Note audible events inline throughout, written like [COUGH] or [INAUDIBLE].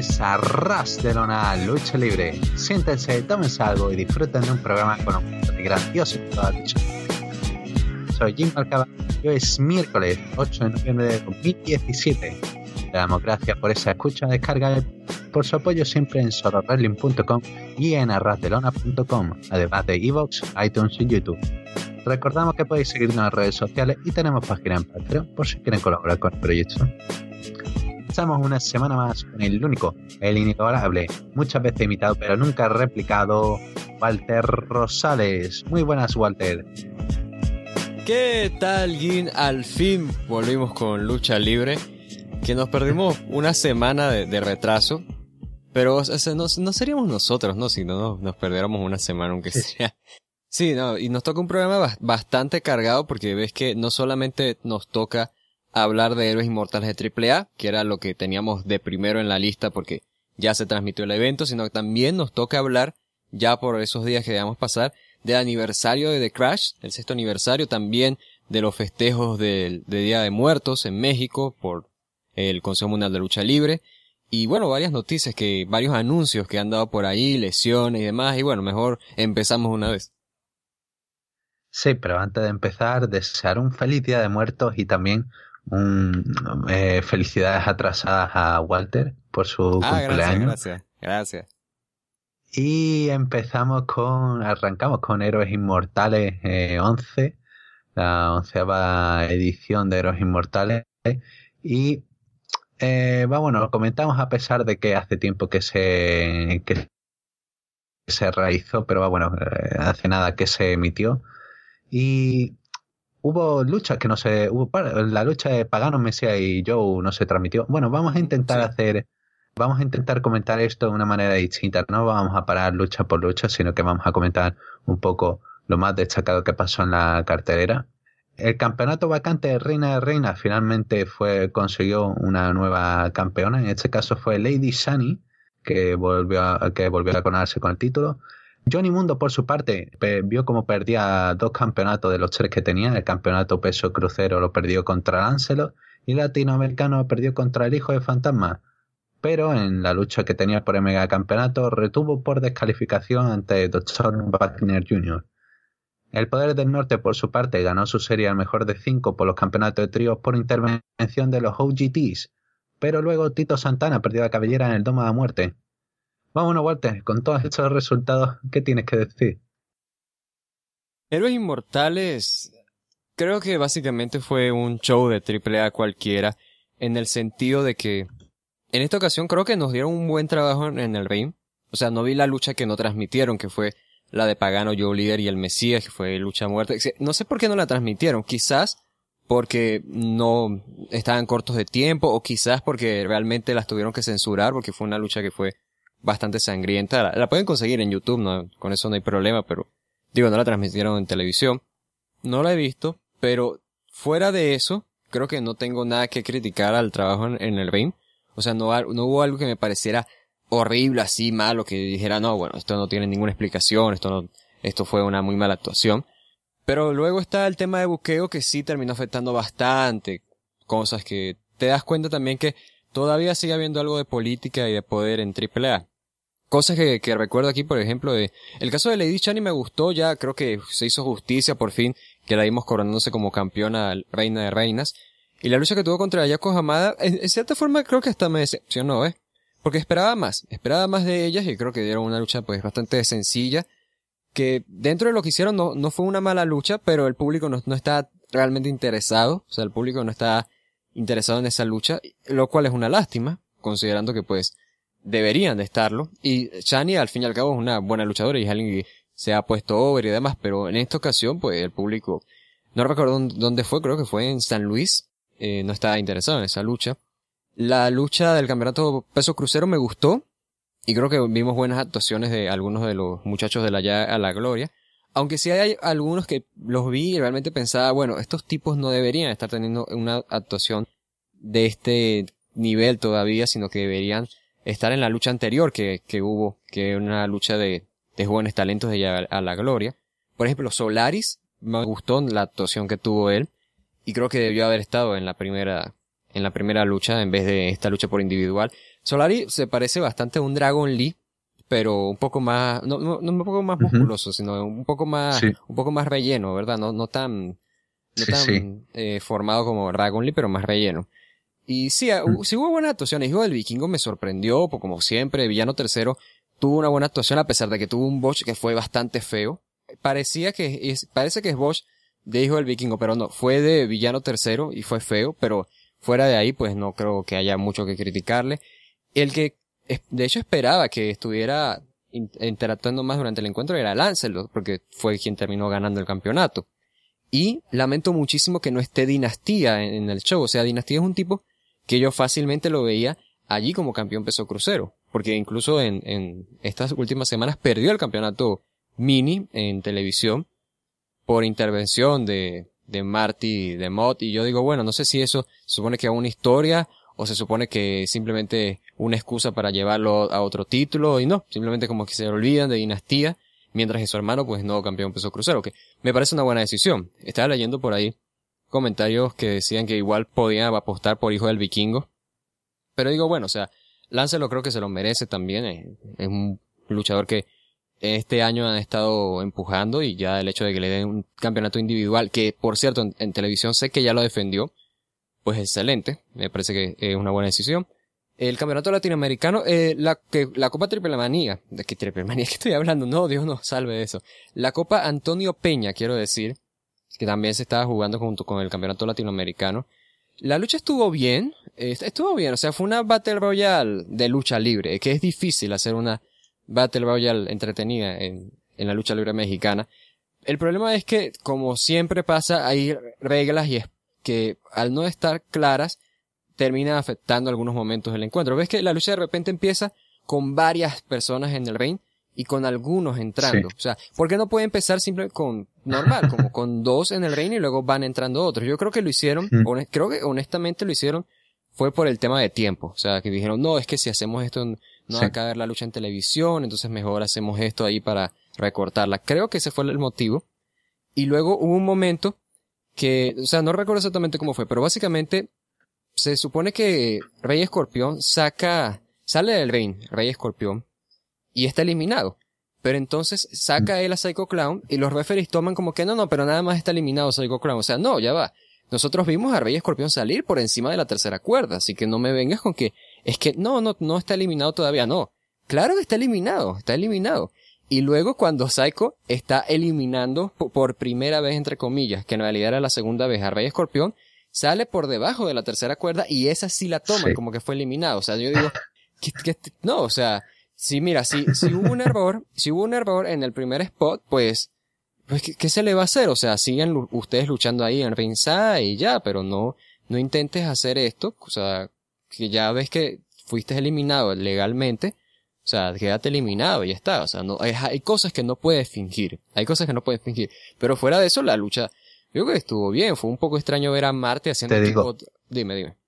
es Arras de Lona Lucha Libre. Siéntense, tómense algo y disfruten de un programa con un grandioso. Soy Jim Marcaba y hoy es miércoles 8 de noviembre de 2017. Le damos gracias por esa escucha, descarga por su apoyo siempre en sororwrestling.com y en arrasdelona.com, además de Evox, iTunes y YouTube. Recordamos que podéis seguirnos en redes sociales y tenemos página en Patreon por si quieren colaborar con el proyecto. Estamos una semana más con el único, el inigualable, muchas veces imitado pero nunca replicado, Walter Rosales. Muy buenas, Walter. ¿Qué tal, Gin? Al fin volvimos con Lucha Libre, que nos perdimos una semana de, de retraso, pero o sea, no, no, seríamos nosotros, ¿no? Si no nos, nos perdiéramos una semana, aunque sea. Sí, no, y nos toca un programa bastante cargado porque ves que no solamente nos toca hablar de Héroes Inmortales de AAA, que era lo que teníamos de primero en la lista porque ya se transmitió el evento, sino que también nos toca hablar, ya por esos días que debamos pasar, del aniversario de The Crash, el sexto aniversario, también de los festejos del de Día de Muertos en México por el Consejo Mundial de Lucha Libre, y bueno, varias noticias que, varios anuncios que han dado por ahí, lesiones y demás, y bueno, mejor empezamos una vez. Sí, pero antes de empezar, desear un feliz Día de Muertos y también un, eh, felicidades atrasadas a Walter por su ah, cumpleaños. Gracias, gracias. Y empezamos con, arrancamos con Héroes Inmortales eh, 11, la onceava edición de Héroes Inmortales. Y eh, va, bueno, lo comentamos a pesar de que hace tiempo que se, que se realizó, pero va, bueno, eh, hace nada que se emitió. Y hubo luchas que no se. Hubo, la lucha de Pagano, Mesías y Joe no se transmitió. Bueno, vamos a intentar sí. hacer. Vamos a intentar comentar esto de una manera distinta. No vamos a parar lucha por lucha, sino que vamos a comentar un poco lo más destacado que pasó en la cartelera. El campeonato vacante de Reina de Reina finalmente fue, consiguió una nueva campeona. En este caso fue Lady Shani, que volvió a, que volvió a coronarse con el título. Johnny Mundo, por su parte, vio como perdía dos campeonatos de los tres que tenía. El campeonato peso crucero lo perdió contra Lancelot y latinoamericano perdió contra el hijo de Fantasma. Pero en la lucha que tenía por el megacampeonato retuvo por descalificación ante Dr. Wagner Jr. El Poder del Norte, por su parte, ganó su serie al mejor de cinco por los campeonatos de tríos por intervención de los OGTs. Pero luego Tito Santana perdió la cabellera en el Domo de la Muerte. Vámonos, Walter, con todos estos resultados, ¿qué tienes que decir? Héroes Inmortales creo que básicamente fue un show de AAA cualquiera, en el sentido de que en esta ocasión creo que nos dieron un buen trabajo en el ring. O sea, no vi la lucha que no transmitieron, que fue la de Pagano, Joe Líder y el Mesías, que fue lucha muerte. No sé por qué no la transmitieron, quizás porque no estaban cortos de tiempo o quizás porque realmente las tuvieron que censurar porque fue una lucha que fue bastante sangrienta. La, pueden conseguir en YouTube, no, con eso no hay problema, pero digo, no la transmitieron en televisión. No la he visto, pero fuera de eso, creo que no tengo nada que criticar al trabajo en, el ring. O sea, no, no hubo algo que me pareciera horrible, así malo, que dijera, no, bueno, esto no tiene ninguna explicación, esto no, esto fue una muy mala actuación. Pero luego está el tema de buqueo que sí terminó afectando bastante. Cosas que te das cuenta también que todavía sigue habiendo algo de política y de poder en AAA. Cosas que, que recuerdo aquí, por ejemplo, de, el caso de Lady Chani me gustó, ya creo que se hizo justicia por fin, que la vimos coronándose como campeona reina de reinas. Y la lucha que tuvo contra Ayako Hamada, en, en cierta forma creo que hasta me decepcionó, ¿eh? Porque esperaba más, esperaba más de ellas y creo que dieron una lucha pues bastante sencilla, que dentro de lo que hicieron no, no fue una mala lucha, pero el público no, no está realmente interesado, o sea, el público no está interesado en esa lucha, lo cual es una lástima, considerando que pues deberían de estarlo, y Shani al fin y al cabo es una buena luchadora y es alguien que se ha puesto over y demás, pero en esta ocasión, pues el público, no recuerdo dónde fue, creo que fue en San Luis, eh, no estaba interesado en esa lucha. La lucha del campeonato peso crucero me gustó, y creo que vimos buenas actuaciones de algunos de los muchachos de la ya a la gloria. Aunque sí hay algunos que los vi y realmente pensaba, bueno, estos tipos no deberían estar teniendo una actuación de este nivel todavía, sino que deberían estar en la lucha anterior que, que hubo, que una lucha de, de jóvenes talentos de ya a la gloria. Por ejemplo, Solaris, me gustó la actuación que tuvo él, y creo que debió haber estado en la primera, en la primera lucha en vez de esta lucha por individual. Solari se parece bastante a un Dragon Lee, pero un poco más, no, no, no un poco más musculoso, sino un poco más, un poco más relleno, ¿verdad? No, no tan, no tan Eh, formado como Dragon Lee, pero más relleno. Y sí, mm. sí hubo buenas actuaciones. Hijo del Vikingo me sorprendió, como siempre, Villano Tercero tuvo una buena actuación a pesar de que tuvo un Bosch que fue bastante feo. Parecía que es, parece que es Bosch de Hijo del Vikingo, pero no, fue de Villano Tercero y fue feo, pero fuera de ahí, pues no creo que haya mucho que criticarle. El que, de hecho, esperaba que estuviera interactuando más durante el encuentro era Lancelot, porque fue quien terminó ganando el campeonato. Y lamento muchísimo que no esté Dinastía en, el show. O sea, Dinastía es un tipo que yo fácilmente lo veía allí como campeón peso crucero. Porque incluso en, estas últimas semanas perdió el campeonato mini en televisión por intervención de, de Marty de Mott. Y yo digo, bueno, no sé si eso supone que es una historia o se supone que simplemente una excusa para llevarlo a otro título y no, simplemente como que se olvidan de dinastía, mientras que su hermano pues no campeón peso crucero, que me parece una buena decisión. Estaba leyendo por ahí comentarios que decían que igual podía apostar por hijo del vikingo, pero digo, bueno, o sea, Lancelo creo que se lo merece también, es, es un luchador que este año han estado empujando y ya el hecho de que le den un campeonato individual, que por cierto en televisión sé que ya lo defendió, pues excelente, me parece que es una buena decisión. El campeonato latinoamericano, eh, la, la Copa Triple Manía, ¿de qué Triple Manía [LAUGHS] que estoy hablando? No, Dios no salve eso. La Copa Antonio Peña, quiero decir, que también se estaba jugando junto con el campeonato latinoamericano. La lucha estuvo bien, estuvo bien, o sea, fue una Battle Royale de lucha libre, que es difícil hacer una Battle Royale entretenida en, en la lucha libre mexicana. El problema es que, como siempre pasa, hay reglas y que al no estar claras termina afectando algunos momentos del encuentro. Ves que la lucha de repente empieza con varias personas en el ring y con algunos entrando. O sea, ¿por qué no puede empezar simplemente con normal, como con dos en el ring y luego van entrando otros? Yo creo que lo hicieron, creo que honestamente lo hicieron fue por el tema de tiempo. O sea, que dijeron, no, es que si hacemos esto no va a caer la lucha en televisión, entonces mejor hacemos esto ahí para recortarla. Creo que ese fue el motivo. Y luego hubo un momento que, o sea, no recuerdo exactamente cómo fue, pero básicamente se supone que Rey Escorpión saca, sale del ring, Rey Escorpión, y está eliminado. Pero entonces saca él a Psycho Clown y los referees toman como que no, no, pero nada más está eliminado Psycho Clown. O sea, no, ya va. Nosotros vimos a Rey Escorpión salir por encima de la tercera cuerda, así que no me vengas con que es que no, no, no está eliminado todavía, no. Claro que está eliminado, está eliminado. Y luego cuando Psycho está eliminando por primera vez, entre comillas, que en realidad era la segunda vez a Rey Escorpión, sale por debajo de la tercera cuerda y esa sí la toma como que fue eliminado. O sea, yo digo, [LAUGHS] no, o sea, si mira, si, si hubo un error, si hubo un error en el primer spot, pues, pues ¿qué, se le va a hacer? O sea, siguen ustedes luchando ahí en ringside y ya, pero no, no intentes hacer esto, o sea, que ya ves que fuiste eliminado legalmente, o sea, quédate eliminado y ya está. O sea, no, hay, cosas que no puedes fingir. Hay cosas que no puedes fingir. Pero fuera de eso, la lucha, yo creo que estuvo bien. Fue un poco extraño ver a Marte haciendo Te digo, Dime, dime.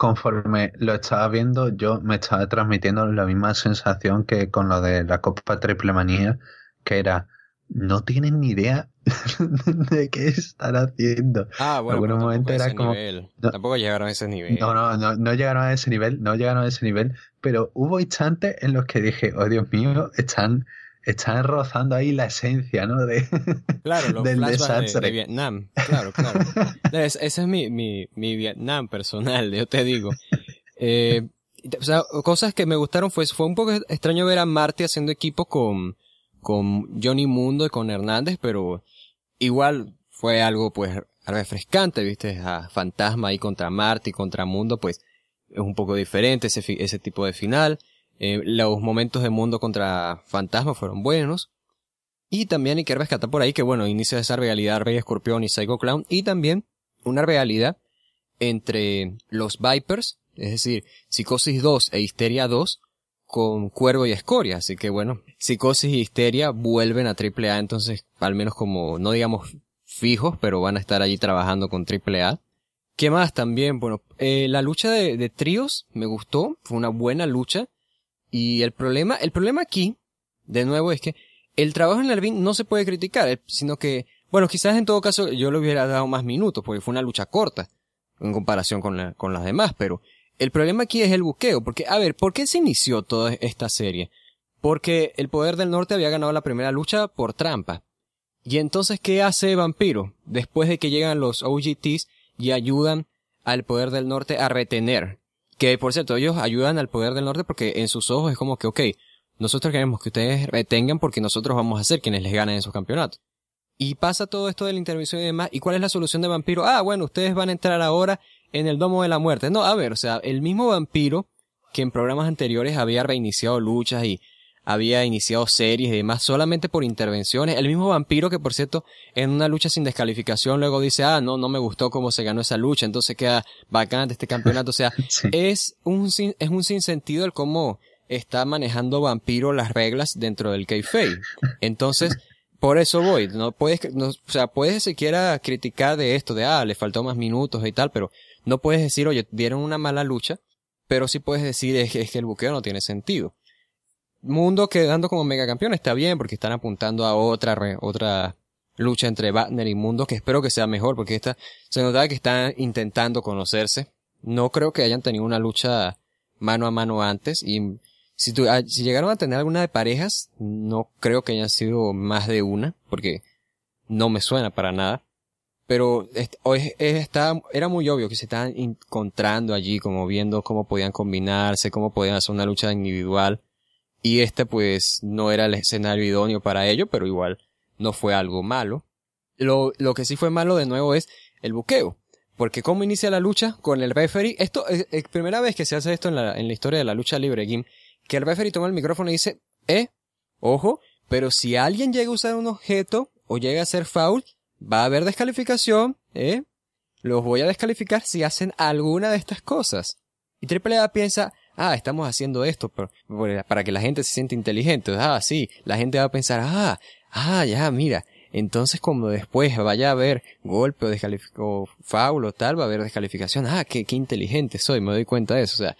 Conforme lo estaba viendo, yo me estaba transmitiendo la misma sensación que con lo de la Copa Triple Manía, que era, no tienen ni idea [LAUGHS] de qué están haciendo. Ah, bueno, en algún momento era como. tampoco llegaron a ese nivel. No, no, no, no llegaron a ese nivel, no llegaron a ese nivel, pero hubo instantes en los que dije, oh Dios mío, están, están rozando ahí la esencia, ¿no? De, claro, [LAUGHS] del desastre. De, Vietnam, claro, claro. [LAUGHS] ese es mi, mi, mi Vietnam personal, yo te digo. Eh, o sea, cosas que me gustaron fue, fue un poco extraño ver a Marty haciendo equipo con, con Johnny Mundo y con Hernández, pero igual fue algo pues refrescante, viste, a Fantasma ahí contra Marte y contra Mundo, pues es un poco diferente ese, ese tipo de final. Eh, los momentos de Mundo contra Fantasma fueron buenos. Y también hay que rescatar por ahí que, bueno, inicia esa realidad Rey Escorpión y Psycho Clown. Y también una realidad entre los Vipers, es decir, Psicosis 2 e Histeria 2, con Cuervo y Escoria. Así que bueno, Psicosis y Histeria vuelven a AAA, entonces al menos como, no digamos fijos, pero van a estar allí trabajando con AAA. ¿Qué más también? Bueno, eh, la lucha de, de tríos me gustó, fue una buena lucha. Y el problema, el problema aquí, de nuevo, es que el trabajo en el ring no se puede criticar, eh, sino que, bueno, quizás en todo caso yo le hubiera dado más minutos, porque fue una lucha corta en comparación con, con las demás, pero el problema aquí es el buqueo, porque, a ver, ¿por qué se inició toda esta serie? Porque el Poder del Norte había ganado la primera lucha por trampa. Y entonces, ¿qué hace Vampiro? Después de que llegan los OGTs y ayudan al Poder del Norte a retener. Que, por cierto, ellos ayudan al Poder del Norte porque en sus ojos es como que, ok, nosotros queremos que ustedes retengan porque nosotros vamos a ser quienes les ganen esos campeonatos. Y pasa todo esto de la intervención y demás. ¿Y cuál es la solución de Vampiro? Ah, bueno, ustedes van a entrar ahora en el Domo de la Muerte. No, a ver, o sea, el mismo Vampiro que en programas anteriores había reiniciado luchas y había iniciado series y demás solamente por intervenciones. El mismo vampiro que, por cierto, en una lucha sin descalificación luego dice, ah, no, no me gustó cómo se ganó esa lucha, entonces queda vacante este campeonato. O sea, [LAUGHS] es un, es un sinsentido el cómo está manejando Vampiro las reglas dentro del kayfabe. Entonces, por eso voy, no puedes, no, o sea, puedes siquiera criticar de esto, de ah, le faltó más minutos y tal, pero no puedes decir, oye, dieron una mala lucha, pero sí puedes decir es, que el buqueo no tiene sentido. Mundo quedando como megacampeón está bien porque están apuntando a otra, otra lucha entre Batner y Mundo que espero que sea mejor porque esta se nota que están intentando conocerse. No creo que hayan tenido una lucha mano a mano antes y si, ah, si llegaron a tener alguna de parejas, no creo que hayan sido más de una, porque no me suena para nada. Pero está, era muy obvio que se estaban encontrando allí, como viendo cómo podían combinarse, cómo podían hacer una lucha individual. Y este pues no era el escenario idóneo para ello, pero igual no fue algo malo. Lo, lo que sí fue malo de nuevo es el buqueo. Porque cómo inicia la lucha con el referee. Esto es, primera vez que se hace esto en la, en la historia de la lucha libre, Game que el referee toma el micrófono y dice, eh, ojo, pero si alguien llega a usar un objeto o llega a hacer foul, va a haber descalificación, eh, los voy a descalificar si hacen alguna de estas cosas. Y AAA piensa, ah, estamos haciendo esto para que la gente se sienta inteligente. Ah, sí, la gente va a pensar, ah, ah, ya, mira. Entonces, como después vaya a haber golpe o, o foul o tal, va a haber descalificación. Ah, qué, qué inteligente soy, me doy cuenta de eso. O sea,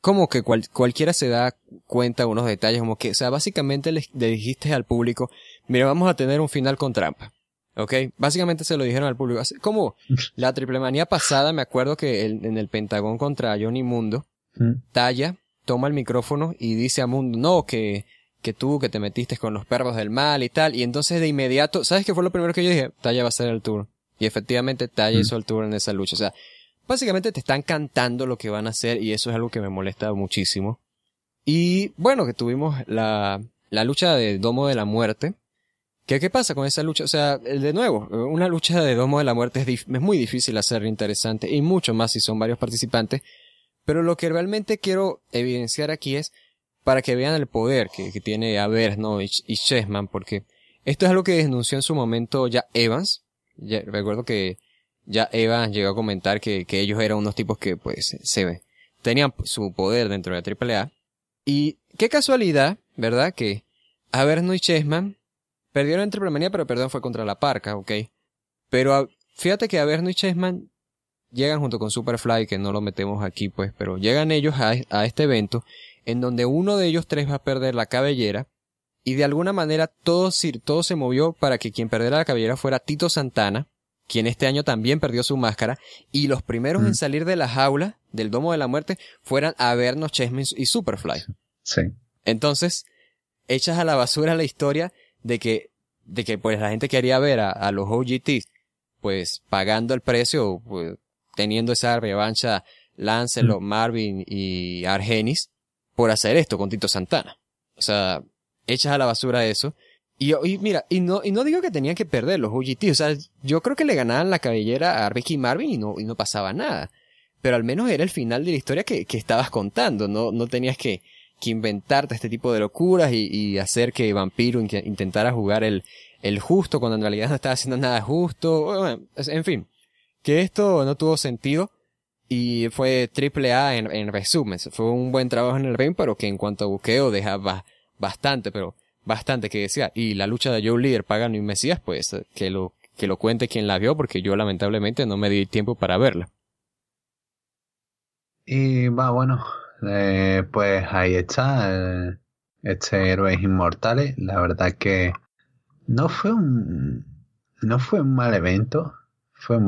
como que cualquiera se da cuenta de unos detalles, como que, o sea, básicamente le, dijiste al público, mira, vamos a tener un final con trampa. ¿Ok? Básicamente se lo dijeron al público. Como [LAUGHS] la triple manía pasada, me acuerdo que en el Pentagón contra Johnny Mundo, mm. Talla toma el micrófono y dice a Mundo, no, que, que tú, que te metiste con los perros del mal y tal. Y entonces de inmediato, ¿sabes qué fue lo primero que yo dije? Talla va a ser el tour. Y efectivamente Talla mm. hizo el tour en esa lucha. O sea, básicamente te están cantando lo que van a hacer y eso es algo que me molesta muchísimo. Y bueno, que tuvimos la, la lucha de Domo de la Muerte. ¿Qué, ¿Qué pasa con esa lucha? O sea, de nuevo, una lucha de Domo de la Muerte es, es muy difícil hacer interesante y mucho más si son varios participantes. Pero lo que realmente quiero evidenciar aquí es para que vean el poder que, tiene Avers, ¿no? Y, Chessman, porque esto es algo que denunció en su momento ya Evans. Ya, recuerdo que ya Eva llegó a comentar que, ellos eran unos tipos que pues se tenían su poder dentro de la AAA. Y qué casualidad, ¿verdad? Que Averno y Chessman perdieron en Triple Manía, pero perdón fue contra la Parca, ¿ok? Pero fíjate que Averno y Chessman llegan junto con Superfly, que no lo metemos aquí pues, pero llegan ellos a, a este evento en donde uno de ellos tres va a perder la cabellera y de alguna manera todo, todo se movió para que quien perdiera la cabellera fuera Tito Santana, quien este año también perdió su máscara, y los primeros en mm. salir de la jaula del Domo de la Muerte fueran a vernos Chessman y Superfly. Sí. Entonces, echas a la basura la historia de que, de que pues la gente quería ver a, los OGTs, pues pagando el precio, pues, teniendo esa revancha Lancelot, mm. Marvin y Argenis por hacer esto con Tito Santana. O sea, echas a la basura eso y, y, mira, y no, y no digo que tenían que perder los OGT, o sea, yo creo que le ganaban la cabellera a Ricky Marvin y no, y no pasaba nada. Pero al menos era el final de la historia que, que estabas contando, no, no tenías que, que inventarte este tipo de locuras y, hacer que Vampiro intentara jugar el, el justo cuando en realidad no estaba haciendo nada justo. en fin, que esto no tuvo sentido y fue triple A en, en resumen. Fue un buen trabajo en el ring, pero que en cuanto a buqueo dejaba bastante, pero bastante que decía. Y la lucha de Joe Leader, Pagano y Mesías, pues que lo, que lo cuente quien la vio, porque yo lamentablemente no me di tiempo para verla. Y va, bueno, eh, pues ahí está, eh, este Héroes Inmortales. La verdad que no fue un, no fue un mal evento fue,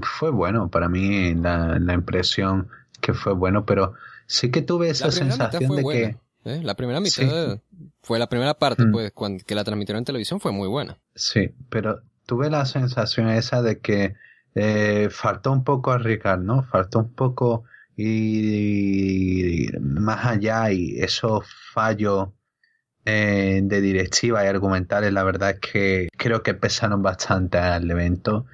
fue bueno para mí la, la impresión que fue bueno, pero sí que tuve esa sensación de que... ¿eh? La primera mitad fue la primera parte, mm. pues, cuando, que la transmitieron en televisión fue muy buena. Sí, pero tuve la sensación esa de que eh, faltó un poco arriesgar, ¿no? Faltó un poco ir más allá y esos fallos eh, de directiva y argumentales, la verdad es que creo que pesaron bastante al evento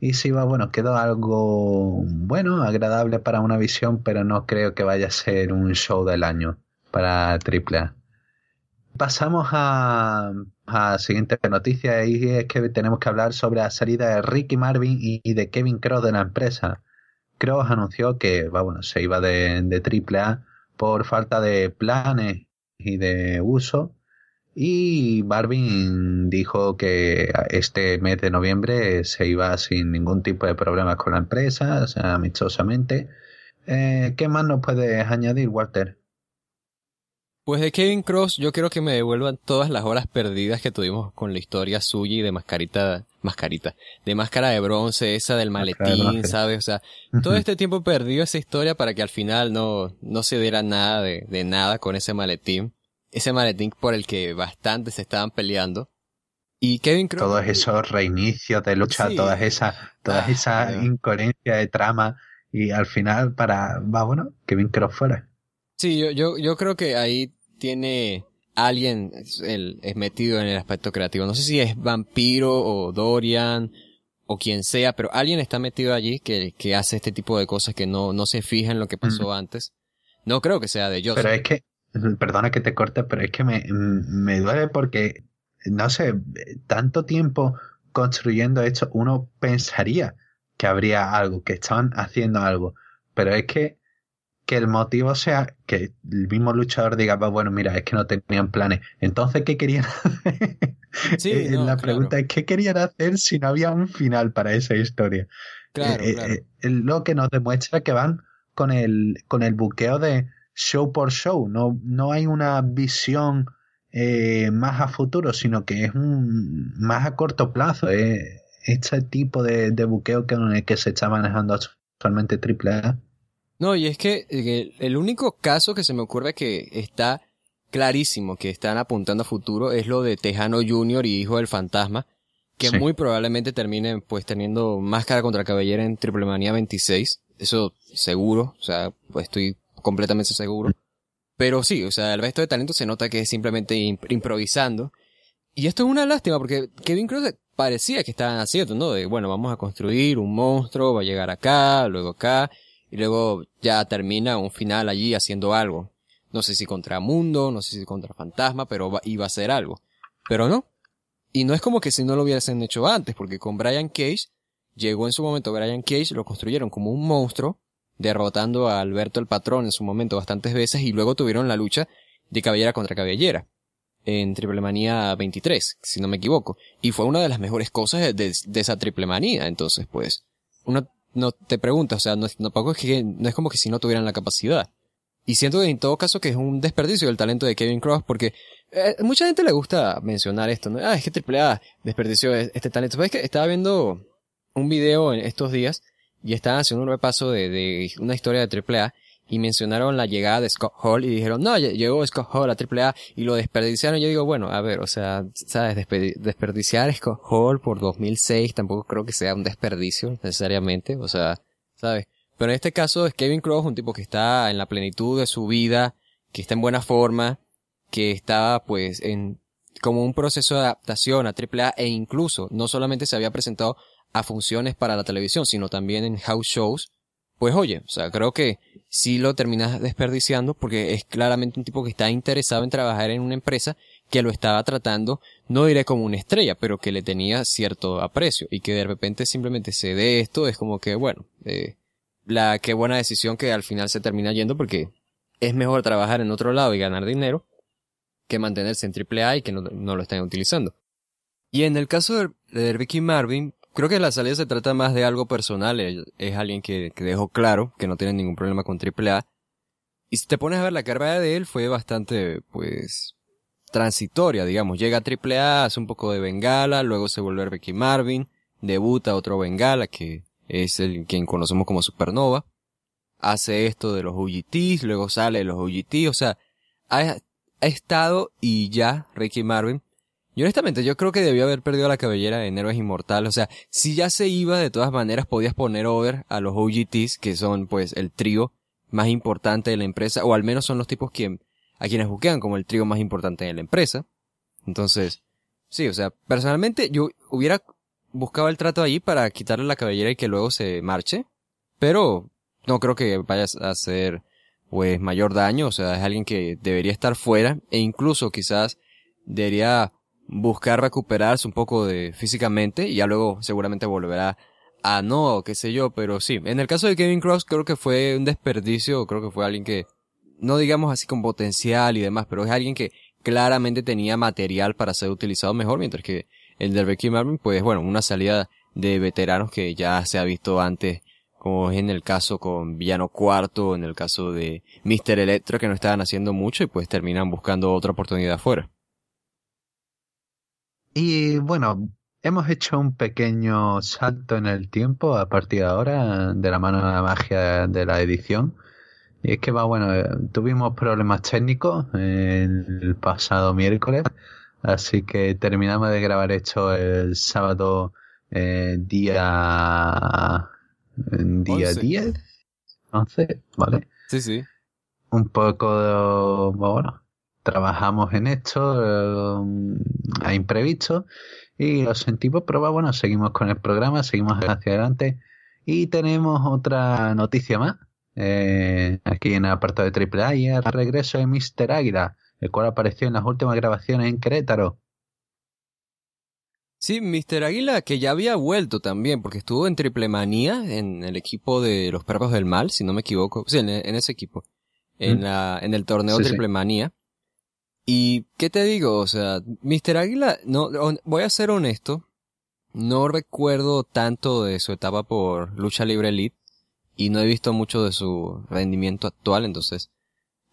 y si va, bueno, quedó algo bueno, agradable para una visión, pero no creo que vaya a ser un show del año para AAA. Pasamos a, la siguiente noticia y es que tenemos que hablar sobre la salida de Ricky Marvin y, de Kevin Cross de la empresa. Cross anunció que bueno, se iba de, de AAA por falta de planes y de uso y Barvin dijo que este mes de noviembre se iba sin ningún tipo de problemas con la empresa, o sea, amistosamente. Eh, ¿Qué más nos puedes añadir, Walter? Pues de Kevin Cross yo quiero que me devuelvan todas las horas perdidas que tuvimos con la historia suya y de mascarita, mascarita, de máscara de bronce, esa del maletín, ¿sabes? O sea, todo este tiempo perdido esa historia para que al final no, no se diera nada de, de nada con ese maletín ese maletín por el que bastante se estaban peleando. Y Kevin Cross. Todos esos reinicios de lucha, todas esas, todas ah, esa incoherencias de trama. Y al final, para, va bueno, Kevin Cross fuera. Sí, yo, yo, yo creo que ahí tiene alguien el, es metido en el aspecto creativo. No sé si es Vampiro o Dorian o quien sea, pero alguien está metido allí que, que hace este tipo de cosas que no, no se fija en lo que pasó antes. No creo que sea de Joseph. Pero es que, perdona que te corte, pero es que me, me duele porque, no sé, tanto tiempo construyendo esto, uno pensaría que habría algo, que estaban haciendo algo, pero es que que el motivo sea que el mismo luchador diga, bueno, mira, es que no tenían planes. Entonces, ¿qué querían hacer? Sí, [LAUGHS] eh, la pregunta es, ¿qué querían hacer si no había un final para esa historia? Claro, eh, eh, lo que nos demuestra que van con el, con el buqueo de, show por show, no, no hay una visión eh, más a futuro, sino que es un más a corto plazo. Eh, este tipo de, de buqueo que, que se está manejando actualmente AAA. No, y es que el único caso que se me ocurre que está clarísimo que están apuntando a futuro es lo de Tejano Jr. y Hijo del Fantasma, que muy probablemente terminen pues teniendo máscara contra cabellera en Triple Manía 26. Eso seguro, o sea, pues estoy completamente seguro. Pero sí, o sea, el resto de talento se nota que es simplemente improvisando. Y esto es una lástima porque Kevin Cross parecía que estaban haciendo, ¿no? De, bueno, vamos a construir un monstruo, va a llegar acá, luego acá, y luego ya termina un final allí haciendo algo. No sé si contra Mundo, no sé si contra Fantasma, pero iba a hacer algo. Pero no. Y no es como que si no lo hubiesen hecho antes, porque con Brian Cage, llegó en su momento Brian Cage, lo construyeron como un monstruo, derrotando a Alberto el Patrón en su momento bastantes veces y luego tuvieron la lucha de cabellera contra cabellera en Triple Manía 23, si no me equivoco. Y fue una de las mejores cosas de, esa Triple Manía. Entonces, pues, uno no te pregunta, o sea, no, no, es que, no es como que si no tuvieran la capacidad. Y siento que en todo caso que es un desperdicio del talento de Kevin Cross porque eh, mucha gente le gusta mencionar esto, ¿no? Ah, es que Triple A desperdició este talento. ¿Sabes que estaba viendo un video en estos días y estaban haciendo un repaso de, de una historia de AAA y mencionaron la llegada de Scott Hall y dijeron, no, llegó Scott Hall a AAA y lo desperdiciaron. Yo digo, bueno, a ver, o sea, ¿sabes? desperdiciar Scott Hall por 2006 tampoco creo que sea un desperdicio necesariamente, o sea, ¿sabes? Pero en este caso es Kevin Cross, un tipo que está en la plenitud de su vida, que está en buena forma, que está pues en como un proceso de adaptación a AAA e incluso no solamente se había presentado a funciones para la televisión, sino también en house shows pues oye, o sea, creo que sí lo terminas desperdiciando porque es claramente un tipo que está interesado en trabajar en una empresa que lo estaba tratando, no diré como una estrella, pero que le tenía cierto aprecio y que de repente simplemente se dé esto, es como que, bueno, eh, la qué buena decisión que al final se termina yendo porque es mejor trabajar en otro lado y ganar dinero que mantenerse en AAA y que no, lo estén utilizando. Y en el caso de, de Ricky Marvin, creo que la salida se trata más de algo personal. es alguien que, dejó claro que no tiene ningún problema con AAA. Y si te pones a ver la carrera de él, fue bastante, pues, transitoria, digamos. Llega a AAA, hace un poco de Bengala, luego se vuelve a Ricky Marvin, debuta otro Bengala, que es el quien conocemos como Supernova. Hace esto de los UGTs, luego sale de los UGT, o sea, ha, ha estado y ya Ricky Marvin y honestamente, yo creo que debió haber perdido la cabellera en Héroes Inmortales. O sea, si ya se iba, de todas maneras podías poner over a los OGTs, que son pues el trío más importante de la empresa, o al menos son los tipos quien, a quienes busquean como el trío más importante de la empresa. Entonces, sí, o sea, personalmente yo hubiera buscado el trato allí para quitarle la cabellera y que luego se marche, pero no creo que vaya a hacer pues mayor daño, o sea, es alguien que debería estar fuera e incluso quizás debería buscar recuperarse un poco de físicamente y ya luego seguramente volverá a no, qué sé yo, pero sí. En el caso de Kevin Cross creo que fue un desperdicio, creo que fue alguien que, no digamos así con potencial y demás, pero es alguien que claramente tenía material para ser utilizado mejor, mientras que el de Ricky Marvin, pues bueno, una salida de veteranos que ya se ha visto antes, como es en el caso con Villano Cuarto, en el caso de Mr. Electro, que no estaban haciendo mucho y pues terminan buscando otra oportunidad afuera. Y bueno, hemos hecho un pequeño salto en el tiempo a partir de ahora, de la mano de la magia de la edición. Y es que va, bueno, eh, tuvimos problemas técnicos el pasado miércoles, así que terminamos de grabar esto el sábado eh, día día 10, 11, ¿vale? Sí, sí. Un poco, bueno, trabajamos en esto eh, a imprevisto y lo sentimos, pero bueno, seguimos con el programa, seguimos hacia adelante y tenemos otra noticia más. Eh, aquí en el apartado de AAA y el regreso de Mr. Águila, el cual apareció en las últimas grabaciones en Querétaro. Sí, Mr. Águila, que ya había vuelto también, porque estuvo en Triple Manía, en el equipo de los Perros del Mal, si no me equivoco. Sí, en, ese equipo. En, mm. la, en el torneo Triple Manía. Y, ¿qué te digo? O sea, Mr. Águila, no, voy a ser honesto, no recuerdo tanto de su etapa por lucha libre elite y no he visto mucho de su rendimiento actual, entonces,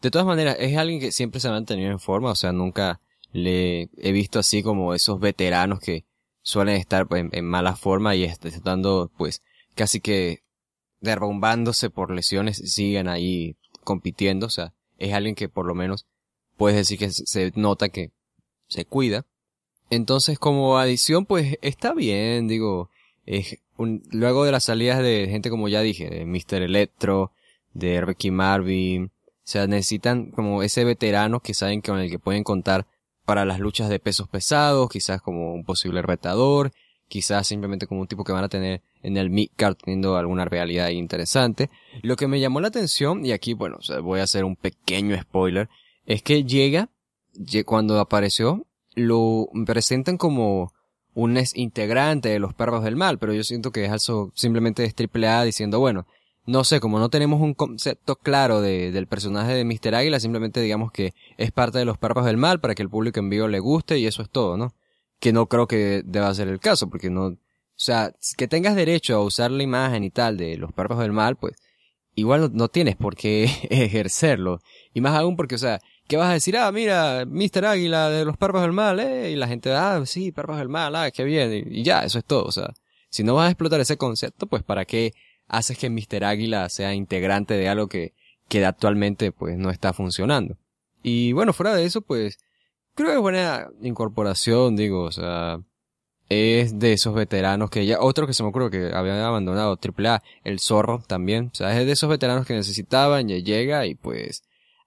de todas maneras, es alguien que siempre se ha mantenido en forma, o sea, nunca le he visto así como esos veteranos que suelen estar en, en mala forma y estando, pues, casi que derrumbándose por lesiones, siguen ahí compitiendo, o sea, es alguien que por lo menos puedes decir que se nota que se cuida. Entonces, como adición, pues está bien, digo, es un, luego de las salidas de gente como ya dije, de Mr. Electro, de Ricky Marvin, o sea, necesitan como ese veterano que saben con el que pueden contar para las luchas de pesos pesados, quizás como un posible retador, quizás simplemente como un tipo que van a tener en el midcard teniendo alguna realidad interesante. Lo que me llamó la atención, y aquí, bueno, voy a hacer un pequeño spoiler, es que llega, cuando apareció, lo presentan como un ex integrante de los perros del mal, pero yo siento que es eso simplemente es A diciendo, bueno, no sé, como no tenemos un concepto claro de, del personaje de Mr. Águila, simplemente digamos que es parte de los perros del mal para que el público en vivo le guste y eso es todo, ¿no? Que no creo que deba ser el caso, porque no, o sea, que tengas derecho a usar la imagen y tal de los perros del mal, pues igual no, no tienes por qué [LAUGHS] ejercerlo. Y más aún porque, o sea, ¿Qué vas a decir? Ah, mira, Mr. Águila de los perros del mal, eh. Y la gente, ah, sí, perros del mal, ah, qué bien. Y, ya, eso es todo. O sea, si no vas a explotar ese concepto, pues ¿para qué haces que Mr. Águila sea integrante de algo que, que actualmente pues no está funcionando? Y bueno, fuera de eso, pues, creo que es buena incorporación, digo, o sea, es de esos veteranos que ya, otro que se me ocurre que habían abandonado AAA, el zorro también, o sea, es de esos veteranos que necesitaban, ya llega y pues,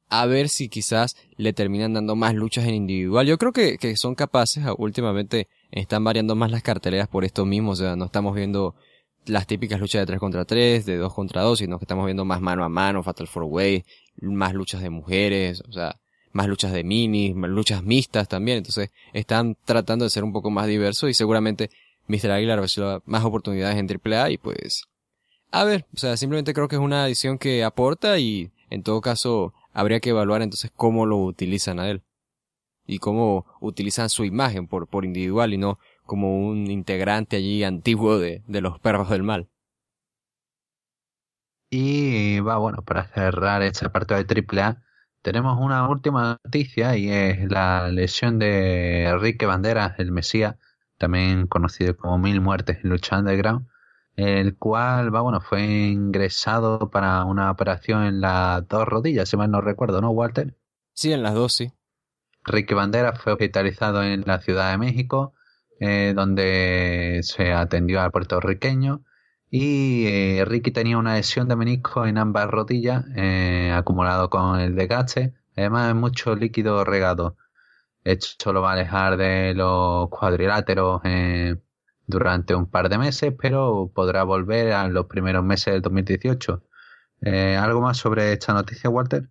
a ver si quizás le terminan dando más luchas en individual. Yo creo que, que son capaces, últimamente están variando más las carteleras por esto mismo, o sea, no estamos viendo las típicas luchas de 3 contra 3, de 2 contra 2, sino que estamos viendo más mano a mano, Fatal 4 Way, más luchas de mujeres, o sea, más luchas de minis, más luchas mixtas también. Entonces, están tratando de ser un poco más diversos y seguramente Mr. Aguilar reciba más oportunidades en AAA y pues, a ver, o sea, simplemente creo que es una edición que aporta y en todo caso habría que evaluar entonces cómo lo utilizan a él y cómo utilizan su imagen por, por individual y no como un integrante allí antiguo de, de los perros del mal. Y va, bueno, para cerrar esta parte de AAA, tenemos una última noticia y es la lesión de Enrique Banderas, el Mesías, también conocido como Mil Muertes en Lucha Underground, el cual, va, bueno, fue ingresado para una operación en las dos rodillas, si mal no recuerdo, ¿no, Walter? Sí, en las dos, sí. Enrique Banderas fue hospitalizado en la Ciudad de México eh, donde se atendió al puertorriqueño y eh, Ricky tenía una lesión de menisco en ambas rodillas eh, acumulado con el desgaste, además de mucho líquido regado. Esto lo va a alejar de los cuadriláteros durante un par de meses, pero podrá volver a los primeros meses del 2018. ¿Algo más sobre esta noticia, Walter?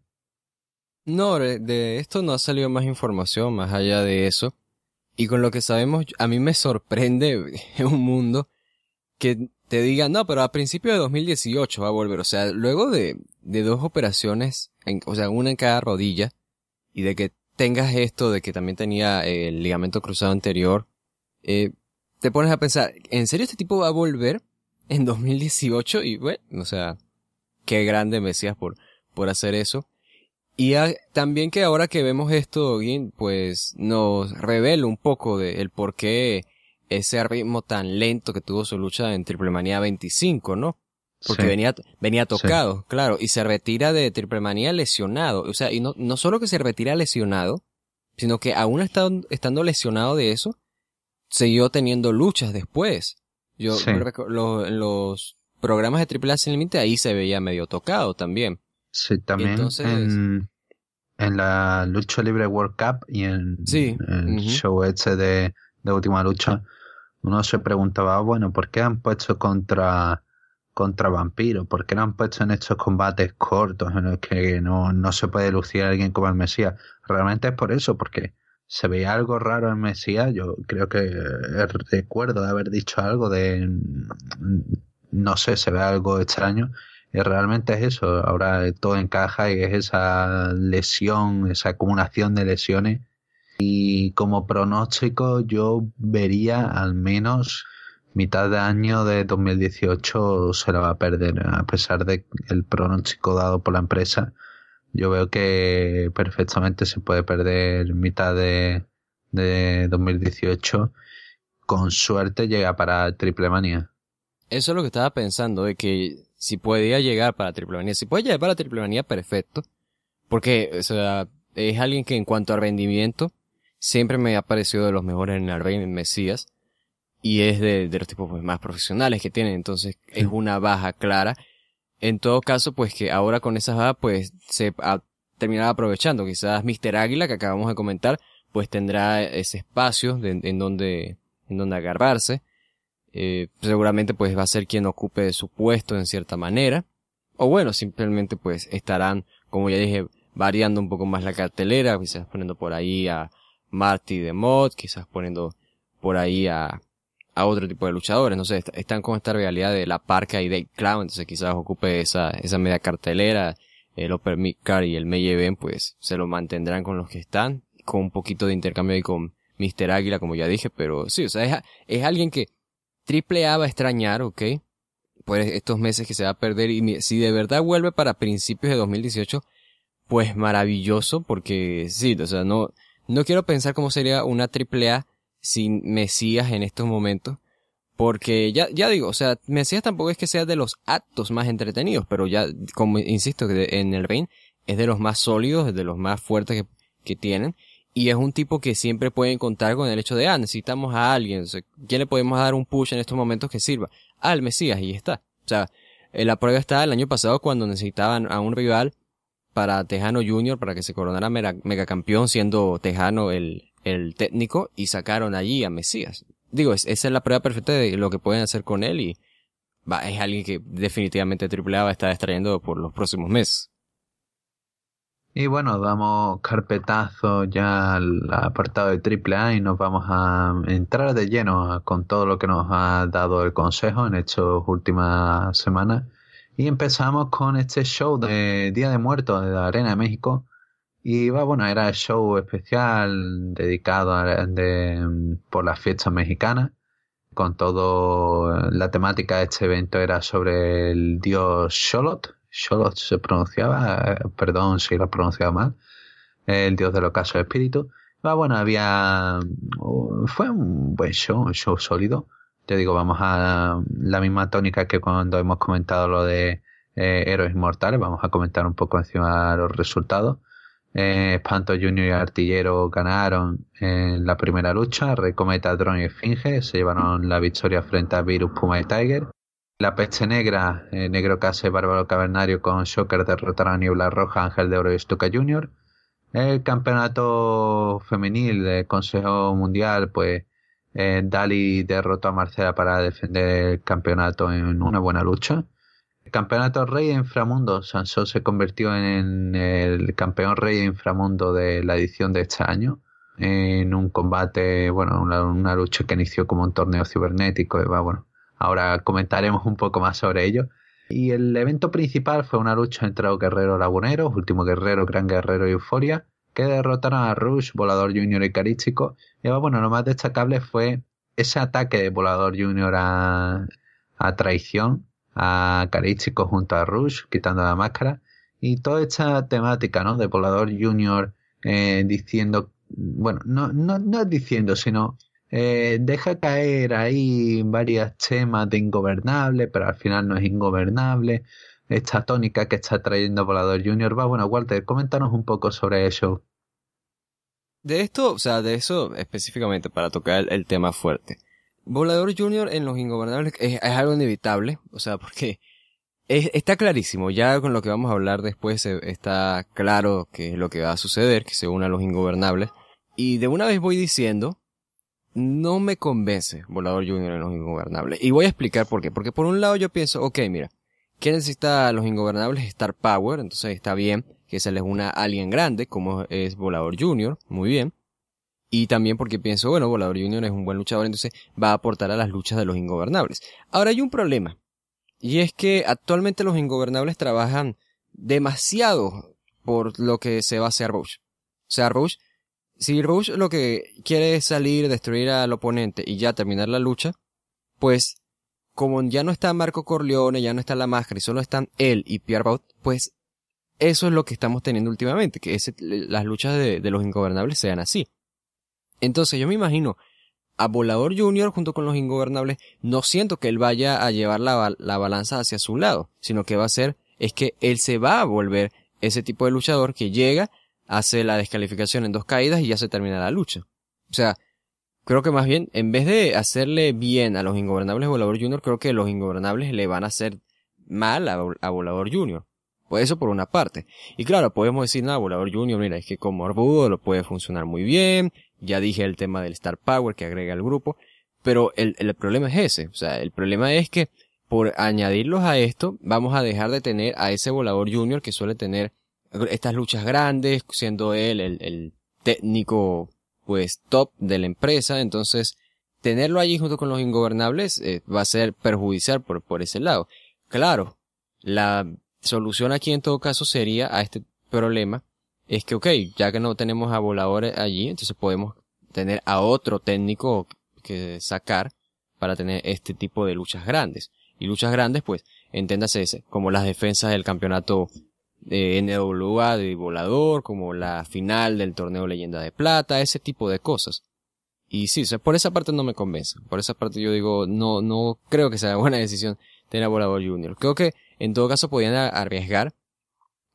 No, de esto no ha salido más información más allá de eso. Y con lo que sabemos, a mí me sorprende en [LAUGHS] un mundo que te diga, no, pero a principios de 2018 va a volver. O sea, luego de, de dos operaciones, o sea, una en cada rodilla, y de que tengas esto, de que también tenía el ligamento cruzado anterior, eh, te pones a pensar, ¿en serio este tipo va a volver en 2018? Y bueno, o sea, qué grande me decías por, por hacer eso. Y también que ahora que vemos esto, pues nos revela un poco de el por qué ese ritmo tan lento que tuvo su lucha en Triple Manía 25, ¿no? Porque venía, venía tocado, claro, y se retira de Triple Manía lesionado. O sea, y no, no solo que se retira lesionado, sino que aún estando, estando lesionado de eso, siguió teniendo luchas después. Yo, en los programas de Triple A Sin Límite ahí se veía medio tocado también. Sí, también en, en, la lucha libre World Cup y en el show ese de, de última lucha, uno se preguntaba, bueno, ¿por qué han puesto contra contra vampiros? ¿Por qué no han puesto en estos combates cortos en los que no, no se puede lucir a alguien como el Mesías? Realmente es por eso, porque se veía algo raro en Mesías. Yo creo que recuerdo de haber dicho algo de, no sé, se ve algo extraño y realmente es eso, ahora todo encaja y es esa lesión, esa acumulación de lesiones. Y como pronóstico yo vería al menos mitad de año de 2018 se la va a perder, a pesar de el pronóstico dado por la empresa. Yo veo que perfectamente se puede perder mitad de, de 2018. Con suerte llega para Triple Manía. Eso es lo que estaba pensando, de que si podía llegar para Triple Manía, si puede llegar para Triple Manía, perfecto. Porque, o sea, es alguien que en cuanto a rendimiento, siempre me ha parecido de los mejores en el Rey Mesías. Y es de, de los tipos pues, más profesionales que tienen, entonces es una baja clara. En todo caso, pues que ahora con esa baja, pues se ha terminado aprovechando. Quizás Mr. Águila, que acabamos de comentar, pues tendrá ese espacio en donde, en donde agarrarse eh, seguramente pues va a ser quien ocupe su puesto en cierta manera. O bueno, simplemente pues estarán, como ya dije, variando un poco más la cartelera, quizás poniendo por ahí a Marty de Mod, quizás poniendo por ahí a, a otro tipo de luchadores, no sé, están con esta realidad de la Parca y Dave Clown, entonces quizás ocupe esa, esa media cartelera, el Upper Midcard y el May Event, pues se lo mantendrán con los que están, con un poquito de intercambio ahí con Mr. Águila, como ya dije, pero sí, o sea, es, alguien que Triple va a extrañar, ¿ok? Pues estos meses que se va a perder y si de verdad vuelve para principios de 2018, pues maravilloso porque sí, o sea, no, no quiero pensar cómo sería una Triple sin Mesías en estos momentos. Porque ya, ya digo, o sea, Mesías tampoco es que sea de los actos más entretenidos, pero ya, como insisto, en el ring es de los más sólidos, de los más fuertes que, que tienen. Y es un tipo que siempre pueden contar con el hecho de, ah, necesitamos a alguien. ¿Quién le podemos dar un push en estos momentos que sirva? Al Mesías, y está. O sea, eh, la prueba está el año pasado cuando necesitaban a un rival para Tejano Junior para que se coronara megacampeón siendo Tejano el, el técnico y sacaron allí a Mesías. Digo, esa es la prueba perfecta de lo que pueden hacer con él y es alguien que definitivamente AAA va a estar extrayendo por los próximos meses. Y bueno, damos carpetazo ya al apartado de AAA y nos vamos a entrar de lleno con todo lo que nos ha dado el consejo en estas últimas semanas. Y empezamos con este show de Día de Muertos de la Arena de México. Y va, bueno, era el show especial dedicado a, de, por las fiestas mexicanas. Con todo, la temática de este evento era sobre el dios Xolot, Solo se pronunciaba, perdón si lo he pronunciado mal, el dios del ocaso de espíritu. Ah, bueno, había, fue un buen show, un show sólido. Te digo, vamos a la misma tónica que cuando hemos comentado lo de eh, Héroes Inmortales, vamos a comentar un poco encima los resultados. Eh, Espanto Junior y Artillero ganaron en la primera lucha. Recometa, Drone y Esfinge se llevaron la victoria frente a Virus, Puma y Tiger. La Peste Negra, eh, Negro Case, Bárbaro Cavernario con Shocker derrotaron a Niebla Roja, Ángel de Oro y Stuka Junior. El campeonato femenil del Consejo Mundial, pues eh, Dali derrotó a Marcela para defender el campeonato en una buena lucha. Campeonato rey de inframundo, Sansón se convirtió en el campeón rey de inframundo de la edición de este año en un combate, bueno, una, lucha que inició como un torneo cibernético Ahora comentaremos un poco más sobre ello. Y el evento principal fue una lucha entre los guerreros laguneros, Último Guerrero, Gran Guerrero y Euforia, que derrotaron a Rush, Volador Junior y Carístico. Y bueno, lo más destacable fue ese ataque de Volador Junior a traición, a Carístico junto a Rush, quitando la máscara. Y toda esta temática, ¿no? De Volador Junior eh, diciendo, bueno, no, no, no diciendo, sino eh, deja caer ahí varias temas de ingobernable, pero al final no es ingobernable. Esta tónica que está trayendo Volador Junior va. Bueno, Walter, coméntanos un poco sobre eso. De esto, o sea, de eso específicamente para tocar el, tema fuerte. Volador Junior en los ingobernables es, algo inevitable, o sea, porque está clarísimo, ya con lo que vamos a hablar después está claro que es lo que va a suceder, que se unan los ingobernables. Y de una vez voy diciendo no me convence Volador Junior en los ingobernables. Y voy a explicar por qué. Porque por un lado yo pienso, ok, mira, ¿qué necesita los ingobernables? Star Power, entonces está bien que se les una alguien grande, como es Volador Junior, muy bien. Y también porque pienso, bueno, Volador Junior es un buen luchador, entonces va a aportar a las luchas de los ingobernables. Ahora hay un problema. Y es que actualmente los ingobernables trabajan demasiado por lo que se va a hacer Rush. O sea, Rush si Rush lo que quiere es salir, destruir al oponente y ya terminar la lucha, pues como ya no está Marco Corleone, ya no está la máscara y solo están él y Pierre Baut, pues eso es lo que estamos teniendo últimamente, que las luchas de, los ingobernables sean así. Entonces yo me imagino a Volador Junior junto con los ingobernables, no siento que él vaya a llevar la, la balanza hacia su lado, sino que va a ser, es que él se va a volver ese tipo de luchador que llega, hace la descalificación en dos caídas y ya se termina la lucha. O sea, creo que más bien, en vez de hacerle bien a los ingobernables Volador Junior, creo que los ingobernables le van a hacer mal a, Volador Junior. Pues eso por una parte. Y claro, podemos decir, nada, Volador Junior, mira, es que como Arbudo lo puede funcionar muy bien. Ya dije el tema del Star Power que agrega al grupo. Pero el, el problema es ese. O sea, el problema es que por añadirlos a esto, vamos a dejar de tener a ese Volador Junior que suele tener estas luchas grandes, siendo él el, técnico pues top de la empresa, entonces tenerlo allí junto con los ingobernables eh, va a ser perjudicial por, por ese lado. Claro, la solución aquí en todo caso sería a este problema es que, ok, ya que no tenemos a voladores allí, entonces podemos tener a otro técnico que sacar para tener este tipo de luchas grandes. Y luchas grandes, pues, enténdase ese, como las defensas del campeonato de NWA de volador, como la final del torneo Leyenda de Plata, ese tipo de cosas. Y sí, por esa parte no me convence. Por esa parte yo digo, no, no creo que sea buena decisión tener a Volador Junior. Creo que en todo caso podrían arriesgar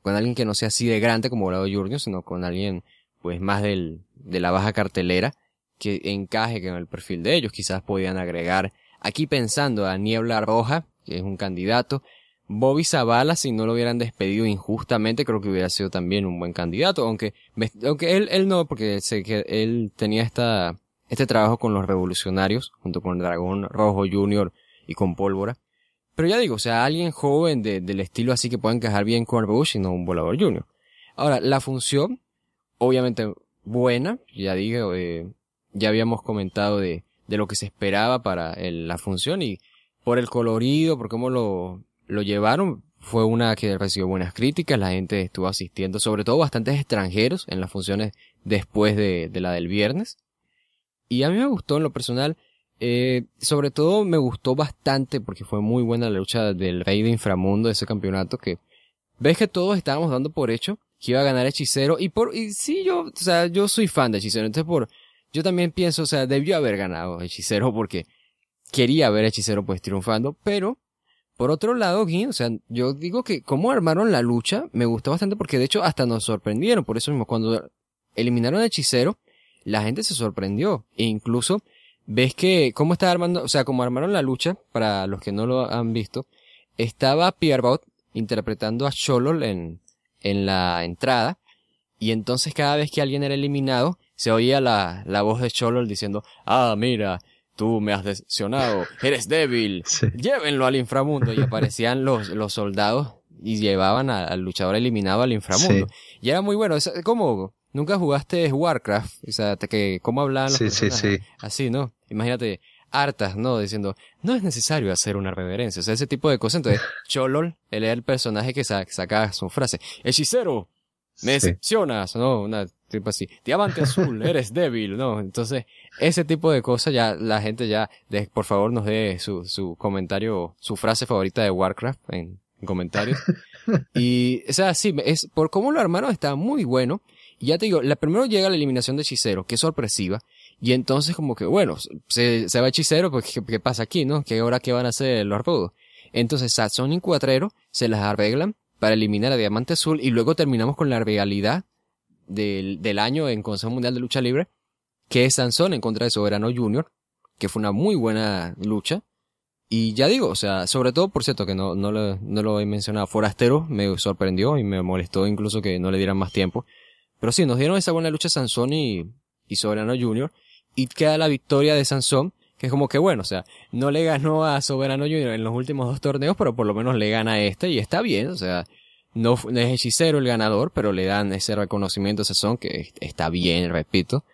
con alguien que no sea así de grande como Volador Junior, sino con alguien pues más del, de la baja cartelera que encaje con el perfil de ellos. Quizás podían agregar aquí pensando a Niebla Roja, que es un candidato, Bobby Zavala, si no lo hubieran despedido injustamente, creo que hubiera sido también un buen candidato, aunque, aunque él, él no, porque sé que él tenía esta, este trabajo con los revolucionarios, junto con Dragón Rojo Junior y con Pólvora. Pero ya digo, o sea, alguien joven de, del estilo así que pueda encajar bien con Bush y no un volador junior. Ahora, la función, obviamente buena, ya digo, eh, ya habíamos comentado de, de lo que se esperaba para la función y por el colorido, por cómo lo, lo llevaron, fue una que recibió buenas críticas, la gente estuvo asistiendo, sobre todo bastantes extranjeros en las funciones después de, de la del viernes. Y a mí me gustó en lo personal, eh, sobre todo me gustó bastante porque fue muy buena la lucha del rey de inframundo de ese campeonato que ves que todos estábamos dando por hecho que iba a ganar Hechicero y por, y sí, yo, o sea, yo soy fan de Hechicero, entonces por, yo también pienso, o sea, debió haber ganado Hechicero porque quería ver Hechicero pues triunfando, pero por otro lado, aquí, o sea, yo digo que cómo armaron la lucha me gustó bastante porque de hecho hasta nos sorprendieron, por eso mismo cuando eliminaron a Hechicero, la gente se sorprendió e incluso ves que cómo está armando, o sea, como armaron la lucha, para los que no lo han visto, estaba Pierrot interpretando a Cholol en, en la entrada, y entonces cada vez que alguien era eliminado, se oía la, la voz de Cholol diciendo, ah, mira, tú me has decepcionado, eres débil, [LAUGHS] llévenlo al inframundo, y aparecían los, los soldados y llevaban al luchador eliminado al inframundo. Y era muy bueno, es como Nunca jugaste Warcraft, o sea, que cómo hablaban los sí, sí, sí. así, ¿no? Imagínate, hartas, ¿no? Diciendo, no es necesario hacer una reverencia, o sea, ese tipo de cosas. Entonces, [LAUGHS] Cholol, él era el personaje que saca su frase, hechicero, me decepcionas, ¿no? Una tipo así, diamante azul, [LAUGHS] eres débil, ¿no? Entonces, ese tipo de cosas ya, la gente ya, por favor nos dé su, su comentario, su frase favorita de Warcraft en, en comentarios. [LAUGHS] y, o sea, sí, es, por cómo lo armaron está muy bueno. Y ya te digo, la primero llega la eliminación de Hechicero, que es sorpresiva, y entonces como que, bueno, se, se va Hechicero, pues ¿qué, pasa aquí, no? ¿Qué ahora qué van a hacer los arpodos? Entonces Saxon y Cuatrero se las arreglan para eliminar a Diamante Azul y luego terminamos con la realidad del, del año en Consejo Mundial de Lucha Libre, que es Sansón en contra de Soberano Junior, que fue una muy buena lucha. Y ya digo, o sea, sobre todo, por cierto, que no, no, lo, no lo he mencionado, Forastero me sorprendió y me molestó incluso que no le dieran más tiempo. Pero sí, nos dieron esa buena lucha Sansón y, y Soberano Junior. Y queda la victoria de Sansón, que es como que bueno, o sea, no le ganó a Soberano Junior en los últimos dos torneos, pero por lo menos le gana a este y está bien, o sea, no, es hechicero el ganador, pero le dan ese reconocimiento a Sansón que está bien, repito.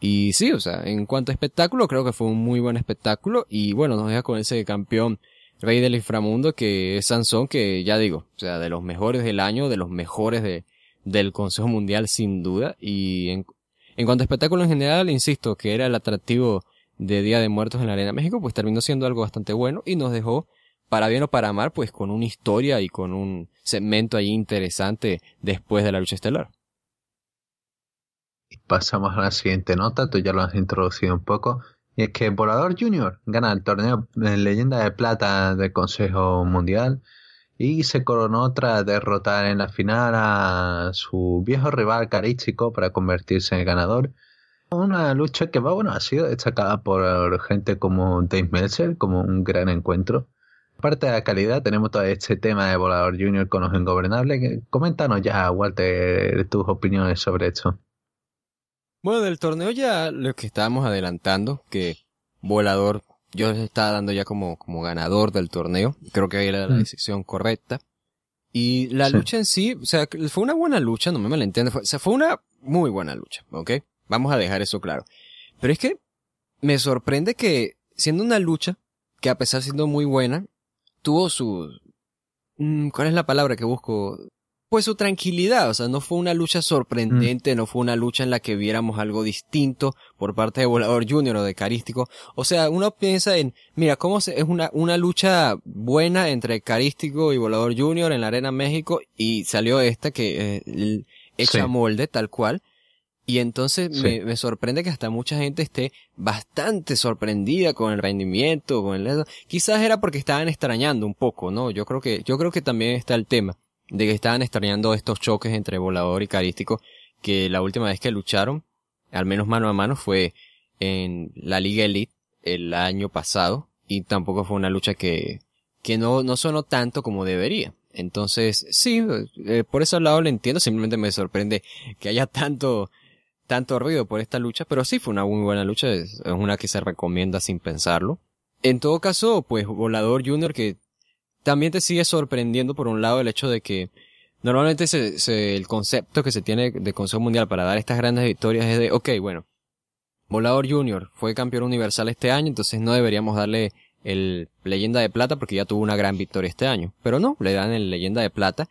Y sí, o sea, en cuanto a espectáculo, creo que fue un muy buen espectáculo. Y bueno, nos deja con ese campeón rey del inframundo que es Sansón, que ya digo, o sea, de los mejores del año, de los mejores de, del Consejo Mundial sin duda. Y en, en cuanto a espectáculo en general, insisto, que era el atractivo de Día de Muertos en la Arena México, pues terminó siendo algo bastante bueno y nos dejó, para bien o para mal, pues con una historia y con un segmento ahí interesante después de la lucha estelar. Pasamos a la siguiente nota, tú ya lo has introducido un poco, y es que Volador Junior gana el torneo en Leyenda de Plata del Consejo Mundial y se coronó tras derrotar en la final a su viejo rival carístico para convertirse en el ganador. Una lucha que bueno, ha sido destacada por gente como Dave Meltzer como un gran encuentro. Aparte de la calidad, tenemos todo este tema de Volador Junior con los ingobernables. Coméntanos ya, Walter, tus opiniones sobre esto. Bueno, del torneo ya lo que estábamos adelantando, que Volador yo les estaba dando ya como, como ganador del torneo. Creo que era la decisión correcta. Y la lucha en sí, o sea, fue una buena lucha, no me malentiendas, fue, o sea, fue una muy buena lucha, ¿ok? Vamos a dejar eso claro. Pero es que me sorprende que, siendo una lucha, que a pesar de siendo muy buena, tuvo su... Mm, ¿Cuál es la palabra que busco? Pues su tranquilidad, o sea, no fue una lucha sorprendente, no fue una lucha en la que viéramos algo distinto por parte de Volador Junior o de Carístico. O sea, uno piensa en, mira, cómo se, es una, una lucha buena entre Carístico y Volador Junior en la Arena México y salió esta que eh, hecha molde tal cual. Y entonces me, me, sorprende que hasta mucha gente esté bastante sorprendida con el rendimiento, con el quizás era porque estaban extrañando un poco, ¿no? Yo creo que, yo creo que también está el tema de que estaban extrañando estos choques entre volador y carístico, que la última vez que lucharon, al menos mano a mano, fue en la Liga Elite el año pasado, y tampoco fue una lucha que, que no, no sonó tanto como debería. Entonces, sí, eh, por ese lado lo entiendo, simplemente me sorprende que haya tanto, tanto ruido por esta lucha, pero sí fue una muy buena lucha, es una que se recomienda sin pensarlo. En todo caso, pues Volador Junior que también te sigue sorprendiendo por un lado el hecho de que normalmente se, el concepto que se tiene de Consejo Mundial para dar estas grandes victorias es de, ok, bueno, Volador Junior fue campeón universal este año, entonces no deberíamos darle el leyenda de plata porque ya tuvo una gran victoria este año. Pero no, le dan el leyenda de plata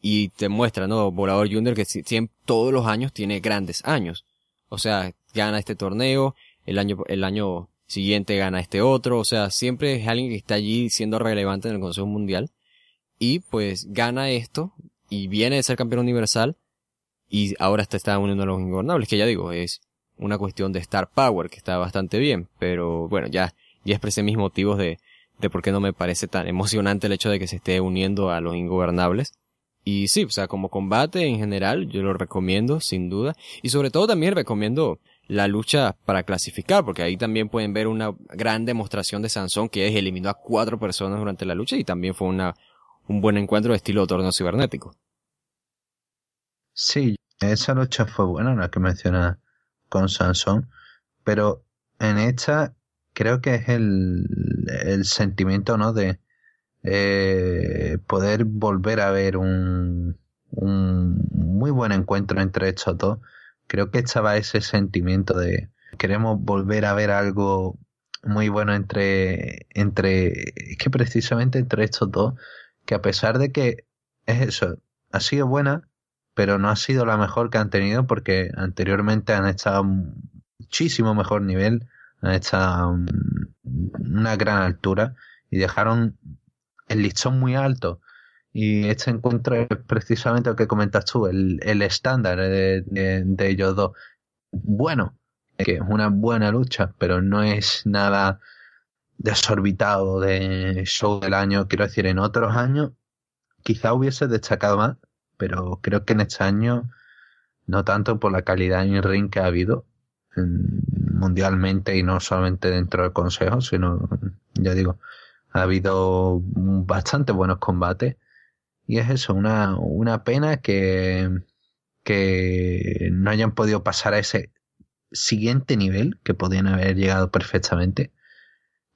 y te muestra, ¿no? Volador Junior que siempre, todos los años tiene grandes años. O sea, gana este torneo, el año, el año siguiente gana este otro, o sea, siempre es alguien que está allí siendo relevante en el Consejo Mundial y pues gana esto y viene de ser campeón universal y ahora está, está uniendo a los ingobernables, que ya digo, es una cuestión de Star Power, que está bastante bien, pero bueno, ya, ya expresé mis motivos de, de por qué no me parece tan emocionante el hecho de que se esté uniendo a los ingobernables. Y sí, o sea, como combate en general, yo lo recomiendo, sin duda. Y sobre todo también recomiendo la lucha para clasificar, porque ahí también pueden ver una gran demostración de Sansón que es eliminó a cuatro personas durante la lucha y también fue una, un buen encuentro de estilo torneo cibernético. Sí, esa lucha fue buena, la que menciona con Sansón, pero en esta creo que es el, el sentimiento, ¿no? De eh, poder volver a ver un, un muy buen encuentro entre estos dos creo que estaba ese sentimiento de queremos volver a ver algo muy bueno entre, entre, que precisamente entre estos dos, que a pesar de que es eso, ha sido buena, pero no ha sido la mejor que han tenido porque anteriormente han estado muchísimo mejor nivel, han estado una gran altura y dejaron el listón muy alto y este encuentro es precisamente lo que comentas tú, el, el estándar de, de, ellos dos. Bueno, que es una buena lucha, pero no es nada desorbitado de show del año. Quiero decir, en otros años quizá hubiese destacado más, pero creo que en este año no tanto por la calidad en ring que ha habido mundialmente y no solamente dentro del consejo, sino, ya digo, ha habido bastante buenos combates y es eso, una, una pena que, que no hayan podido pasar a ese siguiente nivel, que podían haber llegado perfectamente.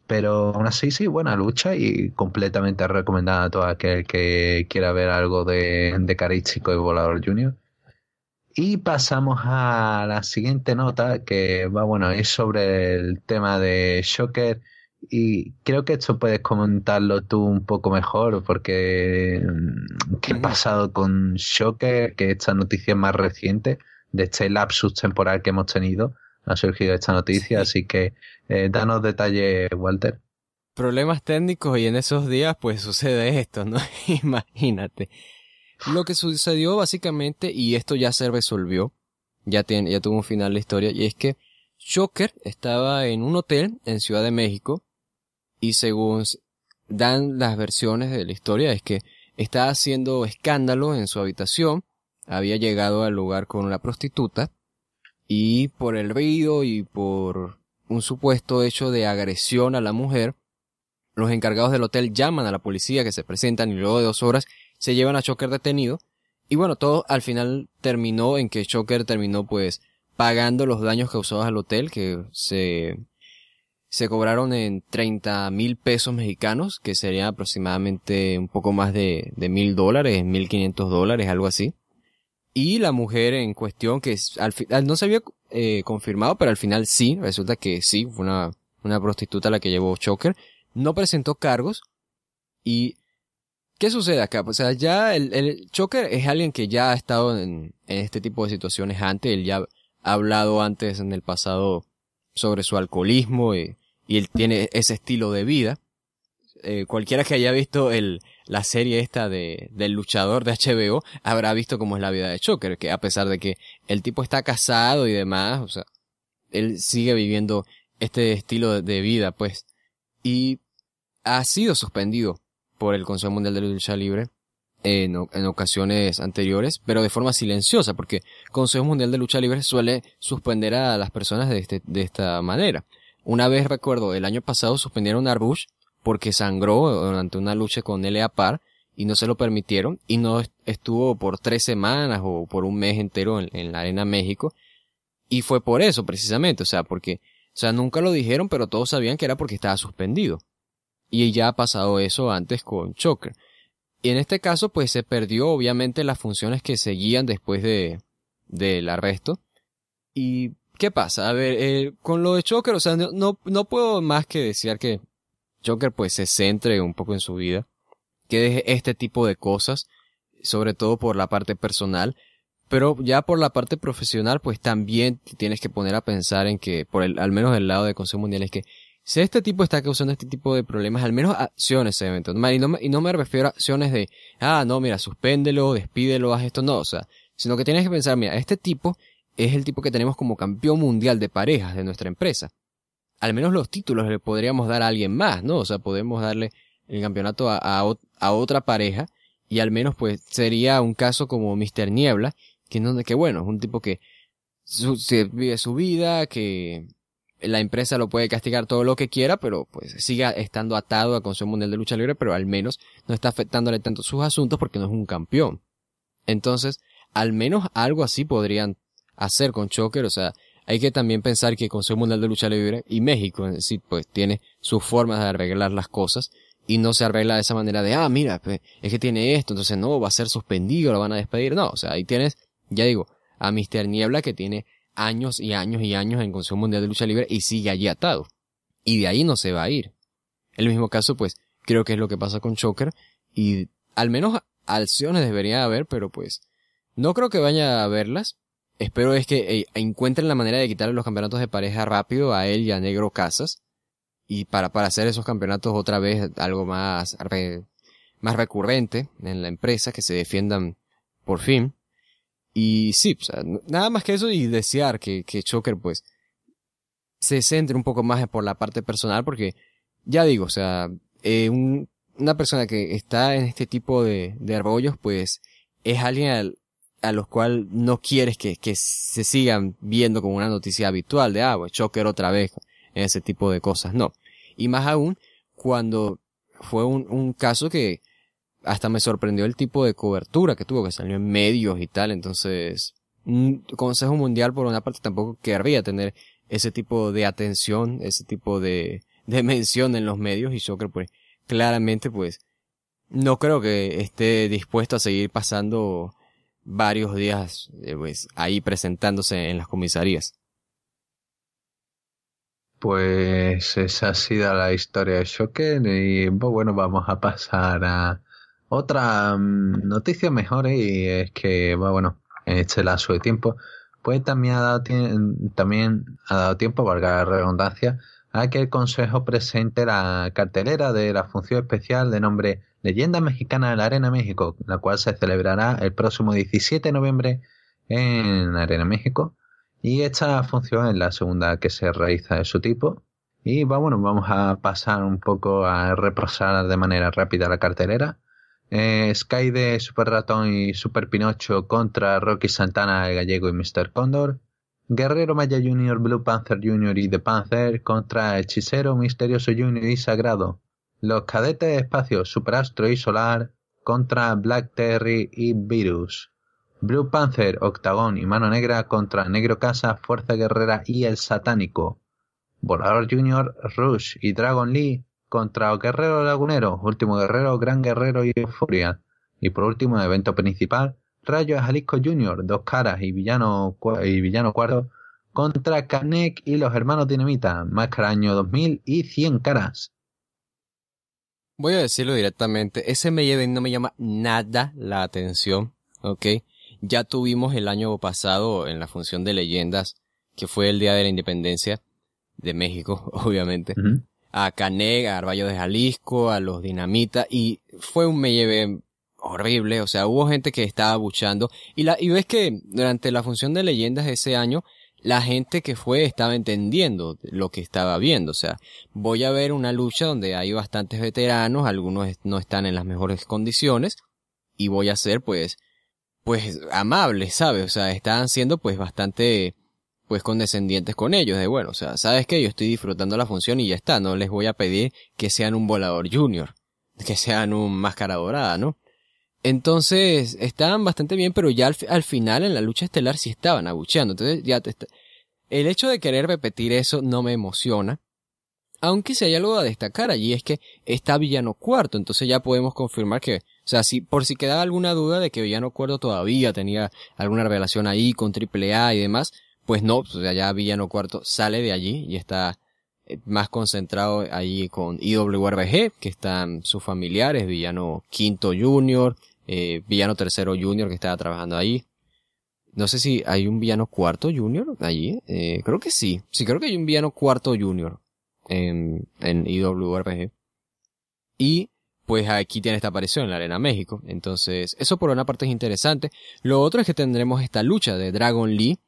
Pero aún así, sí, buena lucha y completamente recomendada a todo aquel que quiera ver algo de, de Carístico y Volador Junior. Y pasamos a la siguiente nota, que va, bueno, es sobre el tema de Shocker y creo que esto puedes comentarlo tú un poco mejor, porque mm, ¿qué ha pasado con Shocker? Que esta noticia más reciente, de este lapsus temporal que hemos tenido, ha surgido esta noticia, así que eh, danos detalles, Walter. Problemas técnicos y en esos días pues [LAUGHS] sucede esto, ¿no? Imagínate. Lo que sucedió básicamente, y esto ya se resolvió, ya, tiene, ya tuvo un final la historia, y es que Shocker estaba en un hotel en Ciudad de México, y según dan las versiones de la historia es que estaba haciendo escándalo en su habitación, había llegado al lugar con una prostituta y por el ruido y por un supuesto hecho de agresión a la mujer, los encargados del hotel llaman a la policía que se presentan y luego de dos horas se llevan a Choker detenido y bueno, todo al final terminó en que Choker terminó pues pagando los daños causados al hotel que se se cobraron en 30 mil pesos mexicanos, que sería aproximadamente un poco más de, mil dólares, mil quinientos dólares, algo así. Y la mujer en cuestión, que al final no se había eh, confirmado, pero al final sí, resulta que sí, fue una, una prostituta la que llevó Choker, no presentó cargos y ¿Qué sucede acá? O sea, ya el, el Choker es alguien que ya ha estado en, en, este tipo de situaciones antes, él ya ha hablado antes en el pasado sobre su alcoholismo y y él tiene ese estilo de vida. Eh, cualquiera que haya visto el, la serie esta de, del luchador de HBO habrá visto cómo es la vida de Choker, que a pesar de que el tipo está casado y demás, o sea, él sigue viviendo este estilo de vida, pues. Y ha sido suspendido por el Consejo Mundial de Lucha Libre en, en, ocasiones anteriores, pero de forma silenciosa, porque el Consejo Mundial de Lucha Libre suele suspender a las personas de, este, de esta manera. Una vez recuerdo, el año pasado suspendieron a Rush porque sangró durante una lucha con L.A. Par y no se lo permitieron y no estuvo por tres semanas o por un mes entero en, la Arena México y fue por eso precisamente, o sea, porque, o sea, nunca lo dijeron pero todos sabían que era porque estaba suspendido. Y ya ha pasado eso antes con Choker. Y en este caso, pues se perdió obviamente las funciones que seguían después de, del arresto. Y, ¿qué pasa? A ver, eh, con lo de Choker, o sea, no, no puedo más que decir que Joker pues se centre un poco en su vida, que deje este tipo de cosas, sobre todo por la parte personal, pero ya por la parte profesional pues también tienes que poner a pensar en que, por el, al menos del lado de Consejo Mundial, es que si este tipo está causando este tipo de problemas, al menos acciones se deben. Y no, y no me refiero a acciones de, ah, no, mira, suspéndelo, despídelo, haz esto, no, o sea, sino que tienes que pensar, mira, este tipo es el tipo que tenemos como campeón mundial de parejas de nuestra empresa al menos los títulos le podríamos dar a alguien más, ¿no? O sea, podemos darle el campeonato a, a, otra pareja y al menos pues sería un caso como Mr. Niebla, que, no, que bueno, es un tipo que vive su vida, que la empresa lo puede castigar todo lo que quiera, pero pues siga estando atado a Consejo Mundial de Lucha Libre, pero al menos no está afectándole tanto sus asuntos porque no es un campeón. Entonces, al menos algo así podrían hacer con Choker, o sea, hay que también pensar que el Consejo Mundial de Lucha Libre y México en sí, pues tiene sus formas de arreglar las cosas y no se arregla de esa manera de, ah, mira, pues, es que tiene esto, entonces no, va a ser suspendido, lo van a despedir. No, o sea, ahí tienes, ya digo, a Mr. Niebla que tiene años y años y años en Consejo Mundial de Lucha Libre y sigue allí atado. Y de ahí no se va a ir. El mismo caso, pues, creo que es lo que pasa con Choker y al menos acciones debería haber, pero pues, no creo que vaya a haberlas, espero es que eh, encuentren la manera de quitarle los campeonatos de pareja rápido a él y a Negro Casas. Y para, para hacer esos campeonatos otra vez algo más, más recurrente en la empresa, que se defiendan por fin. Y sí, nada más que eso y desear que, que Choker pues se centre un poco más por la parte personal porque ya digo, o sea, eh, una persona que está en este tipo de, de arbollos pues es alguien al, a los cuales no quieres que, que se sigan viendo como una noticia habitual de, ah, pues Choker otra vez, ese tipo de cosas, no. Y más aún, cuando fue un, un caso que hasta me sorprendió el tipo de cobertura que tuvo, que salió en medios y tal, entonces, un Consejo Mundial por una parte tampoco querría tener ese tipo de atención, ese tipo de, de mención en los medios. Y Choker pues claramente pues no creo que esté dispuesto a seguir pasando varios días eh, pues, ahí presentándose en las comisarías. Pues esa ha sido la historia de Shocker y pues, bueno, vamos a pasar a otra mm, noticia mejor y es que pues, bueno, en este lazo de tiempo pues también ha dado, también ha dado tiempo, valga la redundancia, a que el Consejo presente la cartelera de la función especial de nombre Leyenda Mexicana de la Arena México, la cual se celebrará el próximo 17 de noviembre en Arena México. Y esta función es la segunda que se realiza de su tipo. Y bueno, vamos a pasar un poco a repasar de manera rápida la cartelera. Eh, Sky de Super Ratón y Super Pinocho contra Rocky Santana, el gallego y Mr. Condor. Guerrero Maya Jr., Blue Panther Jr. y The Panther contra Hechicero, Misterioso Jr. y Sagrado. Los cadetes espacio Superastro y Solar contra Black Terry y Virus. Blue Panther, Octagón y Mano Negra contra Negro Casa, Fuerza Guerrera y El Satánico. Volador Junior, Rush y Dragon Lee contra Guerrero Lagunero, Último Guerrero, Gran Guerrero y Euforia. Y por último, el evento principal, Rayo Jalisco Junior, Dos Caras y Villano, y Villano Cuarto contra Kanek y los Hermanos Dinamita, Máscara Año 2000 y 100 Caras. Voy a decirlo directamente, ese me no me llama nada la atención, ¿ok? Ya tuvimos el año pasado en la función de leyendas, que fue el Día de la Independencia de México, [LAUGHS] obviamente, a Caneg, a Arballo de Jalisco, a los Dinamita, y fue un me horrible, o sea, hubo gente que estaba buchando, y la, y ves que durante la función de leyendas ese año, la gente que fue estaba entendiendo lo que estaba viendo. O sea, voy a ver una lucha donde hay bastantes veteranos, algunos no están en las mejores condiciones, y voy a ser pues, pues amables, ¿sabes? O sea, están siendo pues bastante, pues condescendientes con ellos, de bueno, o sea, sabes que yo estoy disfrutando la función y ya está, no les voy a pedir que sean un volador junior, que sean un máscara dorada, ¿no? Entonces, estaban bastante bien, pero ya al, final en la lucha estelar sí estaban abucheando. Entonces, ya el hecho de querer repetir eso no me emociona. Aunque si hay algo a destacar allí es que está Villano Cuarto, entonces ya podemos confirmar que, o sea, si, por si quedaba alguna duda de que Villano Cuarto todavía tenía alguna revelación ahí con AAA y demás, pues no, o sea, ya Villano Cuarto sale de allí y está eh, más concentrado allí con IWRBG, que están sus familiares, Villano Quinto Junior, eh, Villano Tercero Junior que estaba trabajando ahí. No sé si hay un Villano Cuarto Junior allí, eh, creo que sí, sí creo que hay un Villano Cuarto Junior en, en IWRPG. Y pues aquí tiene esta aparición en la Arena México. Entonces, eso por una parte es interesante. Lo otro es que tendremos esta lucha de Dragon Lee,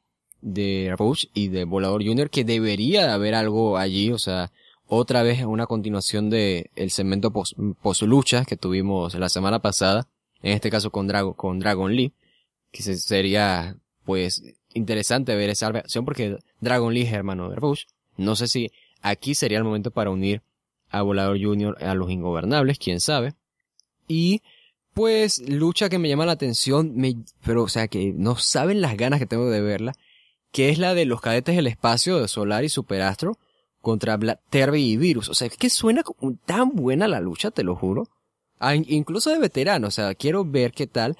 de Rush y de Volador Junior, que debería de haber algo allí, o sea, otra vez una continuación de el segmento post, lucha que tuvimos la semana pasada, en este caso con, Dragon con Dragon Lee, que sería, pues, interesante ver esa versión porque Dragon Lee es hermano de Rush. No sé si Aquí sería el momento para unir a Volador Junior a los ingobernables, quién sabe. Y pues lucha que me llama la atención, me, pero o sea que no saben las ganas que tengo de verla, que es la de los cadetes del espacio de Solar y Superastro contra Terry y Virus. O sea, es que suena tan buena la lucha, te lo juro. Ah, incluso de veterano, o sea, quiero ver qué tal.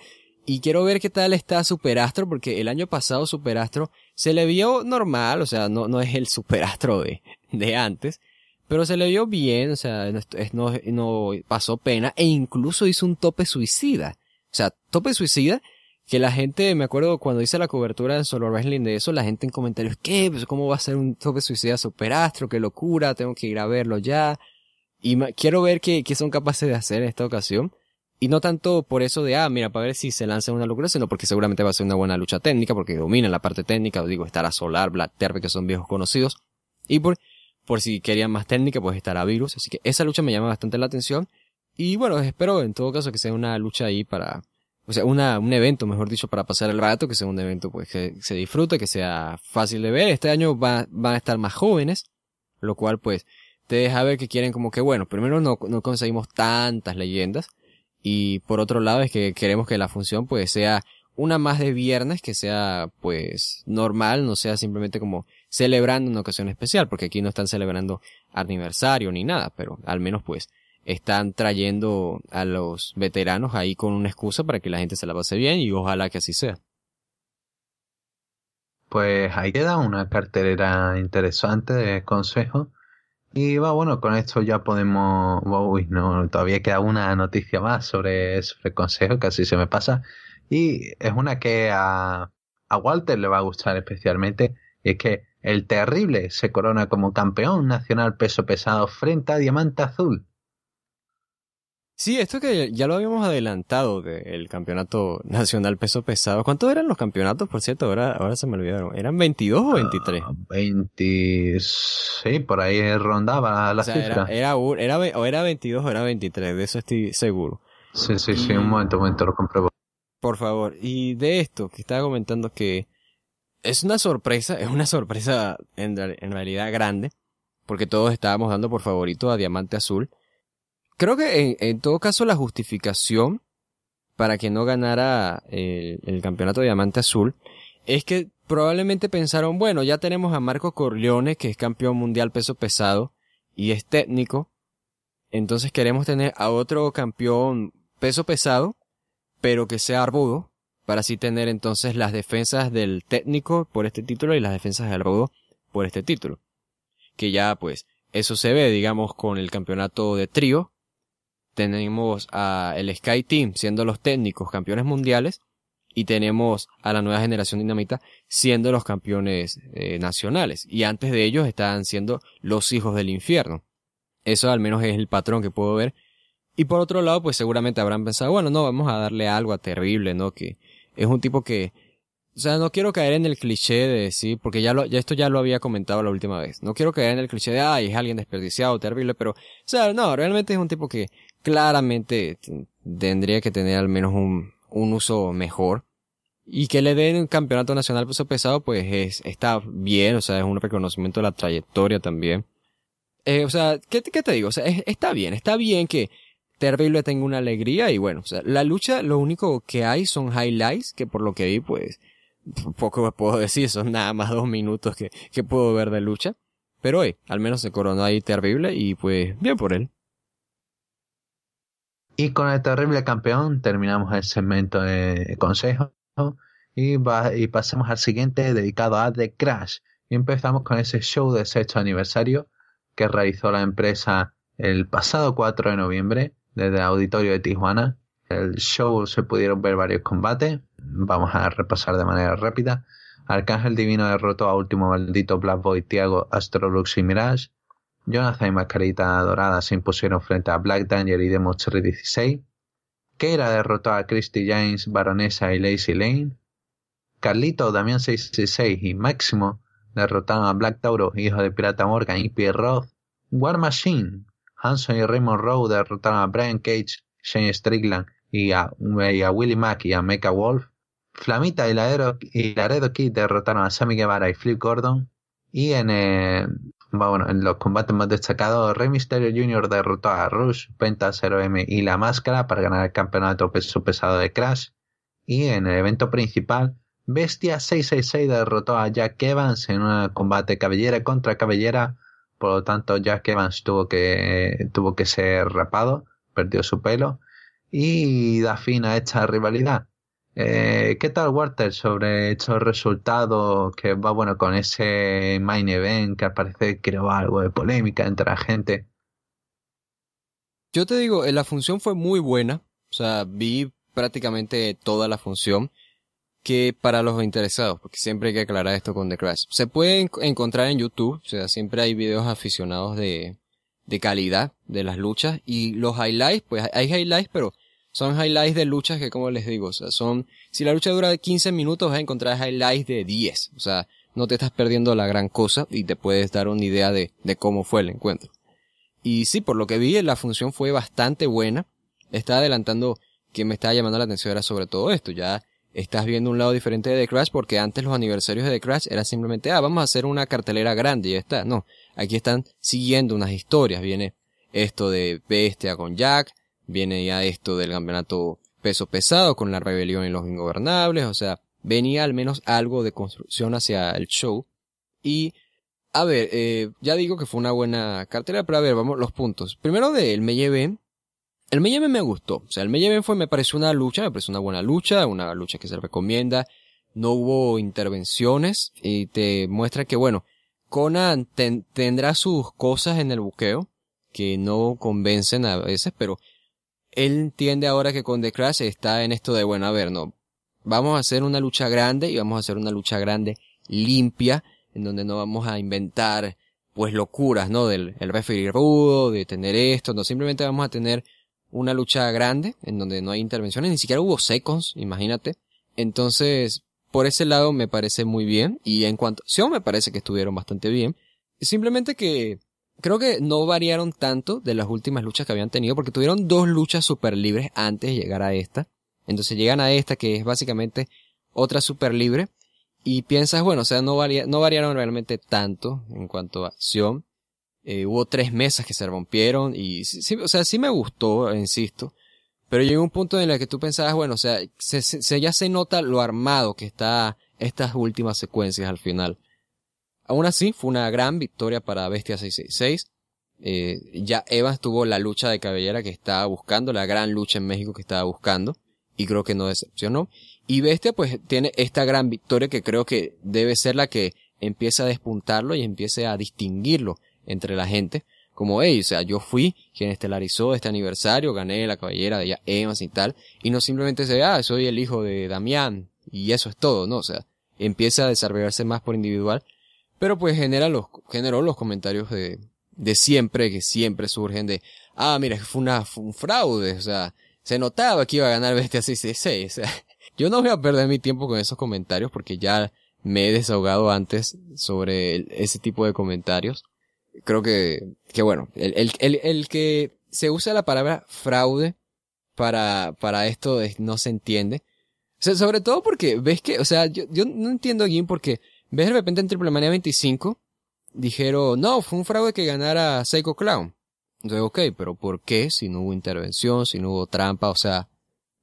Y quiero ver qué tal está Superastro, porque el año pasado Superastro se le vio normal, o sea, no, no es el Superastro de, de antes, pero se le vio bien, o sea, no, no, pasó pena, e incluso hizo un tope suicida. O sea, tope suicida, que la gente, me acuerdo cuando hice la cobertura en Solo Wrestling de eso, la gente en comentarios, ¿qué? Pues, ¿Cómo va a ser un tope suicida superastro? ¡Qué locura! Tengo que ir a verlo ya. Y quiero ver qué, qué son capaces de hacer en esta ocasión. Y no tanto por eso de, ah, mira, para ver si se lanza una locura, sino porque seguramente va a ser una buena lucha técnica, porque domina la parte técnica, digo, estará Solar, Black Terry, que son viejos conocidos. Y por, por si querían más técnica, pues estará Virus. Así que esa lucha me llama bastante la atención. Y bueno, espero en todo caso que sea una lucha ahí para, o sea, una, un evento, mejor dicho, para pasar el rato, que sea un evento pues que se disfrute, que sea fácil de ver. Este año va, van a estar más jóvenes, lo cual pues te deja ver que quieren como que bueno, primero no, no conseguimos tantas leyendas y por otro lado es que queremos que la función pues sea una más de viernes, que sea pues normal, no sea simplemente como celebrando una ocasión especial, porque aquí no están celebrando aniversario ni nada, pero al menos pues están trayendo a los veteranos ahí con una excusa para que la gente se la pase bien y ojalá que así sea. Pues ahí queda una cartelera interesante de consejos. Y va, bueno, con esto ya podemos. Uy, no, todavía queda una noticia más sobre, sobre consejo, que así se me pasa. Y es una que a, a Walter le va a gustar especialmente. Y es que el Terrible se corona como campeón nacional peso pesado frente a Diamante Azul. Sí, esto que ya lo habíamos adelantado del campeonato nacional peso pesado. ¿Cuántos eran los campeonatos, por cierto? Ahora, ahora se me olvidaron. ¿Eran 22 o 23? 20... Sí, por ahí rondaba la cifra. Era, era, o era 22 o era 23, de eso estoy seguro. Sí, sí, sí, un momento, un momento, lo compruebo. Por favor, y de esto que estaba comentando que es una sorpresa, es una sorpresa en, realidad grande, porque todos estábamos dando por favorito a Diamante Azul. Creo que en, todo caso la justificación para que no ganara el, el, campeonato de Diamante Azul es que probablemente pensaron, bueno, ya tenemos a Marco Corleone, que es campeón mundial peso pesado y es técnico, entonces queremos tener a otro campeón peso pesado, pero que sea arbudo, para así tener entonces las defensas del técnico por este título y las defensas del rudo por este título. Que ya pues eso se ve digamos con el campeonato de trío. Tenemos a el Sky Team siendo los técnicos campeones mundiales y tenemos a la nueva generación dinamita siendo los campeones eh, nacionales y antes de ellos estaban siendo los hijos del infierno. Eso al menos es el patrón que puedo ver. Y por otro lado, pues seguramente habrán pensado, bueno, no, vamos a darle algo a terrible, ¿no? Que es un tipo que, o sea, no quiero caer en el cliché de decir, porque ya lo, ya esto ya lo había comentado la última vez. No quiero caer en el cliché de, ay, es alguien desperdiciado, terrible, pero, o sea, no, realmente es un tipo que claramente tendría que tener al menos un, un uso mejor. Y que le den un campeonato nacional peso pesado, pues es, está bien, o sea, es un reconocimiento de la trayectoria también. Eh, o sea, ¿qué, ¿qué, te digo? O sea, está bien, está bien que Terrible tengo una alegría y bueno, o sea, la lucha lo único que hay son highlights, que por lo que vi pues poco puedo [LAUGHS] decir, son nada más dos minutos que, que puedo ver de lucha. Pero hoy, al menos se coronó ahí terrible y pues bien por él. Y con el terrible campeón terminamos el segmento de consejo y, pasamos al siguiente dedicado a The Crash. Y empezamos con ese show de sexto aniversario que realizó la empresa el pasado 4 de noviembre desde el auditorio de Tijuana. El show se pudieron ver varios combates. Vamos a repasar de manera rápida. Arcángel Divino derrotó a Último Maldito Black Boy, Tiago, Astrolux y Mirage. Jonathan y Mascarita Dorada se impusieron frente a Black Danger y Demo 16. Keira derrotó a Christy James, Baronesa y Lazy Lane. Carlito, Damián 666 y Máximo derrotaron a Black Tauro, hijo de Pirata Morgan y Pierre Roth. War Machine, Hanson y Raymond Rowe derrotaron a Brian Cage, Shane Strickland y a, Willie Mack y a Mecha Wolf. Flamita y Laredo, Kid derrotaron a Sammy Guevara y Flip Gordon. Y en, bueno, en los combates más destacados, Rey Mysterio Jr. derrotó a Rush, Penta 0M y La Máscara para ganar el campeonato peso pesado de Crash. Y en el evento principal, Bestia 666 derrotó a Jack Evans en un combate cabellera contra cabellera. Por lo tanto, Jack Evans tuvo que, tuvo que ser rapado, perdió su pelo y da fin a esta rivalidad. Eh, ¿Qué tal, Walter, sobre estos resultados que va bueno con ese main event que al parecer creó algo de polémica entre la gente? Yo te digo, eh, la función fue muy buena. O sea, vi prácticamente toda la función que para los interesados, porque siempre hay que aclarar esto con The Crash. Se puede encontrar en YouTube, o sea, siempre hay videos aficionados de, de calidad de las luchas y los highlights, pues hay highlights, pero son highlights de luchas que, como les digo, o sea, son, si la lucha dura 15 minutos, vas a encontrar highlights de 10. O sea, no te estás perdiendo la gran cosa y te puedes dar una idea de, de cómo fue el encuentro. Y sí, por lo que vi, la función fue bastante buena. Está adelantando que me estaba llamando la atención era sobre todo esto. Ya estás viendo un lado diferente de The Crash porque antes los aniversarios de The Crash era simplemente, ah, vamos a hacer una cartelera grande y ya está. No, aquí están siguiendo unas historias. Viene esto de Bestia con Jack, viene ya esto del campeonato peso pesado con la rebelión y los ingobernables, o sea, venía al menos algo de construcción hacia el show. Y, a ver, eh, ya digo que fue una buena cartera, pero a ver, vamos los puntos. Primero de el Meyeve. El Meyeve me gustó. O sea, el Meyeve fue, me pareció una lucha, me pareció una buena lucha, una lucha que se recomienda. No hubo intervenciones y te muestra que, bueno, Conan tendrá sus cosas en el buqueo que no convencen a veces, pero él entiende ahora que con The Crash está en esto de, bueno, a ver, no, vamos a hacer una lucha grande y vamos a hacer una lucha grande limpia, en donde no vamos a inventar, pues, locuras, ¿no? Del el referee rudo, de tener esto, no, simplemente vamos a tener una lucha grande, en donde no hay intervenciones, ni siquiera hubo seconds, imagínate. Entonces, por ese lado me parece muy bien, y en cuanto a acción me parece que estuvieron bastante bien. Simplemente que creo que no variaron tanto de las últimas luchas que habían tenido, porque tuvieron dos luchas super libres antes de llegar a esta. Entonces llegan a esta, que es básicamente otra super libre, y piensas, bueno, o sea, no, no variaron realmente tanto en cuanto a acción. Eh, hubo tres mesas que se rompieron, y sí, o sea, sí me gustó, insisto. Pero llegó un punto en el que tú pensabas, bueno, o sea, se, se, ya se nota lo armado que está estas últimas secuencias al final. Aún así, fue una gran victoria para Bestia 666. Eh, ya Evans tuvo la lucha de cabellera que estaba buscando, la gran lucha en México que estaba buscando, y creo que no decepcionó. Y Bestia pues tiene esta gran victoria que creo que debe ser la que empieza a despuntarlo y empiece a distinguirlo entre la gente. Como, hey, o sea, yo fui quien estelarizó este aniversario, gané la cabellera de Evans y tal, y no simplemente se ah, soy el hijo de Damián, y eso es todo, ¿no? O sea, empieza a desarrollarse más por individual pero pues genera los, generó los comentarios de, de siempre, que siempre surgen de, ah, mira, fue, una, fue un fraude, o sea, se notaba que iba a ganar Bestia 666, o sea, [LAUGHS] yo no voy a perder mi tiempo con esos comentarios porque ya me he desahogado antes sobre ese tipo de comentarios. Creo que, que bueno, el, el, el, el que se usa la palabra fraude para, para esto no se entiende. O sea, sobre todo porque ves que, o sea, yo, yo no entiendo aquí porque ¿Ves de repente en Triple Manía 25? Dijeron, no, fue un fraude que ganara Seiko Clown. Entonces, ok, pero ¿por qué? Si no hubo intervención, si no hubo trampa, o sea,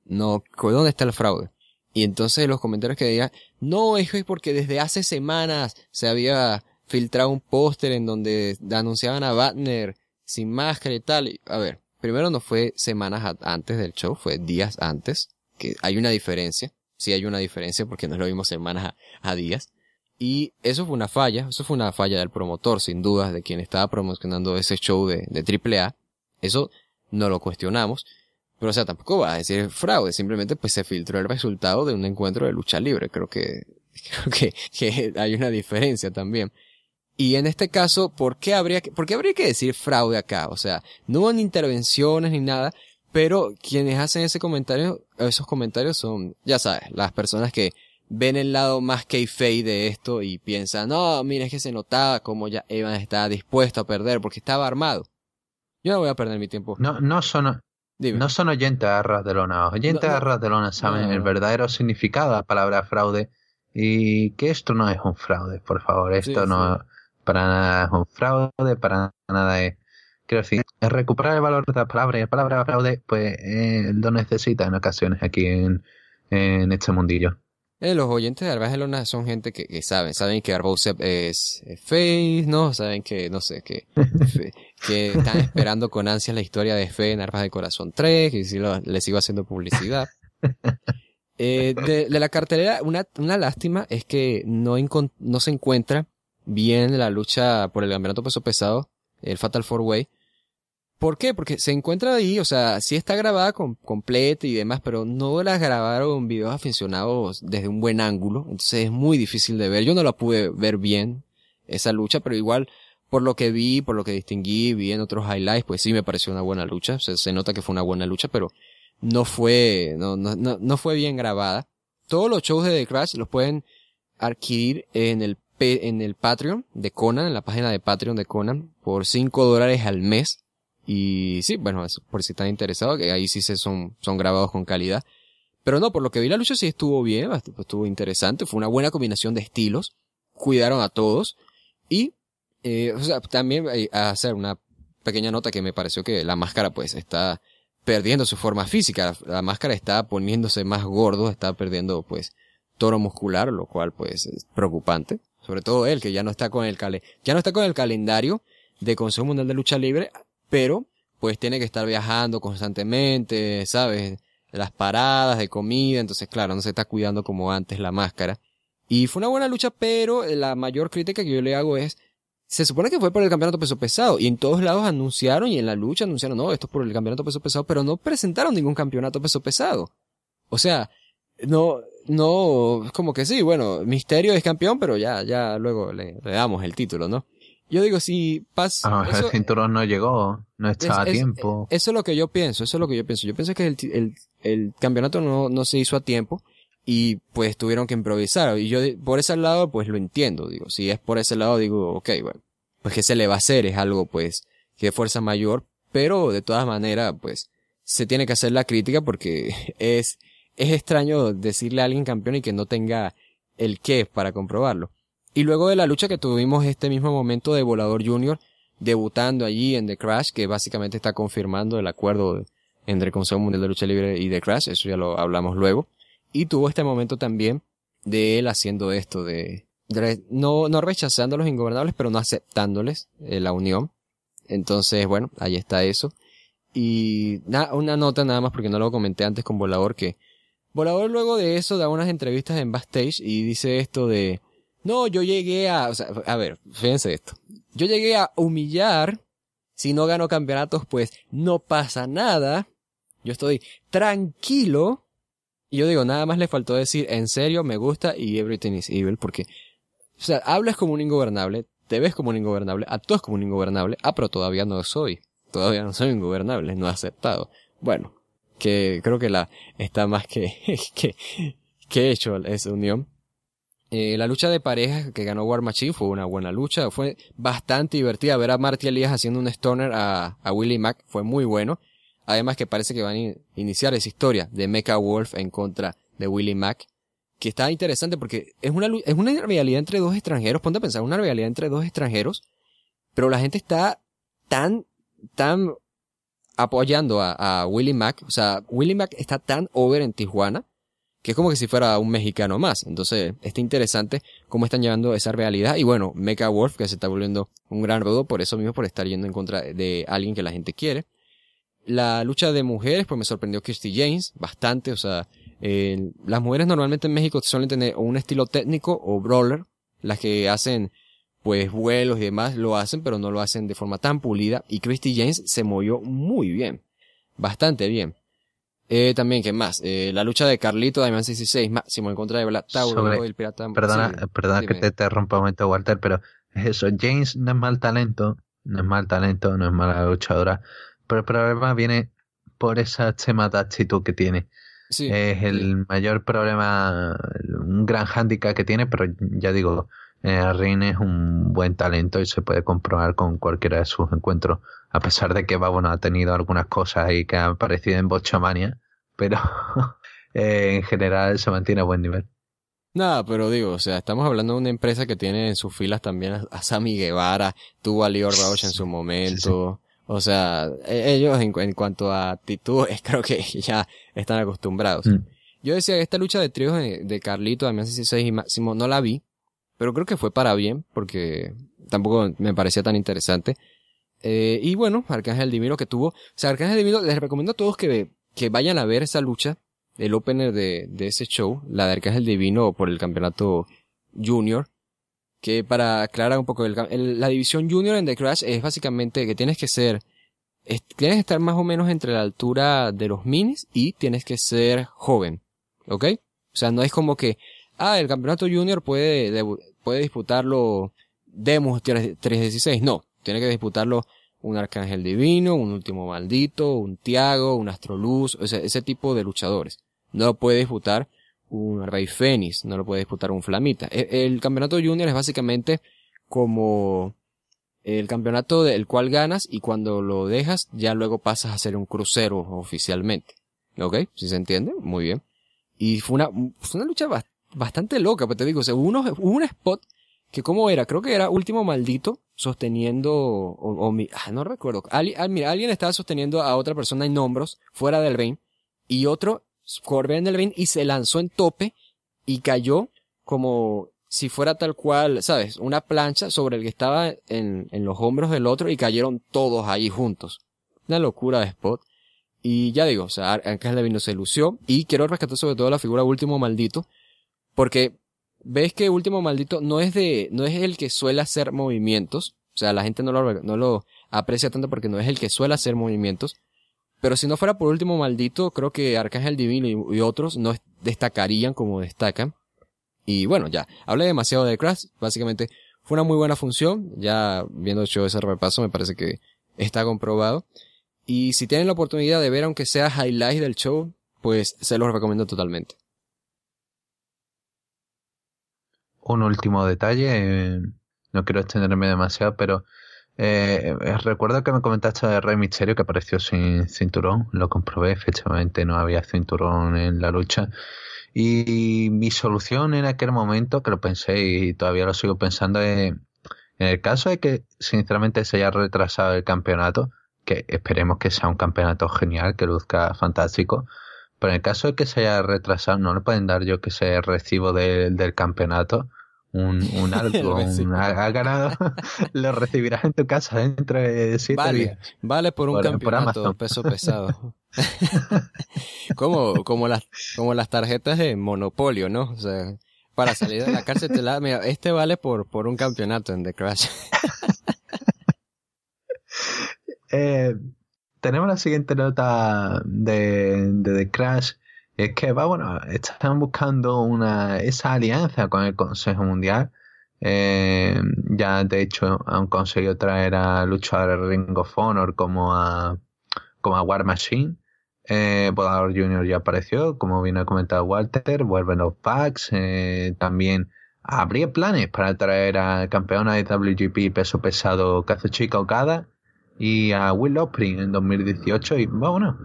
no, ¿dónde está el fraude? Y entonces los comentarios que decían, no, es porque desde hace semanas se había filtrado un póster en donde anunciaban a Batner sin máscara y tal. a ver, primero no fue semanas antes del show, fue días antes, que hay una diferencia. Sí hay una diferencia porque no lo vimos semanas a, días. Y eso fue una falla, eso fue una falla del promotor, sin duda, de quien estaba promocionando ese show de, de AAA. Eso no lo cuestionamos. Pero o sea, tampoco va a decir fraude, simplemente pues se filtró el resultado de un encuentro de lucha libre. Creo que, [LAUGHS] creo que, que hay una diferencia también. Y en este caso, ¿por qué habría que, por qué habría que decir fraude acá? O sea, no hubo intervenciones ni nada, pero quienes hacen ese comentario, esos comentarios son, ya sabes, las personas que ven el lado más kayfabe de esto y piensan, no, mira, es que se notaba como ya Evans estaba dispuesto a perder porque estaba armado. Yo no voy a perder mi tiempo. No, no son, no son oyentes a de lona. Oyentes a de lona saben el verdadero significado de la palabra fraude y que esto no es un fraude, por favor. Esto no, para nada es un fraude, para nada es, quiero decir, es recuperar el valor de la palabra y la palabra fraude, pues eh, lo necesita en ocasiones aquí en, en este mundillo. Eh, los oyentes de Arbajelona son gente que, que, saben, saben que Arbosep es, es face, ¿no? Saben que, no sé, que, [LAUGHS] que están esperando con ansias la historia de Fe en Armas de Corazón 3, y si lo, les sigo haciendo publicidad. [LAUGHS] Eh, de, de, la cartelera, una, una lástima es que no, no se encuentra bien la lucha por el campeonato peso pesado, el Fatal Four Way. ¿Por qué? Porque se encuentra ahí, o sea, sí está grabada con, completa y demás, pero no las grabaron videos aficionados desde un buen ángulo, entonces es muy difícil de ver. Yo no la pude ver bien, esa lucha, pero igual, por lo que vi, por lo que distinguí, vi en otros highlights, pues sí me pareció una buena lucha, se, se nota que fue una buena lucha, pero no fue, no, no, no, no fue bien grabada. Todos los shows de The Crash los pueden adquirir en el en el Patreon de Conan, en la página de Patreon de Conan, por 5 dólares al mes. Y sí, bueno, por si están interesados, que ahí sí se son, son grabados con calidad. Pero no, por lo que vi la lucha sí estuvo bien, estuvo interesante, fue una buena combinación de estilos, cuidaron a todos. Y, eh, o sea, también a hacer una pequeña nota que me pareció que la máscara pues está perdiendo su forma física, la, la máscara está poniéndose más gordo, está perdiendo pues toro muscular, lo cual pues es preocupante. Sobre todo él, que ya no está con el cale, ya no está con el calendario de Consejo Mundial de Lucha Libre, pero pues tiene que estar viajando constantemente, ¿sabes? Las paradas de comida, entonces claro, no se está cuidando como antes la máscara. Y fue una buena lucha, pero la mayor crítica que yo le hago es, se supone que fue por el campeonato peso pesado, y en todos lados anunciaron, y en la lucha anunciaron, no, esto es por el campeonato peso pesado, pero no presentaron ningún campeonato peso pesado. O sea, no, no, como que sí, bueno, Misterio es campeón, pero ya, ya luego le, damos el título, ¿no? Yo digo, si pasa... Ah, el cinturón no llegó, no estaba a tiempo. eso es lo que yo pienso, eso es lo que yo pienso. Yo pienso que el, el, el campeonato no, no se hizo a tiempo y pues tuvieron que improvisar. Y yo por ese lado pues lo entiendo, digo, si es por ese lado digo, ok, bueno, pues que se le va a hacer, es algo pues que de fuerza mayor, pero de todas maneras pues se tiene que hacer la crítica porque [LAUGHS] es es extraño decirle a alguien campeón y que no tenga el qué para comprobarlo. Y luego de la lucha que tuvimos este mismo momento de Volador Junior debutando allí en The Crash, que básicamente está confirmando el acuerdo entre Consejo Mundial de Lucha Libre y The Crash, eso ya lo hablamos luego. Y tuvo este momento también de él haciendo esto de, no, no rechazando a los ingobernables, pero no aceptándoles eh, la unión. Entonces, bueno, ahí está eso. Y una nota nada más porque no lo comenté antes con Volador que Volador luego de eso da unas entrevistas en backstage y dice esto de, no, yo llegué a, o sea, a ver, fíjense esto. Yo llegué a humillar, si no gano campeonatos, pues no pasa nada. Yo estoy tranquilo. Y yo digo, nada más le faltó decir, en serio, me gusta y everything is evil, porque, o sea, hablas como un ingobernable, te ves como un ingobernable, actúas como un ingobernable, ah, pero todavía no soy. Todavía no soy ingobernable, no he aceptado. Bueno, que creo que la está más que, [LAUGHS] que, que hecho esa unión. Eh, la lucha de parejas que ganó War Machine fue una buena lucha, fue bastante divertida. Ver a Marty Elias haciendo un stoner a, a Willie Mack fue muy bueno. Además que parece que van a iniciar esa historia de Mecha Wolf en contra de Willie Mack. Que está interesante porque es una, es una realidad entre dos extranjeros. Ponte a pensar, una realidad entre dos extranjeros. Pero la gente está tan, tan apoyando a, a Willie Mack. O sea, Willie Mack está tan over en Tijuana que es como que si fuera un mexicano más. Entonces, está interesante cómo están llevando esa realidad. Y bueno, Mecha Wolf, que se está volviendo un gran rudo por eso mismo, por estar yendo en contra de alguien que la gente quiere. La lucha de mujeres, pues me sorprendió Christy James bastante. O sea, eh, las mujeres normalmente en México suelen tener un estilo técnico o brawler. Las que hacen pues vuelos y demás lo hacen, pero no lo hacen de forma tan pulida. Y Christy James se movió muy bien. Bastante bien. Eh, también, ¿qué más? Eh, la lucha de Carlito de Diamond 66 máximo en contra de Black Tauro, el pirata. Perdona, perdona que te interrumpa un momento, Walter, pero es [LAUGHS] eso. James no es mal talento, no es mal talento, no es mala luchadora, pero el problema viene por esa extrema de actitud que tiene. Sí, es el mayor problema, un gran hándicap que tiene, pero ya digo, eh, Rin es un buen talento y se puede comprobar con cualquiera de sus encuentros, a pesar de que va, bueno, ha tenido algunas cosas ahí que han aparecido en Bochamania, pero [LAUGHS] eh, en general se mantiene a buen nivel. Nada, pero digo, o sea, estamos hablando de una empresa que tiene en sus filas también a, Sammy Guevara, tuvo a Leo Rauch en su momento. O sea, e, ellos en, cuanto a actitud, [LAUGHS] creo que ya están acostumbrados. Mm. Yo decía que esta lucha de tríos de, de Carlito, Damián 16 y Máximo no la vi, pero creo que fue para bien, porque tampoco me parecía tan interesante. Eh, y bueno, Arcángel Divino que tuvo, o sea, Arcángel Divino, les recomiendo a todos que, que vayan a ver esa lucha, el opener de, de ese show, la de Arcángel Divino por el campeonato junior, que para aclarar un poco, el, la división junior en The Crash es básicamente que tienes que ser, tienes que estar más o menos entre la altura de los minis y tienes que ser joven, ¿ok? O sea, no es como que, ah, el campeonato junior puede, puede disputarlo Demus 316. No, tiene que disputarlo un Arcángel Divino, un Último Maldito, un Tiago, un Astroluz, o sea, ese tipo de luchadores. No lo puede disputar un Rey Fénix, no lo puede disputar un Flamita. E, el, campeonato junior es básicamente como el campeonato del cual ganas y cuando lo dejas ya luego pasas a ser un crucero oficialmente. ¿Ok? ¿Si se entiende? Muy bien. Y fue una, lucha bastante loca, pero pues te digo, o un spot que cómo era, creo que era Último Maldito sosteniendo, o, ah, no recuerdo, ah, mira, alguien estaba sosteniendo a otra persona en hombros, fuera del ring, y otro corrió en el ring y se lanzó en tope y cayó como si fuera tal cual, ¿sabes? Una plancha sobre el que estaba en, en los hombros del otro y cayeron todos ahí juntos. Una locura de spot. Y ya digo, o sea, Ángel Levino se lució y quiero rescatar sobre todo la figura Último Maldito, porque ves que Último Maldito no es de, no es el que suele hacer movimientos. O sea, la gente no lo, no lo aprecia tanto porque no es el que suele hacer movimientos. Pero si no fuera por Último Maldito, creo que Arcángel Divino y, otros no destacarían como destacan. Y bueno, ya, hablé demasiado de Crash. Básicamente fue una muy buena función. Ya viendo hecho ese repaso me parece que está comprobado. Y si tienen la oportunidad de ver aunque sea highlights del show, pues se los recomiendo totalmente. Un último detalle, eh, no quiero extenderme demasiado, pero eh, recuerdo que me comentaste de Rey Misterio que apareció sin cinturón, lo comprobé, efectivamente no había cinturón en la lucha. Y mi solución en aquel momento, que lo pensé y todavía lo sigo pensando, es en el caso de que sinceramente se haya retrasado el campeonato, que esperemos que sea un campeonato genial, que luzca fantástico, pero en el caso de que se haya retrasado, no le pueden dar yo que se recibo del campeonato. Un, un [LAUGHS] algo, ha, ganado, [LAUGHS] lo recibirás en tu casa dentro de siete vale, días. Vale por un campeonato peso pesado. [LAUGHS] como, como las, como las tarjetas de monopolio, ¿no? O sea, para salir de la cárcel te la, mira, este vale por, por un campeonato en The Crash. eh, tenemos la siguiente nota de, The Crash. Es que, va, bueno, están buscando una, esa alianza con el Consejo Mundial. Eh, ya, de hecho, han conseguido traer a luchadores Ring of Honor como a, como a War Machine. Eh, Volador Jr. ya apareció, como bien ha comentado Walter. Vuelven los packs. Eh, también habría planes para traer a campeona de WGP peso pesado Kazuchika Okada y a Will Ospreay en 2018 y bueno,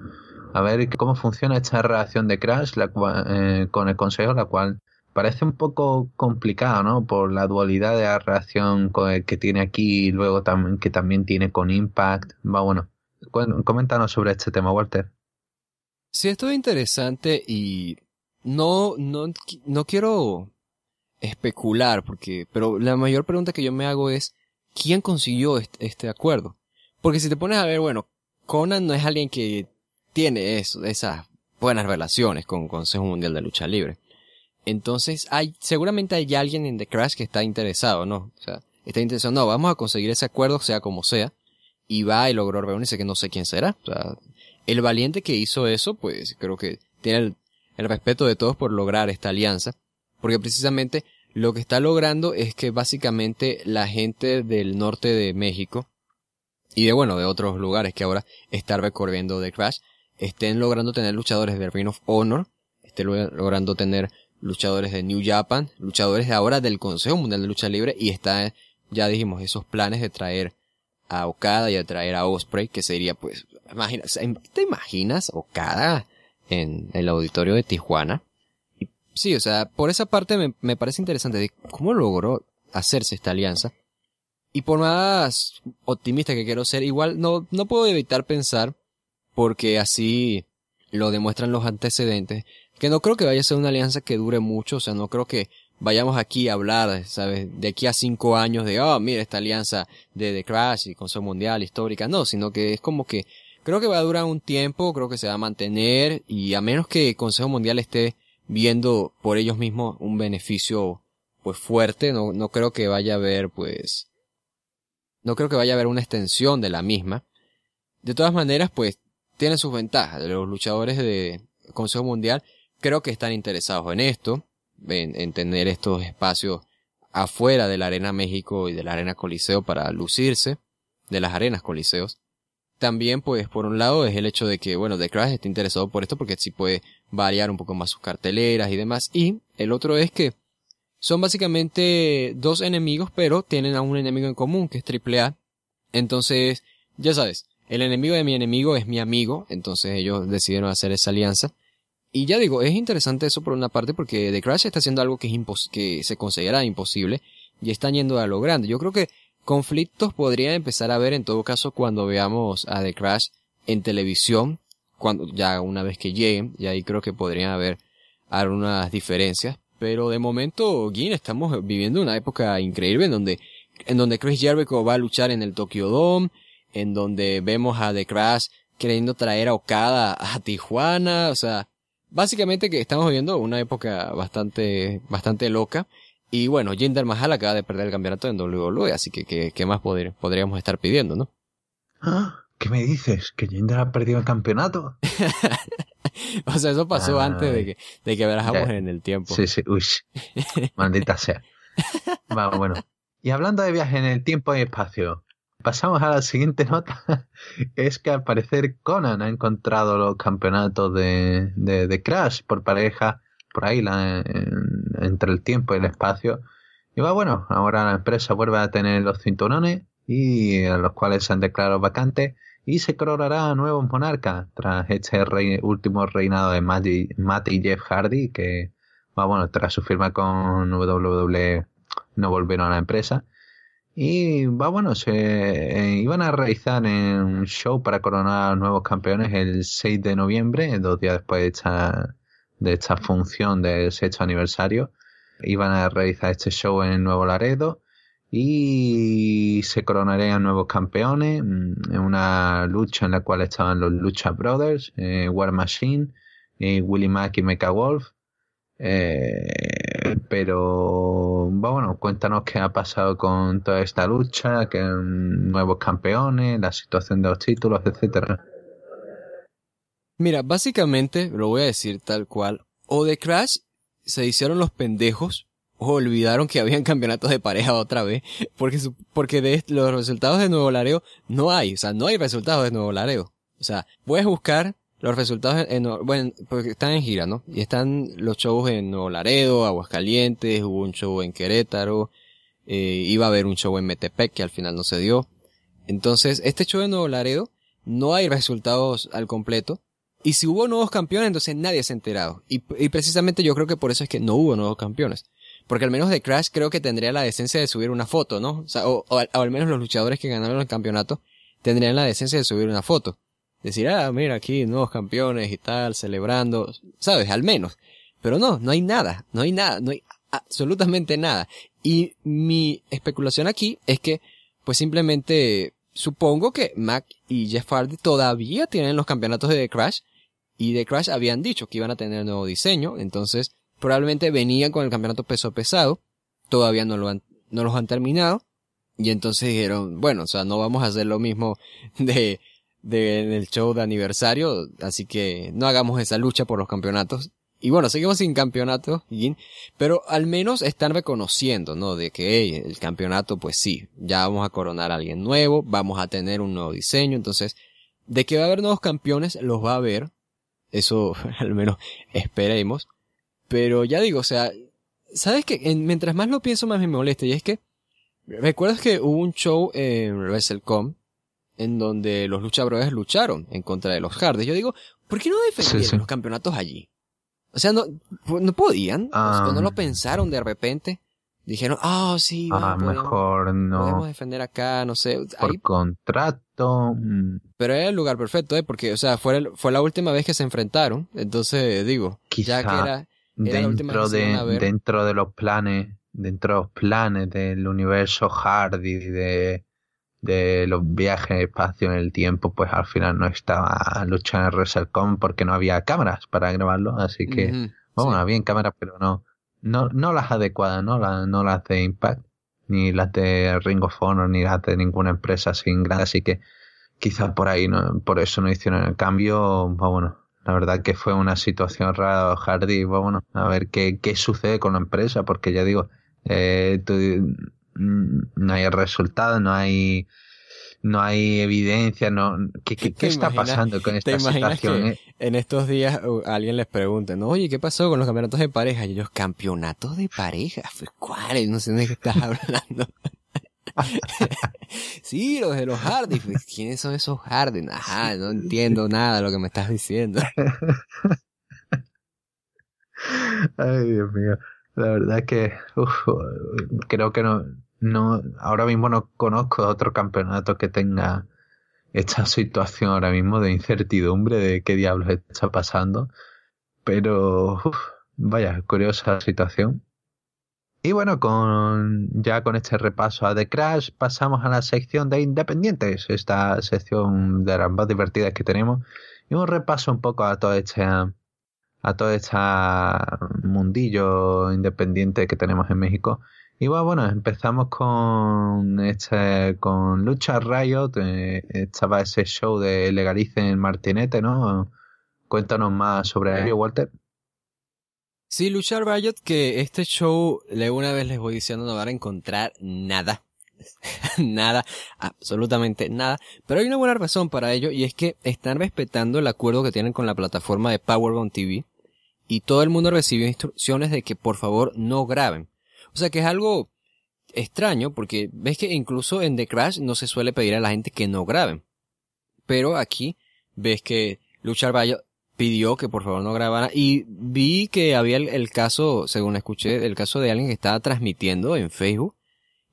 a ver cómo funciona esta relación de Crash la eh, con el Consejo, la cual parece un poco complicado, ¿no? Por la dualidad de la relación que tiene aquí luego también que también tiene con Impact. Va bueno, coméntanos sobre este tema, Walter. Sí, esto es interesante y no, no, no quiero especular, porque, pero la mayor pregunta que yo me hago es, ¿quién consiguió este, acuerdo? Porque si te pones a ver, bueno, Conan no es alguien que tiene eso, esas buenas relaciones con el Consejo Mundial de Lucha Libre. Entonces, hay, seguramente hay alguien en The Crash que está interesado, ¿no? O sea, está interesado, no, vamos a conseguir ese acuerdo, sea como sea, y va y logró reunirse, que no sé quién será. O sea, el valiente que hizo eso, pues creo que tiene el, el respeto de todos por lograr esta alianza, porque precisamente lo que está logrando es que básicamente la gente del norte de México y de bueno, de otros lugares que ahora están recorriendo The Crash, estén logrando tener luchadores de Ring of Honor, estén logrando tener luchadores de New Japan, luchadores de ahora del Consejo Mundial de Lucha Libre y está, ya dijimos, esos planes de traer a Okada y de traer a Osprey, que sería pues, imagina, ¿te imaginas Okada en el auditorio de Tijuana? Sí, o sea, por esa parte me, me parece interesante de cómo logró hacerse esta alianza. Y por más optimista que quiero ser, igual no, no puedo evitar pensar, porque así lo demuestran los antecedentes, que no creo que vaya a ser una alianza que dure mucho, o sea, no creo que vayamos aquí a hablar, ¿sabes? De aquí a cinco años de, oh, mira esta alianza de The Crash y Consejo Mundial histórica, no, sino que es como que creo que va a durar un tiempo, creo que se va a mantener y a menos que el Consejo Mundial esté viendo por ellos mismos un beneficio pues fuerte, no, no creo que vaya a haber pues, no creo que vaya a haber una extensión de la misma. De todas maneras, pues, tienen sus ventajas. Los luchadores de Consejo Mundial creo que están interesados en esto, en, tener estos espacios afuera de la Arena México y de la Arena Coliseo para lucirse, de las arenas Coliseos. También, pues, por un lado es el hecho de que, bueno, The Crash está interesado por esto porque sí puede variar un poco más sus carteleras y demás. Y el otro es que son básicamente dos enemigos, pero tienen a un enemigo en común, que es AAA. Entonces, ya sabes, el enemigo de mi enemigo es mi amigo, entonces ellos decidieron hacer esa alianza. Y ya digo, es interesante eso por una parte porque The Crash está haciendo algo que, es que se considera imposible y están yendo a lo grande. Yo creo que conflictos podrían empezar a haber en todo caso cuando veamos a The Crash en televisión, cuando ya una vez que lleguen, y ahí creo que podrían haber algunas diferencias. Pero de momento, Gin, estamos viviendo una época increíble en donde, en donde Chris Jericho va a luchar en el Tokyo Dome, en donde vemos a The Crash queriendo traer a Okada a Tijuana, o sea, Básicamente que estamos viviendo una época bastante, bastante loca. Y bueno, Jinder Mahal acaba de perder el campeonato en WWE, así que ¿qué más podríamos estar pidiendo, no? ¿Ah? ¿Qué me dices? ¿Que Jinder ha perdido el campeonato? [LAUGHS] o sea, eso pasó antes de que, de que viajamos en el tiempo. Sí, sí, uy. [LAUGHS] Maldita sea. Vamos, bueno. Y hablando de viaje en el tiempo y espacio, pasamos a la siguiente nota. [LAUGHS] es que al parecer Conan ha encontrado los campeonatos de, de, Crash por pareja, por ahí, la, entre el tiempo y el espacio. Y va bueno, ahora la empresa vuelve a tener los cinturones y a los cuales se han declarado vacantes y se coronará a nuevos monarcas tras este último reinado de Matt y, Jeff Hardy que bueno, tras su firma con WWE no volvieron a la empresa y va bueno, se eh, iban a realizar un show para coronar a nuevos campeones el 6 de noviembre, dos días después de esta, de esta función del sexto aniversario. Iban a realizar este show en Nuevo Laredo y se coronarían nuevos campeones mm, en una lucha en la cual estaban los Lucha Brothers, eh, War Machine, eh, Willie Mack y Mecha Wolf. Eh, pero bueno, cuéntanos qué ha pasado con toda esta lucha, que nuevos campeones, la situación de los títulos, etcétera. Mira, básicamente lo voy a decir tal cual. O de Crash se hicieron los pendejos olvidaron que habían [LAUGHS] campeonatos de pareja otra vez, porque porque de los resultados de Nuevo Laredo no hay, o sea, no hay resultados de Nuevo Laredo. O sea, puedes buscar los resultados, en, bueno, porque están en gira, ¿no? Y están los shows en Nuevo Laredo, Aguascalientes, hubo un show en Querétaro, eh, iba a haber un show en Metepec que al final no se dio. Entonces, este show en Nuevo Laredo, no hay resultados al completo. Y si hubo nuevos campeones, entonces nadie se ha enterado. Y precisamente yo creo que por eso es que no hubo nuevos campeones. Porque al menos de Crash creo que tendría la decencia de subir una foto, ¿no? O, o, o al menos los luchadores que ganaron el campeonato tendrían la decencia de subir una foto decir, ah, mira aquí nuevos campeones y tal, celebrando, ¿sabes? Al menos. Pero no, no hay nada, no hay nada, no hay absolutamente nada. Y mi especulación aquí es que, pues simplemente, supongo que Mac y Jeff Hardy todavía tienen los campeonatos de The Crash, y The Crash habían dicho que iban a tener nuevo diseño, entonces probablemente venían con el campeonato peso pesado, todavía no lo han, no los han terminado, y entonces dijeron, bueno, o sea, no vamos a hacer lo mismo de, de en el show de aniversario, así que no hagamos esa lucha por los campeonatos. Y bueno, seguimos sin campeonato, pero al menos están reconociendo, ¿no? De que el campeonato, pues sí, ya vamos a coronar a alguien nuevo, vamos a tener un nuevo diseño, entonces, de que va a haber nuevos campeones, los va a haber. Eso [LAUGHS] al menos esperemos. Pero ya digo, o sea, ¿sabes qué? Mientras más lo pienso, más me molesta. Y es que, ¿recuerdas que hubo un show en WrestleCom en donde los luchadores lucharon en contra de los Hardys? Yo digo, ¿por qué no defendieron los campeonatos allí? O sea, no, no podían, o no lo ah. pensaron de repente. Dijeron, ah, oh, sí, ah, mejor no. Podemos defender acá, no sé. Por contrato. Mm. Pero era el lugar perfecto, ¿eh? Porque, o sea, fue, fue la última vez que se enfrentaron. Entonces, digo, ya que era, dentro de, dentro de los planes, dentro de los planes del universo Hardy, de, de los viajes, espacio en el tiempo, pues al final no estaba luchando en WrestleCon porque no había cámaras para grabarlo, así que, bueno, había cámaras, pero no, no, no las adecuadas, ¿no? Las, no las de Impact, ni las de Ring of Honor, ni las de ninguna empresa sin grande, así que quizás por ahí, no, por eso no hicieron el cambio, pues bueno, la verdad que fue una situación rara, Hardy, bueno, a ver qué, qué sucede con la empresa, porque ya digo, eh, Mm, no hay resultado, no hay no hay evidencia, no ¿qué, qué, [LAUGHS] está pasando con esta situación? Eh? En estos días uh, alguien les pregunta, ¿no? Oye, ¿qué pasó con los campeonatos de pareja? Y ellos, ¿campeonatos de pareja? [LAUGHS] Pues, ¿Cuáles? No sé de qué estás [LAUGHS] hablando. [LAUGHS] sí, los de los Hardy. Pues, ¿Quiénes son esos Hardy? Ajá, no entiendo nada de lo que me estás diciendo. [LAUGHS] Ay, Dios mío. La verdad es que creo que no, no, ahora mismo no conozco otro campeonato que tenga esta situación ahora mismo de incertidumbre de qué diablos está pasando. Pero, vaya, curiosa situación. Y bueno, con, ya con este repaso a The Crash, pasamos a la sección de independientes, esta sección de las más divertidas que tenemos. Y un repaso un poco a todo este, a todo este mundillo independiente que tenemos en México. Y bueno, empezamos con este, con Lucha Riot, eh, estaba ese show de Legalicen Martinete, ¿no? Cuéntanos más sobre ello, Walter. Sí, Lucha Riot, que este show, de una vez les voy diciendo, no van a encontrar nada. [LAUGHS] nada, absolutamente nada. Pero hay una buena razón para ello, y es que están respetando el acuerdo que tienen con la plataforma de Powerbomb TV, y todo el mundo recibió instrucciones de que por favor no graben. O sea que es algo extraño porque ves que incluso en The Crash no se suele pedir a la gente que no graben. Pero aquí ves que Luchar Bayo pidió que por favor no grabara y vi que había el, caso, según escuché, el caso de alguien que estaba transmitiendo en Facebook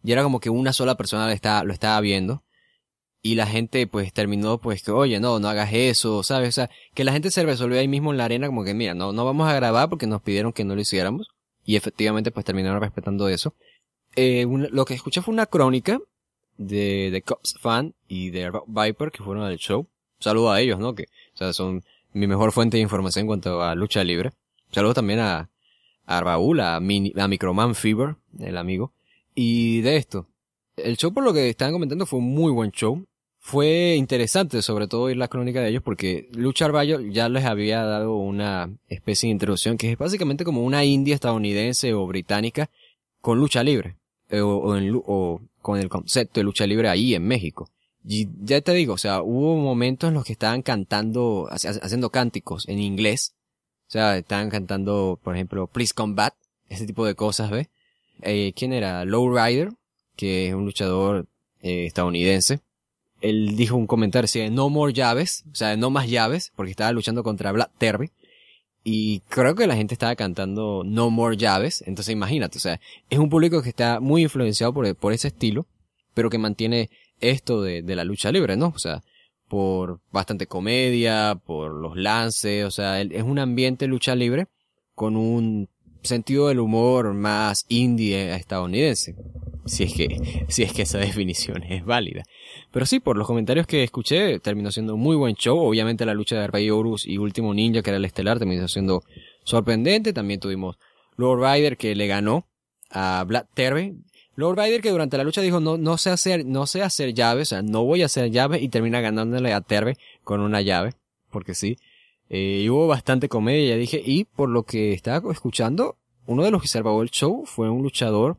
y era como que una sola persona lo estaba, lo estaba viendo y la gente pues terminó pues que oye no, no hagas eso, ¿sabes? O sea, que la gente se resolvió ahí mismo en la arena como que mira, no, no vamos a grabar porque nos pidieron que no lo hiciéramos y efectivamente pues terminaron respetando eso. Eh, lo que escuché fue una crónica de, de Cops Fan y de Viper que fueron al show. Saludo a ellos, ¿no? Que, o sea, son mi mejor fuente de información en cuanto a lucha libre. Saludo también a, a Raúl, a, Microman Fever, el amigo. Y de esto. El show, por lo que estaban comentando, fue un muy buen show. Fue interesante, sobre todo, oír la crónica de ellos, porque Lucha Arballo ya les había dado una especie de introducción, que es básicamente como una india estadounidense o británica con lucha libre, eh, o, con el concepto de lucha libre ahí en México. Y ya te digo, o sea, hubo momentos en los que estaban cantando, haciendo cánticos en inglés. O sea, estaban cantando, por ejemplo, Please Combat, ese tipo de cosas, ¿ves? Eh, ¿Quién era? Lowrider, que es un luchador eh, estadounidense él dijo un comentario así no more llaves, o sea, no más llaves, porque estaba luchando contra Black Terry. Y creo que la gente estaba cantando no more llaves, entonces imagínate, o sea, es un público que está muy influenciado por, por ese estilo, pero que mantiene esto de, de la lucha libre, ¿no? O sea, por bastante comedia, por los lances, o sea, es un ambiente lucha libre con un sentido del humor más indie estadounidense. Si es que, si es que esa [LAUGHS] definición es válida. Pero sí, por los comentarios que escuché, terminó siendo un muy buen show. Obviamente la lucha de Rey Horus y Último Ninja, que era el estelar, terminó siendo sorprendente. También tuvimos Lord Rider que le ganó a Black Terry. Lord Rider que durante la lucha dijo no, no sé hacer, no sé hacer llaves, o sea, no voy a hacer llaves y termina ganándole a Terry con una llave, porque sí. Eh, y hubo bastante comedia, dije, y por lo que estaba escuchando, uno de los que salvó el show fue un luchador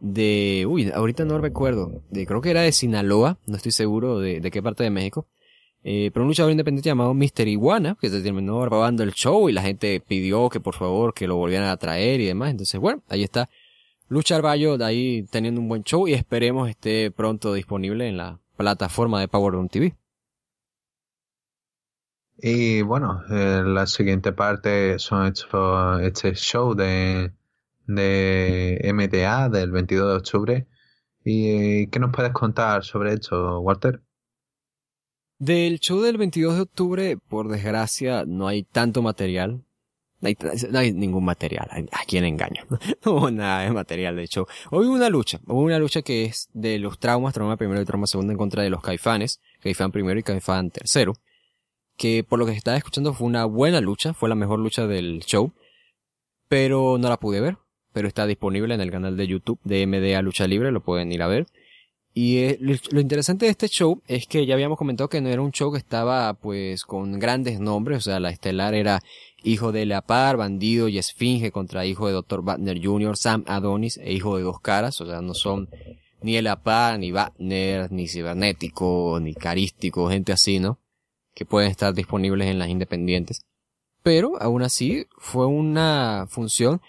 de, uy, ahorita no recuerdo, de, creo que era de Sinaloa, no estoy seguro de, de qué parte de México, eh, pero un luchador independiente llamado Mr. Iguana, que se terminó robando el show y la gente pidió que por favor que lo volvieran a traer y demás, entonces bueno, ahí está Lucha Arballo de ahí teniendo un buen show y esperemos esté pronto disponible en la plataforma de Power TV. Y bueno, eh, la siguiente parte son este show de, de MTA del 22 de octubre. ¿Y qué nos puedes contar sobre esto, Walter? Del show del 22 de octubre, por desgracia, no hay tanto material. No hay, ningún material. ¿A quién engaño? [LAUGHS] No hubo nada de material, de hecho. Hubo una lucha. Hubo una lucha que es de los traumas, trauma primero y trauma segundo en contra de los caifanes. Caifán primero y caifán tercero que por lo que estaba escuchando fue una buena lucha, fue la mejor lucha del show, pero no la pude ver, pero está disponible en el canal de YouTube de MDA Lucha Libre, lo pueden ir a ver. Y eh, lo interesante de este show es que ya habíamos comentado que no era un show que estaba pues con grandes nombres, o sea, la estelar era hijo de Leapar, bandido y esfinge contra hijo de Dr. Batner Jr., Sam Adonis e hijo de dos caras, o sea, no son ni el Apar, ni Batner, ni cibernético, ni carístico, gente así, ¿no? que pueden estar disponibles en las independientes. Pero aún así fue una función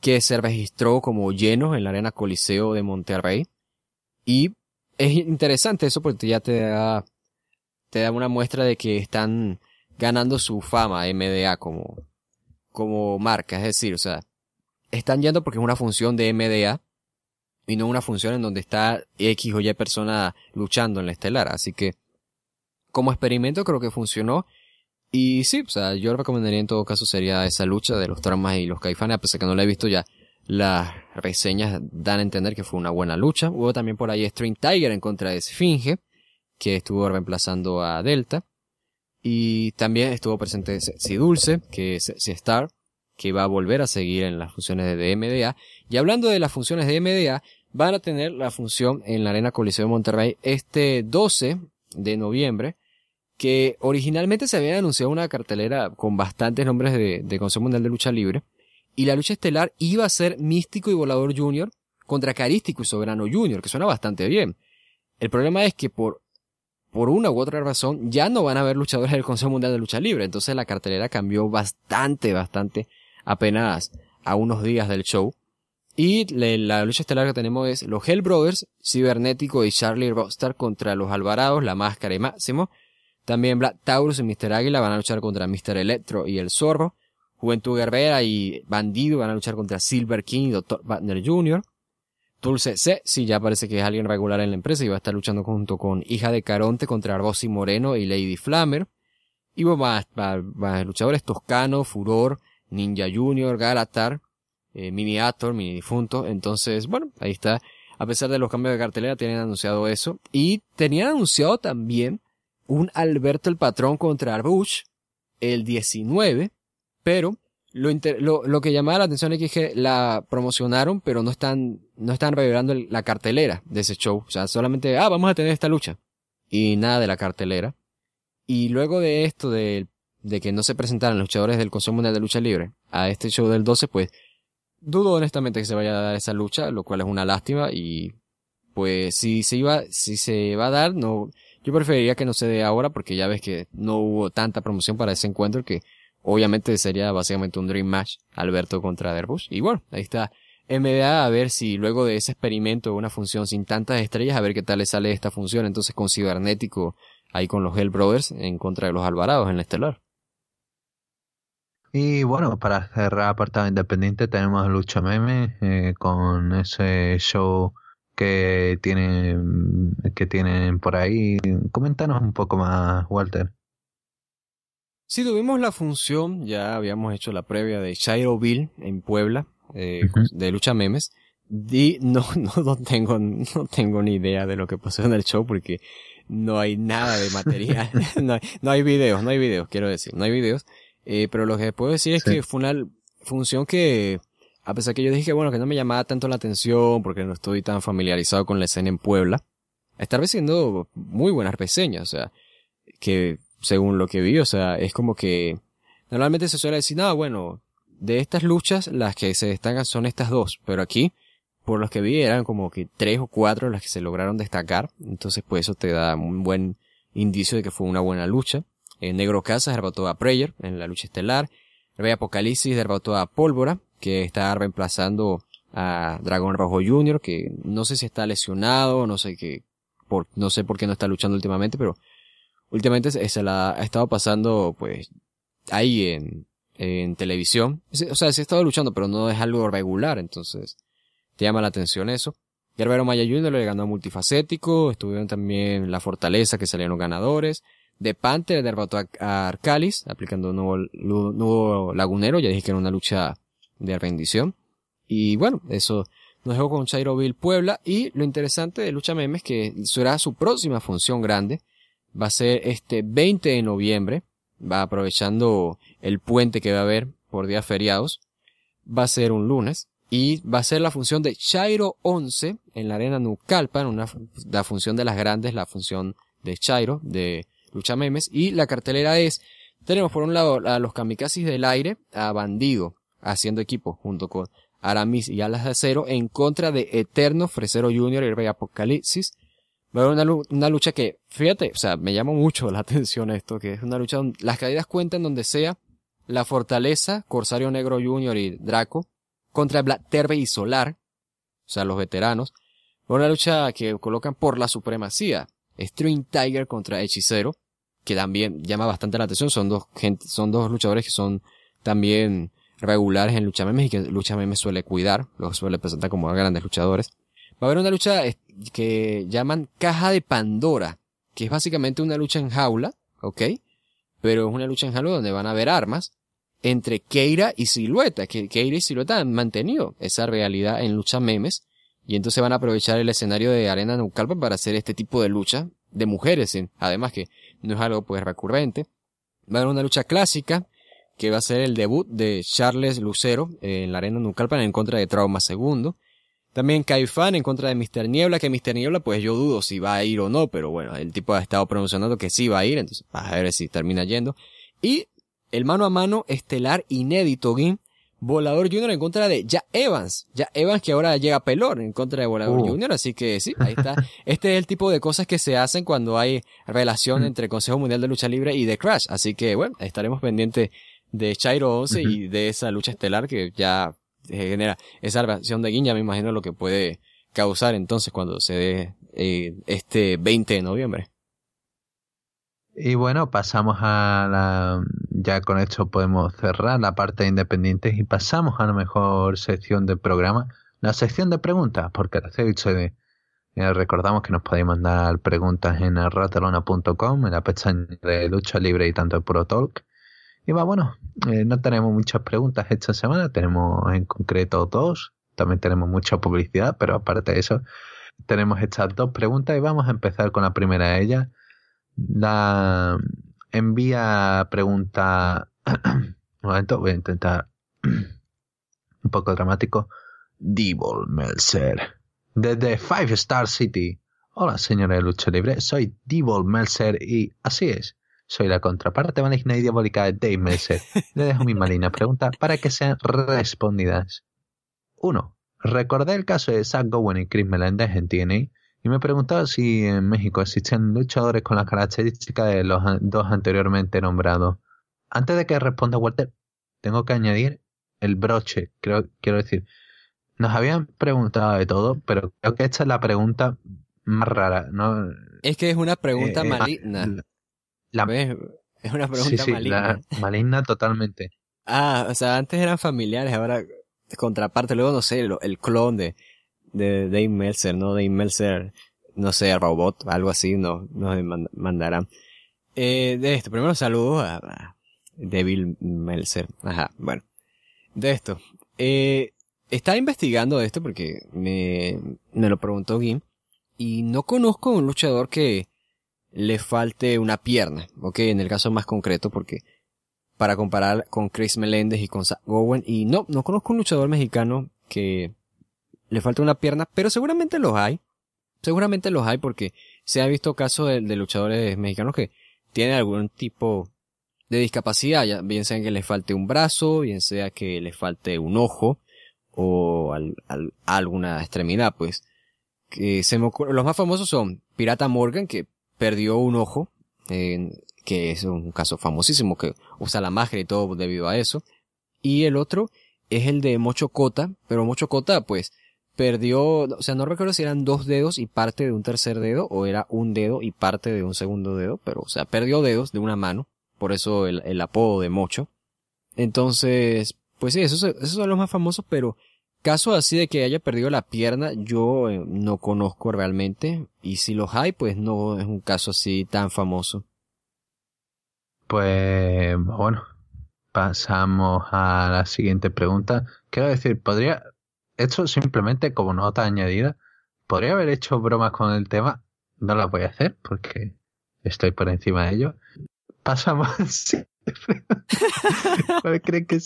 que se registró como lleno en la Arena Coliseo de Monterrey. Y es interesante eso porque ya te da, te da una muestra de que están ganando su fama MDA como, como marca. Es decir, o sea, están yendo porque es una función de MDA y no una función en donde está X o Y persona luchando en la estelar. Así que como experimento creo que funcionó. Y sí, o sea, yo recomendaría en todo caso sería esa lucha de los traumas y los caifanes, a pesar que no la he visto ya. Las reseñas dan a entender que fue una buena lucha. Hubo también por ahí String Tiger en contra de Esfinge, que estuvo reemplazando a Delta. Y también estuvo presente Si Dulce, que es Si Star, que va a volver a seguir en las funciones de MDA. Y hablando de las funciones de MDA, van a tener la función en la Arena Coliseo de Monterrey este 12 de noviembre que originalmente se había anunciado una cartelera con bastantes nombres de, de Consejo Mundial de Lucha Libre, y la lucha estelar iba a ser Místico y Volador Junior contra Carístico y Soberano Junior, que suena bastante bien. El problema es que por, por una u otra razón ya no van a haber luchadores del Consejo Mundial de Lucha Libre, entonces la cartelera cambió bastante, bastante apenas a unos días del show. Y la lucha estelar que tenemos es los Hell Brothers, Cibernético y Charlie Rockstar contra los Alvarados, La Máscara y Máximo, también Black Taurus y Mr. Águila van a luchar contra Mr. Electro y el Zorro. Juventud Guerrera y Bandido van a luchar contra Silver King y Dr. Wagner Jr. Dulce C, sí, ya parece que es alguien regular en la empresa y va a estar luchando junto con Hija de Caronte contra Rosy Moreno y Lady Flammer. Y más, más, luchadores Toscano, Furor, Ninja Junior, Galatar, eh, Miniator, Mini Difunto. Entonces, bueno, ahí está. A pesar de los cambios de cartelera, tienen anunciado eso. Y tenían anunciado también un Alberto el Patrón contra Arbush el 19, pero lo, lo, que llamaba la atención es que la promocionaron, pero no están, no están revelando la cartelera de ese show. O sea, solamente, ah, vamos a tener esta lucha. Y nada de la cartelera. Y luego de esto, de, de que no se presentaran los luchadores del Consejo Mundial de Lucha Libre a este show del 12, pues, dudo honestamente que se vaya a dar esa lucha, lo cual es una lástima y, pues, si se iba, si se va a dar, no, yo preferiría que no se dé ahora porque ya ves que no hubo tanta promoción para ese encuentro que obviamente sería básicamente un Dream Match Alberto contra Derbush. Y bueno, ahí está MDA a ver si luego de ese experimento, una función sin tantas estrellas, a ver qué tal le sale esta función entonces con Cibernético ahí con los Hell Brothers en contra de los Alvarados en la estelar. Y bueno, para cerrar apartado independiente tenemos Lucha Meme eh, con ese show que tienen, que tienen por ahí. Coméntanos un poco más, Walter. Sí, tuvimos la función, ya habíamos hecho la previa de Bill en Puebla, eh, de lucha memes. Y no, [LAUGHS] no, no tengo, no tengo ni idea de lo que pasó en el show porque no hay nada de material. [LAUGHS] [LAUGHS] no, hay, no hay videos, no hay videos, quiero decir, no hay videos. Eh, pero lo que puedo decir es que fue una función que, a pesar que yo dije que bueno, que no me llamaba tanto la atención porque no estoy tan familiarizado con la escena en Puebla, estar recibiendo muy buenas reseñas, o sea, que según lo que vi, o sea, es como que normalmente se suele decir, no, bueno, de estas luchas las que se destacan son estas dos, pero aquí, por los que vi, eran como que tres o cuatro las que se lograron destacar, entonces pues eso te da un buen indicio de que fue una buena lucha. En Negro Casas derrotó a Prayer en la lucha estelar, Rey Apocalipsis derrotó a Pólvora, que está reemplazando a Dragón Rojo Jr., que no sé si está lesionado, no sé qué, por, no sé por qué no está luchando últimamente, pero últimamente se la ha estado pasando, pues, ahí en, en televisión. O sea, sí ha estado luchando, pero no es algo regular, entonces te llama la atención eso. Guerrero Maya Jr. le ganó a Multifacético, estuvieron también La Fortaleza, que salieron ganadores. De Panther derrotó a Arcalis, aplicando un nuevo, nuevo lagunero, ya dije que era una lucha de rendición. Y bueno, eso nos dejó con Chairoville Puebla. Y lo interesante de Lucha Memes es que será su próxima función grande, va a ser este 20 de noviembre, va aprovechando el puente que va a haber por días feriados, va a ser un lunes, y va a ser la función de Chairo 11 en la arena Nucalpan, una, la función de las grandes, la función de Chairo, de Lucha Memes, y la cartelera es, tenemos por un lado a los kamikazes del aire, a Bandido, haciendo equipo junto con Aramis y Alas de Acero en contra de Eterno, Fresero Junior y Rey Apocalipsis, va a una, lucha que, fíjate, o sea, me llama mucho la [LAUGHS] atención esto, que es una lucha donde las caídas cuentan donde sea la Fortaleza, Corsario Negro Junior y Draco, contra Black Terbe y Solar, o sea, los veteranos, una lucha que colocan por la supremacía, String Tiger contra Hechicero, que también llama bastante la atención, son dos gente, son dos luchadores que son también regulares en lucha memes y que lucha memes suele cuidar, los suele presentar como grandes luchadores. Va a haber una lucha que llaman Caja de Pandora, que es básicamente una lucha en jaula, ¿ok? Pero es una lucha en jaula donde van a haber armas entre Keira y Silueta, que Keira y Silueta han mantenido esa realidad en lucha memes, y entonces van a aprovechar el escenario de Arena Nucalpa para hacer este tipo de lucha de mujeres, además que no es algo pues recurrente. Va a haber una lucha clásica, que va a ser el debut de Charles Lucero en la Arena Nucalpan en contra de Trauma Segundo. También Caifán en contra de Mr. Niebla, que Mr. Niebla pues yo dudo si va a ir o no, pero bueno, el tipo ha estado promocionando que sí va a ir, entonces a ver si termina yendo. Y el mano a mano estelar inédito game Volador Junior en contra de Ya Evans. Ya Evans que ahora llega a pelor en contra de Volador uh. Junior, así que sí, ahí está. este es el tipo de cosas que se hacen cuando hay relación mm. entre Consejo Mundial de Lucha Libre y The Crash. Así que bueno, estaremos pendientes de Chairo 11 y de esa lucha estelar que ya genera esa versión de guiña, me imagino lo que puede causar entonces cuando se dé eh, este 20 de noviembre. Y bueno, pasamos a la. Ya con esto podemos cerrar la parte de independientes y pasamos a la mejor sección del programa, la sección de preguntas, porque de, eh, recordamos que nos podéis mandar preguntas en ratalona.com, en la pestaña de lucha libre y tanto de Pro Talk. Y va, bueno, eh, no tenemos muchas preguntas esta semana, tenemos en concreto dos, también tenemos mucha publicidad, pero aparte de eso, tenemos estas dos preguntas y vamos a empezar con la primera de ellas. La envía pregunta, [CLEARS THROAT] un momento, voy a intentar [CLEARS THROAT] un poco dramático. Divol Melser, desde Five Star City. Hola, señora de lucha libre, soy Divol Melser y así es soy la contraparte maligna y diabólica de Dave Meltzer. Le dejo mi maligna pregunta para que sean respondidas. 1. Recordé el caso de Zach Gowen y Chris Melendez en TNA y me preguntaba si en México existen luchadores con las características de los dos anteriormente nombrados. Antes de que responda Walter, tengo que añadir el broche. Creo, quiero decir, nos habían preguntado de todo, pero creo que esta es la pregunta más rara, ¿no? Es que es una pregunta eh, eh, maligna. La, es una pregunta maligna. maligna totalmente. Ah, o sea, antes eran familiares, ahora contraparte, luego no sé, el, clon de, de Dave Meltzer, ¿no? Dave Meltzer, no sé, robot, algo así, no, nos mandarán. Eh, de esto, primero saludos a, Devil Meltzer. Ajá, bueno. De esto. Eh, estaba investigando esto porque me, me lo preguntó Gim. Y no conozco un luchador que le falte una pierna, ok, en el caso más concreto, porque para comparar con Chris Meléndez y con Zach Gowen, y no, no conozco un luchador mexicano que le falte una pierna, pero seguramente los hay, seguramente los hay porque se ha visto casos de, luchadores mexicanos que tienen algún tipo de discapacidad, ya, bien sea que les falte un brazo, bien sea que les falte un ojo, o alguna extremidad, pues. Que se los más famosos son Pirata Morgan, que perdió un ojo, que es un caso famosísimo, que usa la máscara y todo debido a eso. Y el otro es el de Mocho Cota, pero Mocho Cota, pues, perdió, o sea, no recuerdo si eran dos dedos y parte de un tercer dedo, o era un dedo y parte de un segundo dedo, pero, o sea, perdió dedos de una mano, por eso el, apodo de Mocho. Entonces, pues sí, esos, esos son los más famosos, pero Caso así de que haya perdido la pierna, yo eh, no conozco realmente. Y si los hay, pues no es un caso así tan famoso. Pues bueno, pasamos a la siguiente pregunta. Quiero decir, podría, esto simplemente como nota añadida, podría haber hecho bromas con el tema. No las voy a hacer porque estoy por encima de ello. Pasamos. [LAUGHS] ¿Cuál cree que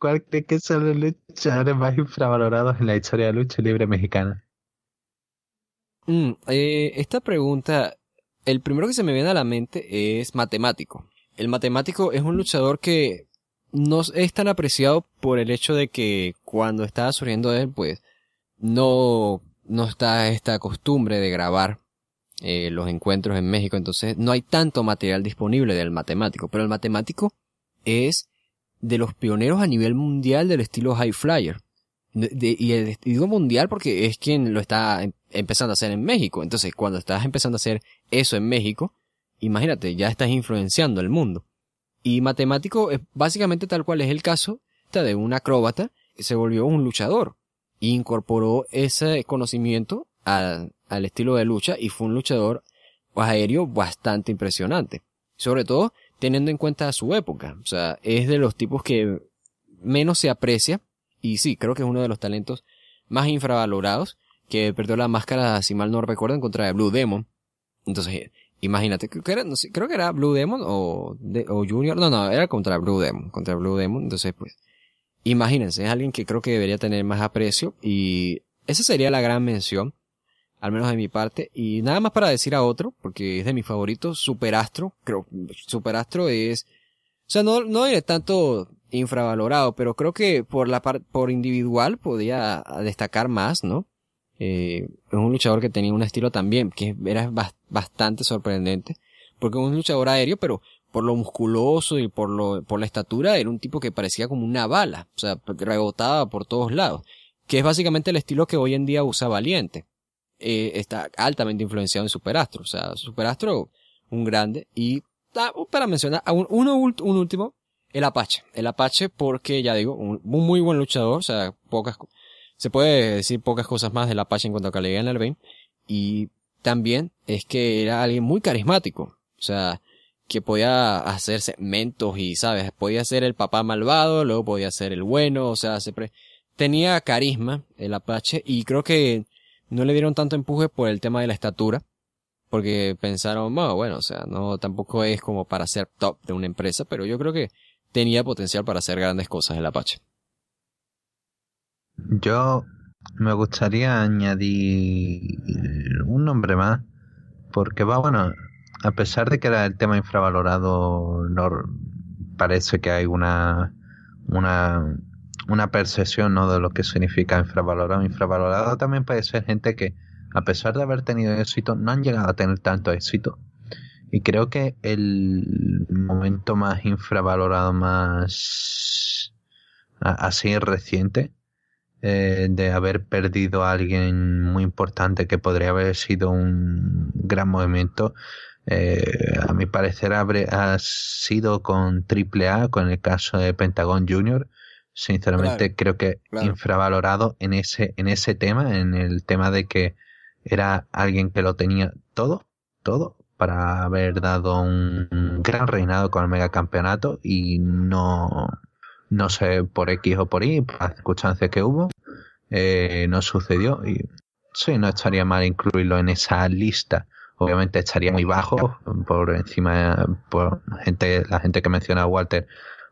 ¿Cuál cree que son los luchadores más infravalorados en la historia de lucha libre mexicana? Mm, eh, esta pregunta, el primero que se me viene a la mente es matemático. El matemático es un luchador que no es tan apreciado por el hecho de que cuando estaba surgiendo él, pues, no, no está esta costumbre de grabar eh, los encuentros en México, entonces no hay tanto material disponible del matemático, pero el matemático es de los pioneros a nivel mundial del estilo high flyer. y, el, digo mundial porque es quien lo está em, empezando a hacer en México. Entonces, cuando estás empezando a hacer eso en México, imagínate, ya estás influenciando el mundo. Y matemático es básicamente tal cual es el caso de un acróbata que se volvió un luchador. E incorporó ese conocimiento al, al estilo de lucha y fue un luchador aéreo bastante impresionante. Sobre todo teniendo en cuenta su época. O sea, es de los tipos que menos se aprecia. Y sí, creo que es uno de los talentos más infravalorados. Que perdió la máscara, si mal no recuerdo, en contra de Blue Demon. Entonces, imagínate, creo que era, creo que era Blue Demon o, o Junior. No, no, era contra Blue Demon. Contra Blue Demon. Entonces, pues, imagínense, es alguien que creo que debería tener más aprecio. Y esa sería la gran mención al menos de mi parte. Y nada más para decir a otro, porque es de mis favoritos, Superastro. Creo, Superastro es, o sea, no, no es tanto infravalorado, pero creo que por la parte, por individual podía destacar más, ¿no? Eh, es un luchador que tenía un estilo también, que era bastante sorprendente, porque es un luchador aéreo, pero por lo musculoso y por lo, por la estatura, era un tipo que parecía como una bala, o sea, rebotaba por todos lados, que es básicamente el estilo que hoy en día usa Valiente eh, está altamente influenciado en Superastro. O sea, Superastro, un grande. Y ah, para mencionar, un, un último, el Apache. El Apache porque, ya digo, un, muy buen luchador. O sea, pocas, se puede decir pocas cosas más del Apache en cuanto a calidad en el ring. Y también es que era alguien muy carismático. O sea, que podía hacer segmentos y, ¿sabes? Podía ser el papá malvado, luego podía ser el bueno, o sea, siempre tenía carisma el Apache y creo que no le dieron tanto empuje por el tema de la estatura, porque pensaron, bueno, o sea, no tampoco es como para ser top de una empresa, pero yo creo que tenía potencial para hacer grandes cosas el Apache. Yo me gustaría añadir un nombre más, porque va, bueno, a pesar de que era el tema infravalorado, no, parece que hay una, una una percepción ¿no? de lo que significa infravalorado. Infravalorado también puede ser gente que, a pesar de haber tenido éxito, no han llegado a tener tanto éxito. Y creo que el momento más infravalorado, más así reciente, eh, de haber perdido a alguien muy importante que podría haber sido un gran movimiento, eh, a mi parecer ha sido con AAA, con el caso de Pentagon Junior, Sinceramente creo que infravalorado en ese, en ese tema, en el tema de que era alguien que lo tenía todo, todo, para haber dado un gran reinado con el megacampeonato y no, no sé por X o por Y, por las circunstancias que hubo, eh, no sucedió y sí, no estaría mal incluirlo en esa lista. Obviamente estaría muy bajo por encima, por gente, la gente que menciona a Walter,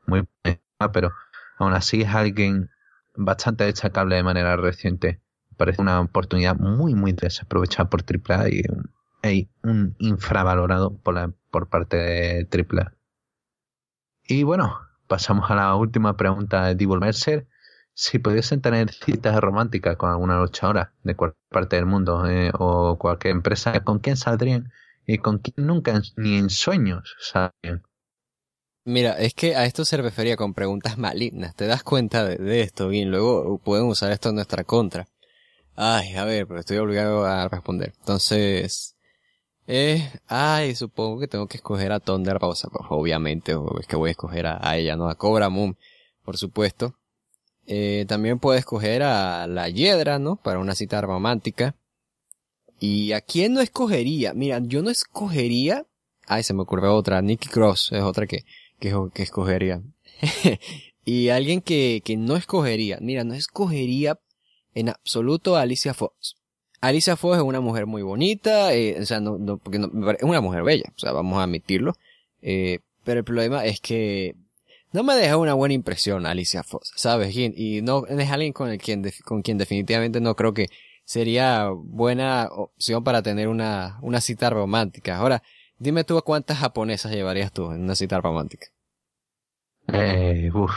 muy pero aún así es alguien bastante destacable de manera reciente. Parece una oportunidad muy, muy desaprovechada por AAA y un infravalorado por, parte de AAA. Y bueno, pasamos a la última pregunta de Divol Mercer. Si pudiesen tener citas románticas con alguna luchadora de cualquier parte del mundo eh, o cualquier empresa, ¿con quién saldrían? Y con quién nunca ni en sueños saldrían. Mira, es que a esto se refería con preguntas malignas. ¿Te das cuenta de, esto? Bien, luego pueden usar esto en nuestra contra. Ay, a ver, pero estoy obligado a responder. Entonces, eh, ay, supongo que tengo que escoger a Thunder Rosa, pues obviamente, es que voy a escoger a, ella, ¿no? A Cobra Moon, por supuesto. Eh, también puedo escoger a la Hiedra, ¿no? Para una cita romántica. ¿Y a quién no escogería? Mira, yo no escogería... Ay, se me ocurrió otra. Nikki Cross es otra que, que, que escogería. [LAUGHS] y alguien que, que no escogería. Mira, no escogería en absoluto a Alicia Fox. Alicia Fox es una mujer muy bonita, eh, o sea, no, no, porque es una mujer bella, o sea, vamos a admitirlo. Eh, pero el problema es que no me deja una buena impresión Alicia Fox, ¿sabes? Y, no es alguien con el quien, con quien definitivamente no creo que sería buena opción para tener una, una cita romántica. Ahora, dime tú a cuántas japonesas llevarías tú en una cita romántica. Eh, uf,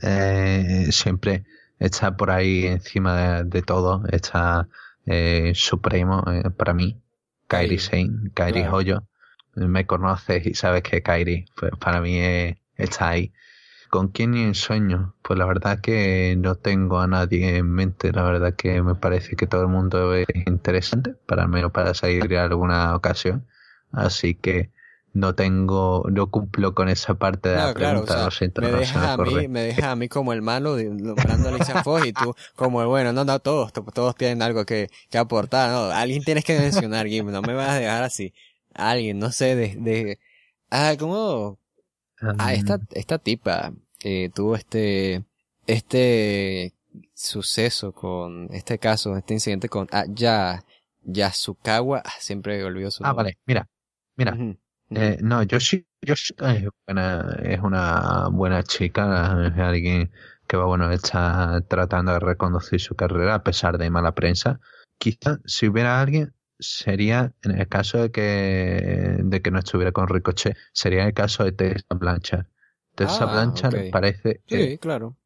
eh, siempre está por ahí encima de, todo, está eh, supremo eh, para mí, Kairi Sane, Kairi Hoyo. Me conoces y sabes que Kairi pues, para mí está ahí. ¿Con quién ni en sueño? Pues la verdad que no tengo a nadie en mente. La verdad que me parece que todo el mundo es interesante, para al menos para salir de alguna ocasión. Así que no tengo, no cumplo con esa parte de la pregunta, me dejas a mí, me deja a mí como el malo nombrando a Alicia Fox y tú como el bueno, no, no, todos, todos tienen algo que, que aportar, no, alguien tienes que mencionar, Gim, no me vas a dejar así, alguien, no sé, de, de, ah, como, ah, esta, esta tipa, eh, tuvo este, este suceso con, este caso, este incidente con, ah, ya, Yasukawa, ah, siempre olvido su Ah, vale, mira, mira, eh, no, Yoshi, Yoshi es, buena, es una buena chica, es alguien que va, bueno, está tratando de reconducir su carrera a pesar de mala prensa. Quizá si hubiera alguien, sería en el caso de que, de que no estuviera con Ricochet, sería el caso de Tessa Blanchard. Tessa ah, Blanchard parece sí, claro.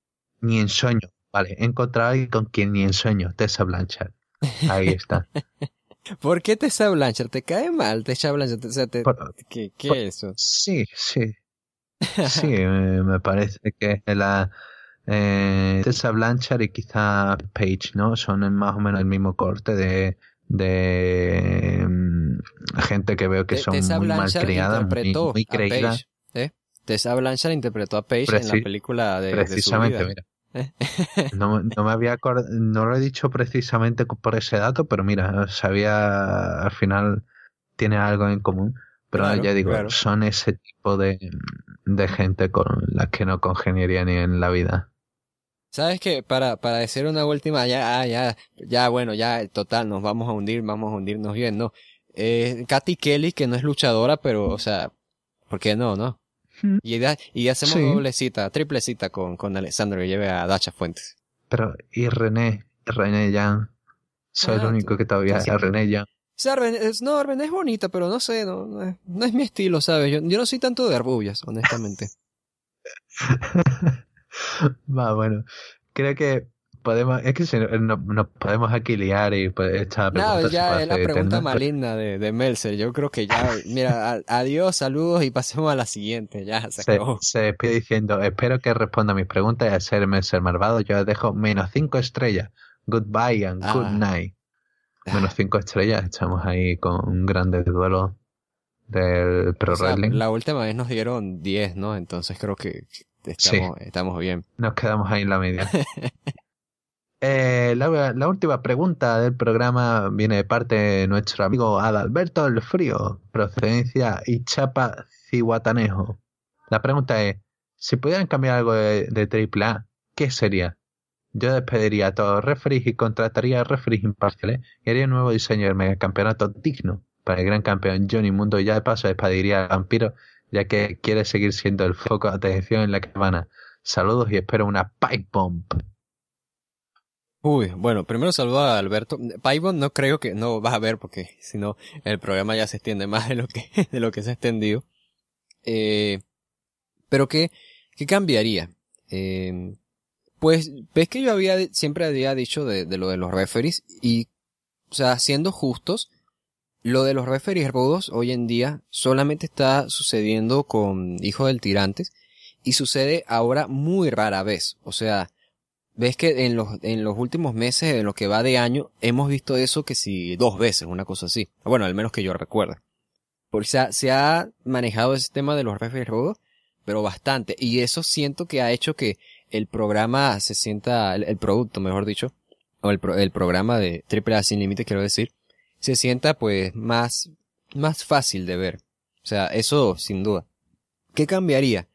ni en sueño. Vale, he encontrado a alguien con quien ni en sueño, Tessa Blanchard. Ahí está. [LAUGHS] ¿Por qué Tessa Blanchard? ¿Te cae mal Tessa Blanchard? ¿Qué, es eso? Sí, sí. [LAUGHS] Sí, me, parece que la eh, Tessa Blanchard y quizá Page, ¿no? Son más o menos el mismo corte de, de mm, gente que veo que son muy mal criadas, muy, muy creídas. ¿eh? Tessa Blanchard interpretó a Page en la película de, precisamente, de su vida. mira. [LAUGHS] No, no, me había no lo he dicho precisamente por ese dato, pero mira, sabía al final tiene algo en común. Pero ya digo, son ese tipo de, de gente con las que no congeniaría ni en la vida. ¿Sabes qué? Para, para decir una última, ya, ah, ya, ya, bueno, ya, total, nos vamos a hundir, vamos a hundirnos bien, ¿no? Eh, Katy Kelly, que no es luchadora, pero, o sea, ¿por qué no, no? Y, y hacemos doble cita, triple cita con, con Alessandro que lleve a Dacha Fuentes. Pero, y René, René Jan. Soy el ah, único que todavía es René Jan. no, René es bonita, pero no sé, no, no, es, mi estilo, ¿sabes? Yo, yo no soy tanto de arbubias, honestamente. [LAUGHS] Va, bueno. Creo que podemos, es que nos no podemos aquí liar y pues, esta pregunta No, ya es la pregunta maligna de, de Melzer. Yo creo que ya, mira, adiós, saludos y pasemos a la siguiente. Ya se, acabó. Se, despide diciendo, espero que responda a mis preguntas y a ser Melzer malvado. Yo dejo menos cinco estrellas. Goodbye and ah. good night. Menos cinco estrellas. Estamos ahí con un grande duelo del Pro La última vez nos dieron 10, ¿no? Entonces creo que estamos, estamos bien. Nos quedamos ahí en la media. [LAUGHS] Eh, la, última pregunta del programa viene de parte de nuestro amigo Adalberto el Frío, procedencia y chapa cihuatanejo. La pregunta es, si pudieran cambiar algo de, de AAA, ¿qué sería? Yo despediría a todos los y contrataría a referees imparciales y haría un nuevo diseño del megacampeonato digno para el gran campeón Johnny Mundo y ya de paso despediría a Vampiro ya que quiere seguir siendo el foco de atención en la cabana. Saludos y espero una pipe bomb. Bueno, primero saludo a Alberto. Pipe no creo que no vas a ver porque si no el programa ya se extiende más de lo que, [LAUGHS] de lo que se ha extendido. Eh, pero ¿qué, qué cambiaría? Eh, pues ves que yo había siempre había dicho de, de, lo de los referees y, o sea, siendo justos, lo de los referees rudos hoy en día solamente está sucediendo con Hijo del Tirantes y sucede ahora muy rara vez. O sea, ves que en los, en los últimos meses, en lo que va de año, hemos visto eso que si dos veces, una cosa así. Bueno, al menos que yo recuerdo. Porque se ha, se ha manejado ese tema de los referees rudos, pero bastante. Y eso siento que ha hecho que el programa se sienta, el, producto, mejor dicho, o el, el programa de AAA Sin Límite, quiero decir, se sienta pues más, más fácil de ver. O sea, eso sin duda. ¿Qué cambiaría?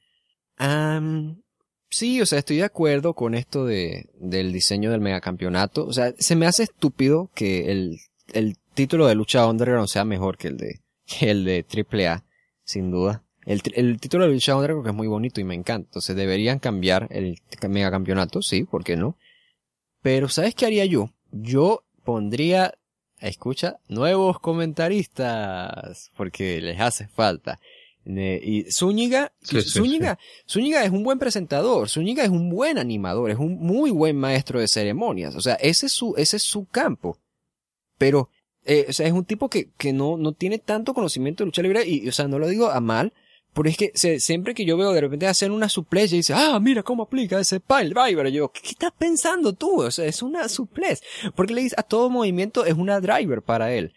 Sí, o sea, estoy de acuerdo con esto de, del diseño del megacampeonato. O sea, se me hace estúpido que el, el título de lucha underground sea mejor que el de, que el de AAA, sin duda. El, el título de lucha underground es muy bonito y me encanta. Entonces deberían cambiar el megacampeonato, sí, ¿por qué no? Pero ¿sabes qué haría yo? Yo pondría escucha nuevos comentaristas, porque les hace falta. Y Zúñiga, Zúñiga, Zúñiga es un buen presentador, Zúñiga es un buen animador, es un muy buen maestro de ceremonias, o sea, ese es su, ese es su campo. Pero, eh, o sea, es un tipo que, que no, no tiene tanto conocimiento de lucha libre y, o sea, no lo digo a mal, porque es que siempre que yo veo de repente hacer una suplex y dice, ah, mira cómo aplica ese pile driver. yo, ¿qué, estás pensando tú? O sea, es una suplex. Porque le dice a todo movimiento es una driver para él.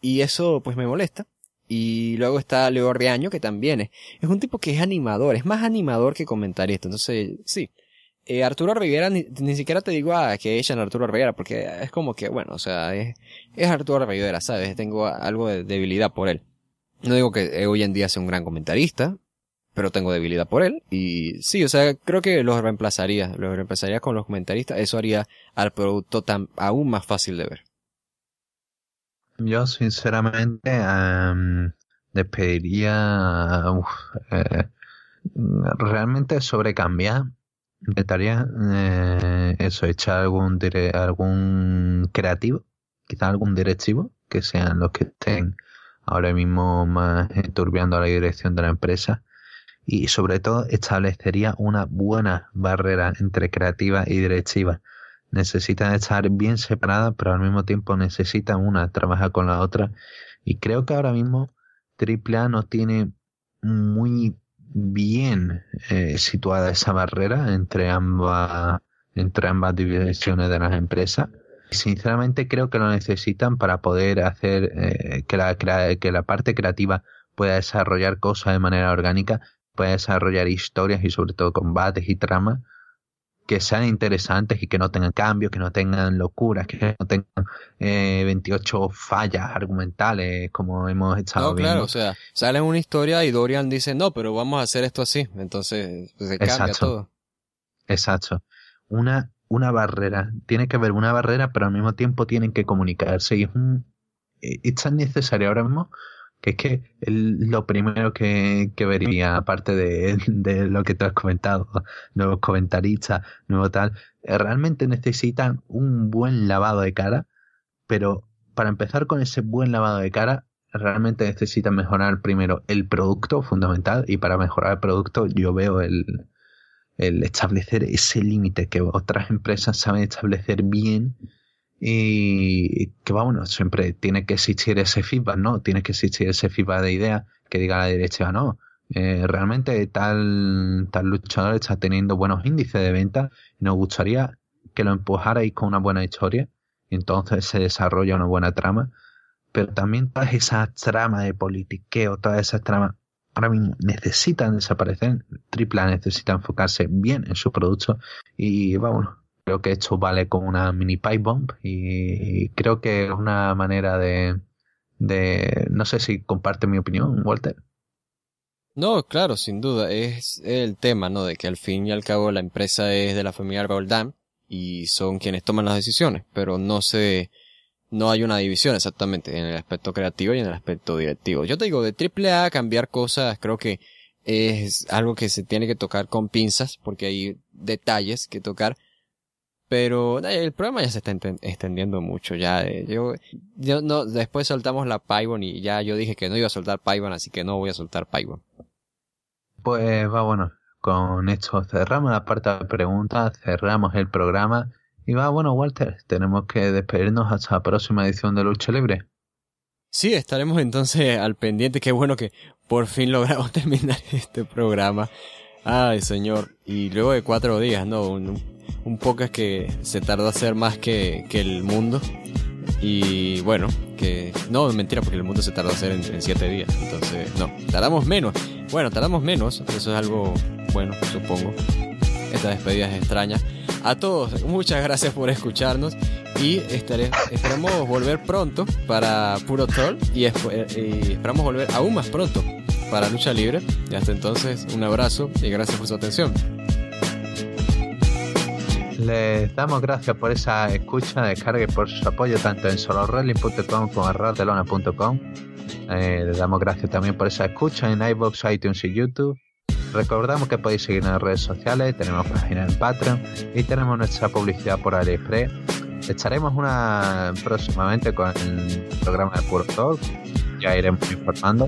Y eso pues me molesta. Y luego está Leo Reaño, que también es, es un tipo que es animador, es más animador que comentarista. Entonces, sí. Eh, Arturo Rivera, ni, siquiera te digo ah, que echan a Arturo Rivera, porque es como que, bueno, o sea, es, es Arturo Rivera, ¿sabes? Tengo algo de debilidad por él. No digo que hoy en día sea un gran comentarista, pero tengo debilidad por él. Y sí, o sea, creo que los reemplazaría, los reemplazaría con los comentaristas. Eso haría al producto tan, aún más fácil de ver. Yo, sinceramente, despediría, eh, realmente sobrecambiar. Intentaría eh, eso, echar algún, algún creativo, quizá algún directivo, que sean los que estén ahora mismo más enturbiando la dirección de la empresa y sobre todo establecería una buena barrera entre creativa y directiva. Necesitan estar bien separadas, pero al mismo tiempo necesitan una trabajar con la otra. Y creo que ahora mismo AAA no tiene muy bien eh, situada esa barrera entre ambas entre ambas divisiones de las empresas Sinceramente creo que lo necesitan para poder hacer eh, que, la, que la parte creativa pueda desarrollar cosas de manera orgánica, pueda desarrollar historias y sobre todo combates y tramas que sean interesantes y que no tengan cambios, que no tengan locuras, que no tengan eh, 28 fallas argumentales como hemos estado no, viendo. Claro, o sea, sale una historia y Dorian dice, no, pero vamos a hacer esto así. Entonces pues, se cambia todo. Exacto. Una una barrera, tiene que haber una barrera, pero al mismo tiempo tienen que comunicarse y es un e, es tan necesario ahora mismo es que lo primero que, que vería, aparte de, de, lo que tú has comentado, nuevos comentaristas, nuevo tal, eh, realmente necesitan un buen lavado de cara, pero para empezar con ese buen lavado de cara, realmente necesitan mejorar primero el producto fundamental y para mejorar el producto yo veo el, el establecer ese límite que otras empresas saben establecer bien y que bueno, siempre tiene que existir ese feedback, ¿no? Tiene que existir ese feedback de idea que diga la directiva, no, eh, realmente tal, tal luchador está teniendo buenos índices de venta y nos gustaría que lo empujarais con una buena historia entonces se desarrolla una buena trama, pero también todas esas tramas de politiqueo, todas esas tramas ahora mismo necesitan desaparecer. Tripla necesita enfocarse bien en su producto y vamos, creo que esto vale como una mini pipe bomb y creo que es una manera de, de no sé si comparte mi opinión, Walter. No, claro, sin duda, es el tema, ¿no? De que al fin y al cabo la empresa es de la familia Roldán y son quienes toman las decisiones, pero no se, no hay una división exactamente en el aspecto creativo y en el aspecto directivo. Yo te digo, de AAA cambiar cosas creo que es algo que se tiene que tocar con pinzas porque hay detalles que tocar, pero el programa ya se está extendiendo mucho. Ya, eh, yo, yo no, después soltamos la Python y ya yo dije que no iba a soltar Python, así que no voy a soltar Python. Pues va bueno, con esto cerramos la parte de preguntas, cerramos el programa y va bueno, Walter, tenemos que despedirnos hasta la próxima edición de Lucha Libre. Sí, estaremos entonces al pendiente. Qué bueno que por fin logramos [LAUGHS] terminar este programa. Ay, señor. Y luego de cuatro días, ¿no? Un, un es que se tardó a hacer más que, que, el mundo. Y bueno, que no, mentira, porque el mundo se tardó a hacer en, siete días. Entonces, no, tardamos menos. Bueno, tardamos menos, eso es algo bueno, supongo. Esta despedida es extraña. A todos, muchas gracias por escucharnos y estaré, esperamos volver pronto para Puro Troll y, y esperamos volver aún más pronto para Lucha Libre. Y hasta entonces, un abrazo y gracias por su atención. Les damos gracias por esa escucha, descarga y por su apoyo tanto en solorelling.com como en raddelona.com. Eh, les damos gracias también por esa escucha en iBox, iTunes y YouTube. Recordamos que podéis seguirnos en redes sociales, tenemos página en Patreon y tenemos nuestra publicidad por AliExpress. Estaremos una próximamente con el programa de Puro Talk, ya iremos informando.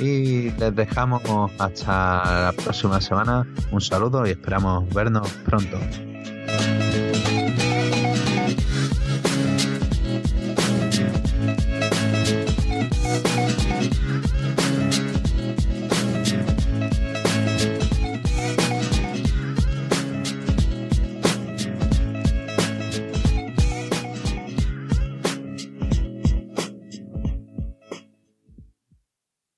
Y les dejamos hasta la próxima semana. Un saludo y esperamos vernos pronto. Bye.